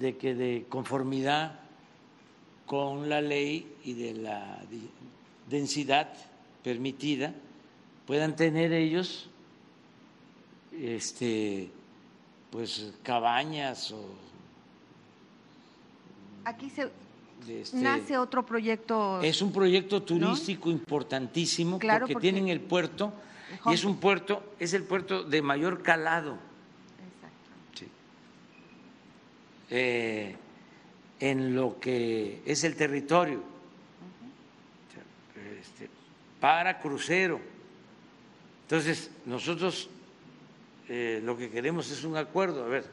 de que de conformidad con la ley y de la densidad permitida, puedan tener ellos este pues cabañas o Aquí se este, nace otro proyecto. es un proyecto turístico importantísimo Claro, porque, porque- tienen el puerto y es un puerto, es el puerto de mayor calado. Sí. Eh, en lo que es el territorio este, para crucero. Entonces, nosotros eh, lo que queremos es un acuerdo. A ver,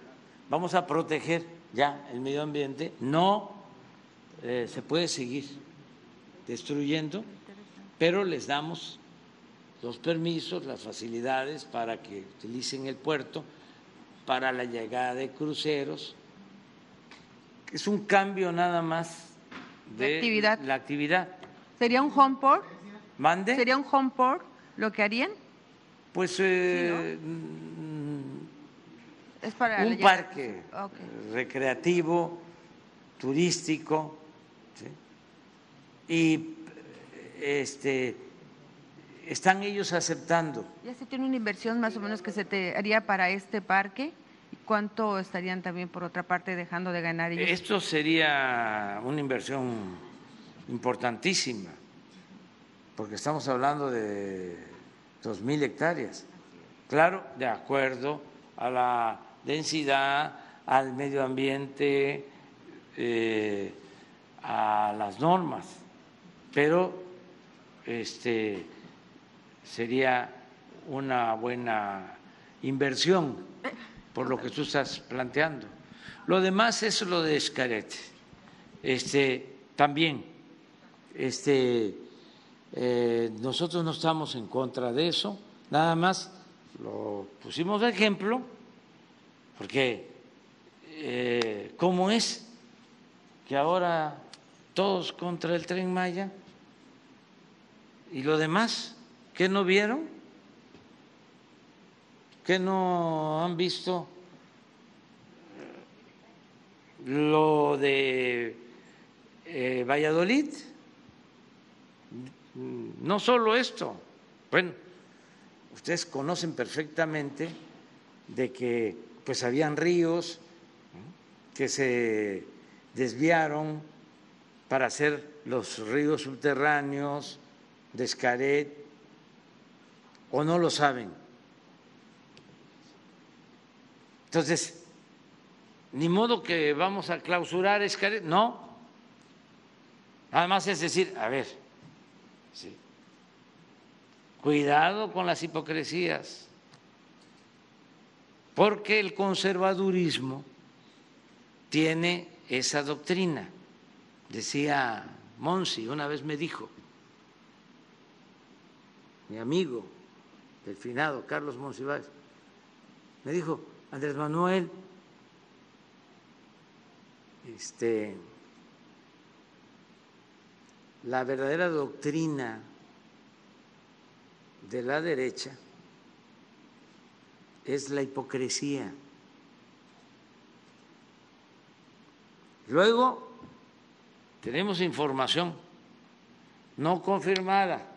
vamos a proteger ya el medio ambiente, no eh, se puede seguir destruyendo, pero les damos los permisos, las facilidades para que utilicen el puerto para la llegada de cruceros. Es un cambio nada más de, actividad. la actividad. ¿Sería un home port? ¿Mande? ¿Sería un home port lo que harían? Pues eh, Es para un parque recreativo, turístico, ¿sí? y este, están ellos aceptando. ¿Ya se tiene una inversión más o menos que se te haría para este parque? ¿Y cuánto estarían también por otra parte dejando de ganar ellos? Esto sería una inversión importantísima, porque estamos hablando de dos mil hectáreas. Claro, de acuerdo a la densidad, al medio ambiente, eh, a las normas, pero este sería una buena inversión por lo que tú estás planteando. Lo demás es lo de Escaret. Este, también, este, eh, nosotros no estamos en contra de eso, nada más lo pusimos de ejemplo, porque eh, ¿cómo es que ahora todos contra el tren Maya y lo demás, ¿qué no vieron? ¿Qué no han visto lo de eh, Valladolid? No solo esto, bueno, ustedes conocen perfectamente de que pues habían ríos que se desviaron para hacer los ríos subterráneos de Escaret, o no lo saben. Entonces, ni modo que vamos a clausurar no. Nada más es decir, a ver, sí, cuidado con las hipocresías, porque el conservadurismo tiene esa doctrina. Decía Monsi, una vez me dijo, mi amigo, el finado Carlos Monsiváis, me dijo, Andrés Manuel, este, la verdadera doctrina de la derecha es la hipocresía. Luego tenemos información no confirmada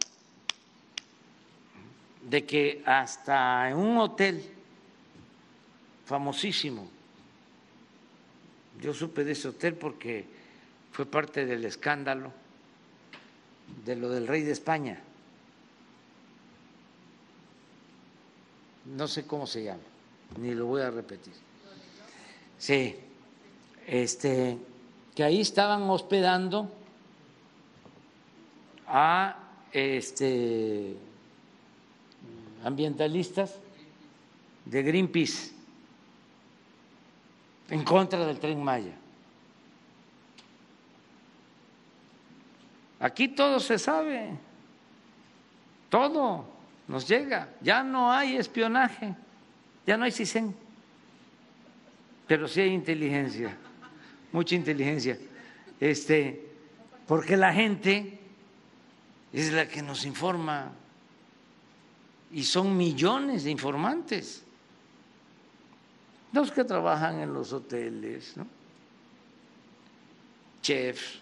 de que hasta en un hotel famosísimo, yo supe de ese hotel porque fue parte del escándalo de lo del rey de España, no sé cómo se llama, ni lo voy a repetir. Sí, este, que ahí estaban hospedando a este ambientalistas de Greenpeace en contra del tren Maya. Aquí todo se sabe, todo nos llega, ya no hay espionaje, ya no hay CISEN, pero sí hay inteligencia, mucha inteligencia, este, porque la gente es la que nos informa y son millones de informantes, los que trabajan en los hoteles, ¿no? chefs,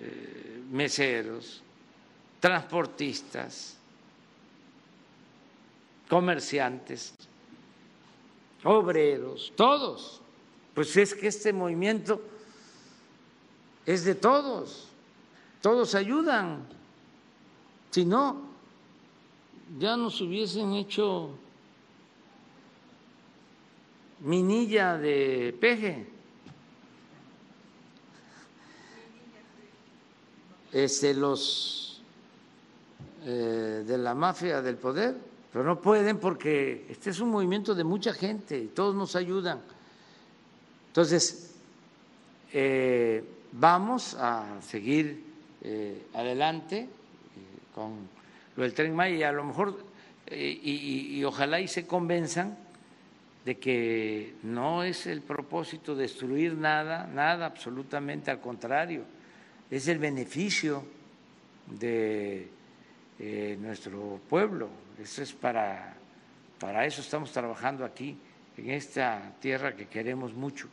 eh, meseros, transportistas, comerciantes, obreros, todos. Pues es que este movimiento es de todos, todos ayudan. Si no, ya nos hubiesen hecho minilla de peje. Este, los eh, de la mafia del poder, pero no pueden porque este es un movimiento de mucha gente y todos nos ayudan. Entonces, eh, vamos a seguir eh, adelante con lo del tren Maya y a lo mejor, y, y ojalá y se convenzan de que no es el propósito destruir nada, nada, absolutamente al contrario, es el beneficio de eh, nuestro pueblo. Eso es para, para eso estamos trabajando aquí, en esta tierra que queremos mucho.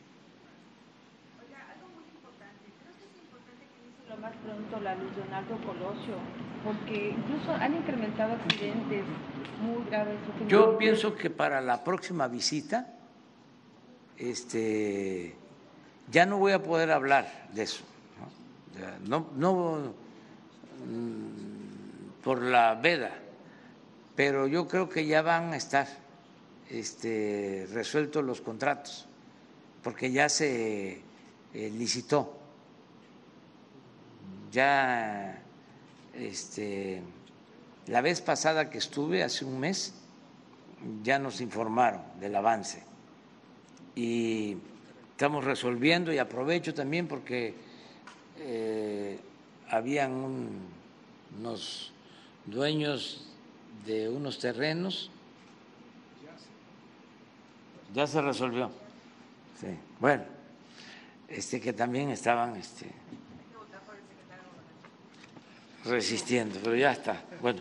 Más pronto la luz Leonardo Colosio, porque incluso han incrementado accidentes muy graves. Yo pienso que para la próxima visita, este, ya no voy a poder hablar de eso, no, no, mm, por la veda, pero yo creo que ya van a estar este, resueltos los contratos, porque ya se eh, licitó ya este, la vez pasada que estuve, hace un mes, ya nos informaron del avance y estamos resolviendo y aprovecho también porque eh, habían unos dueños de unos terrenos. Ya se resolvió. Sí. Bueno, este que también estaban este, resistiendo, pero ya está. Bueno,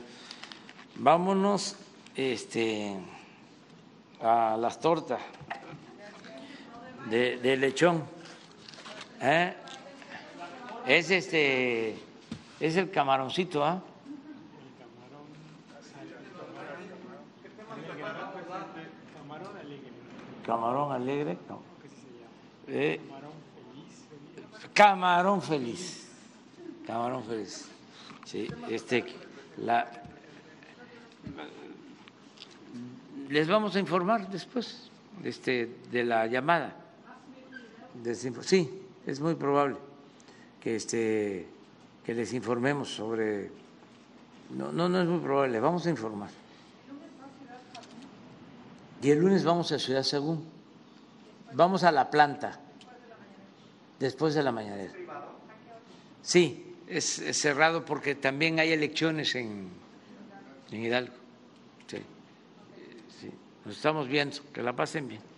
vámonos este, a las tortas de, lechón. ¿Eh? Es este, es el camaroncito, ¿ah? Camarón alegre. No. Eh, camarón feliz. Camarón feliz. Sí, este, la, les vamos a informar después este, de la llamada. Sí, es muy probable que, este, que les informemos sobre... No, no, no es muy probable, vamos a informar. Y el lunes vamos a Ciudad Según. Vamos a la planta, después de la mañanera. Sí, es, cerrado porque también hay elecciones en, en Hidalgo. Sí. sí. Nos estamos viendo, que la pasen bien.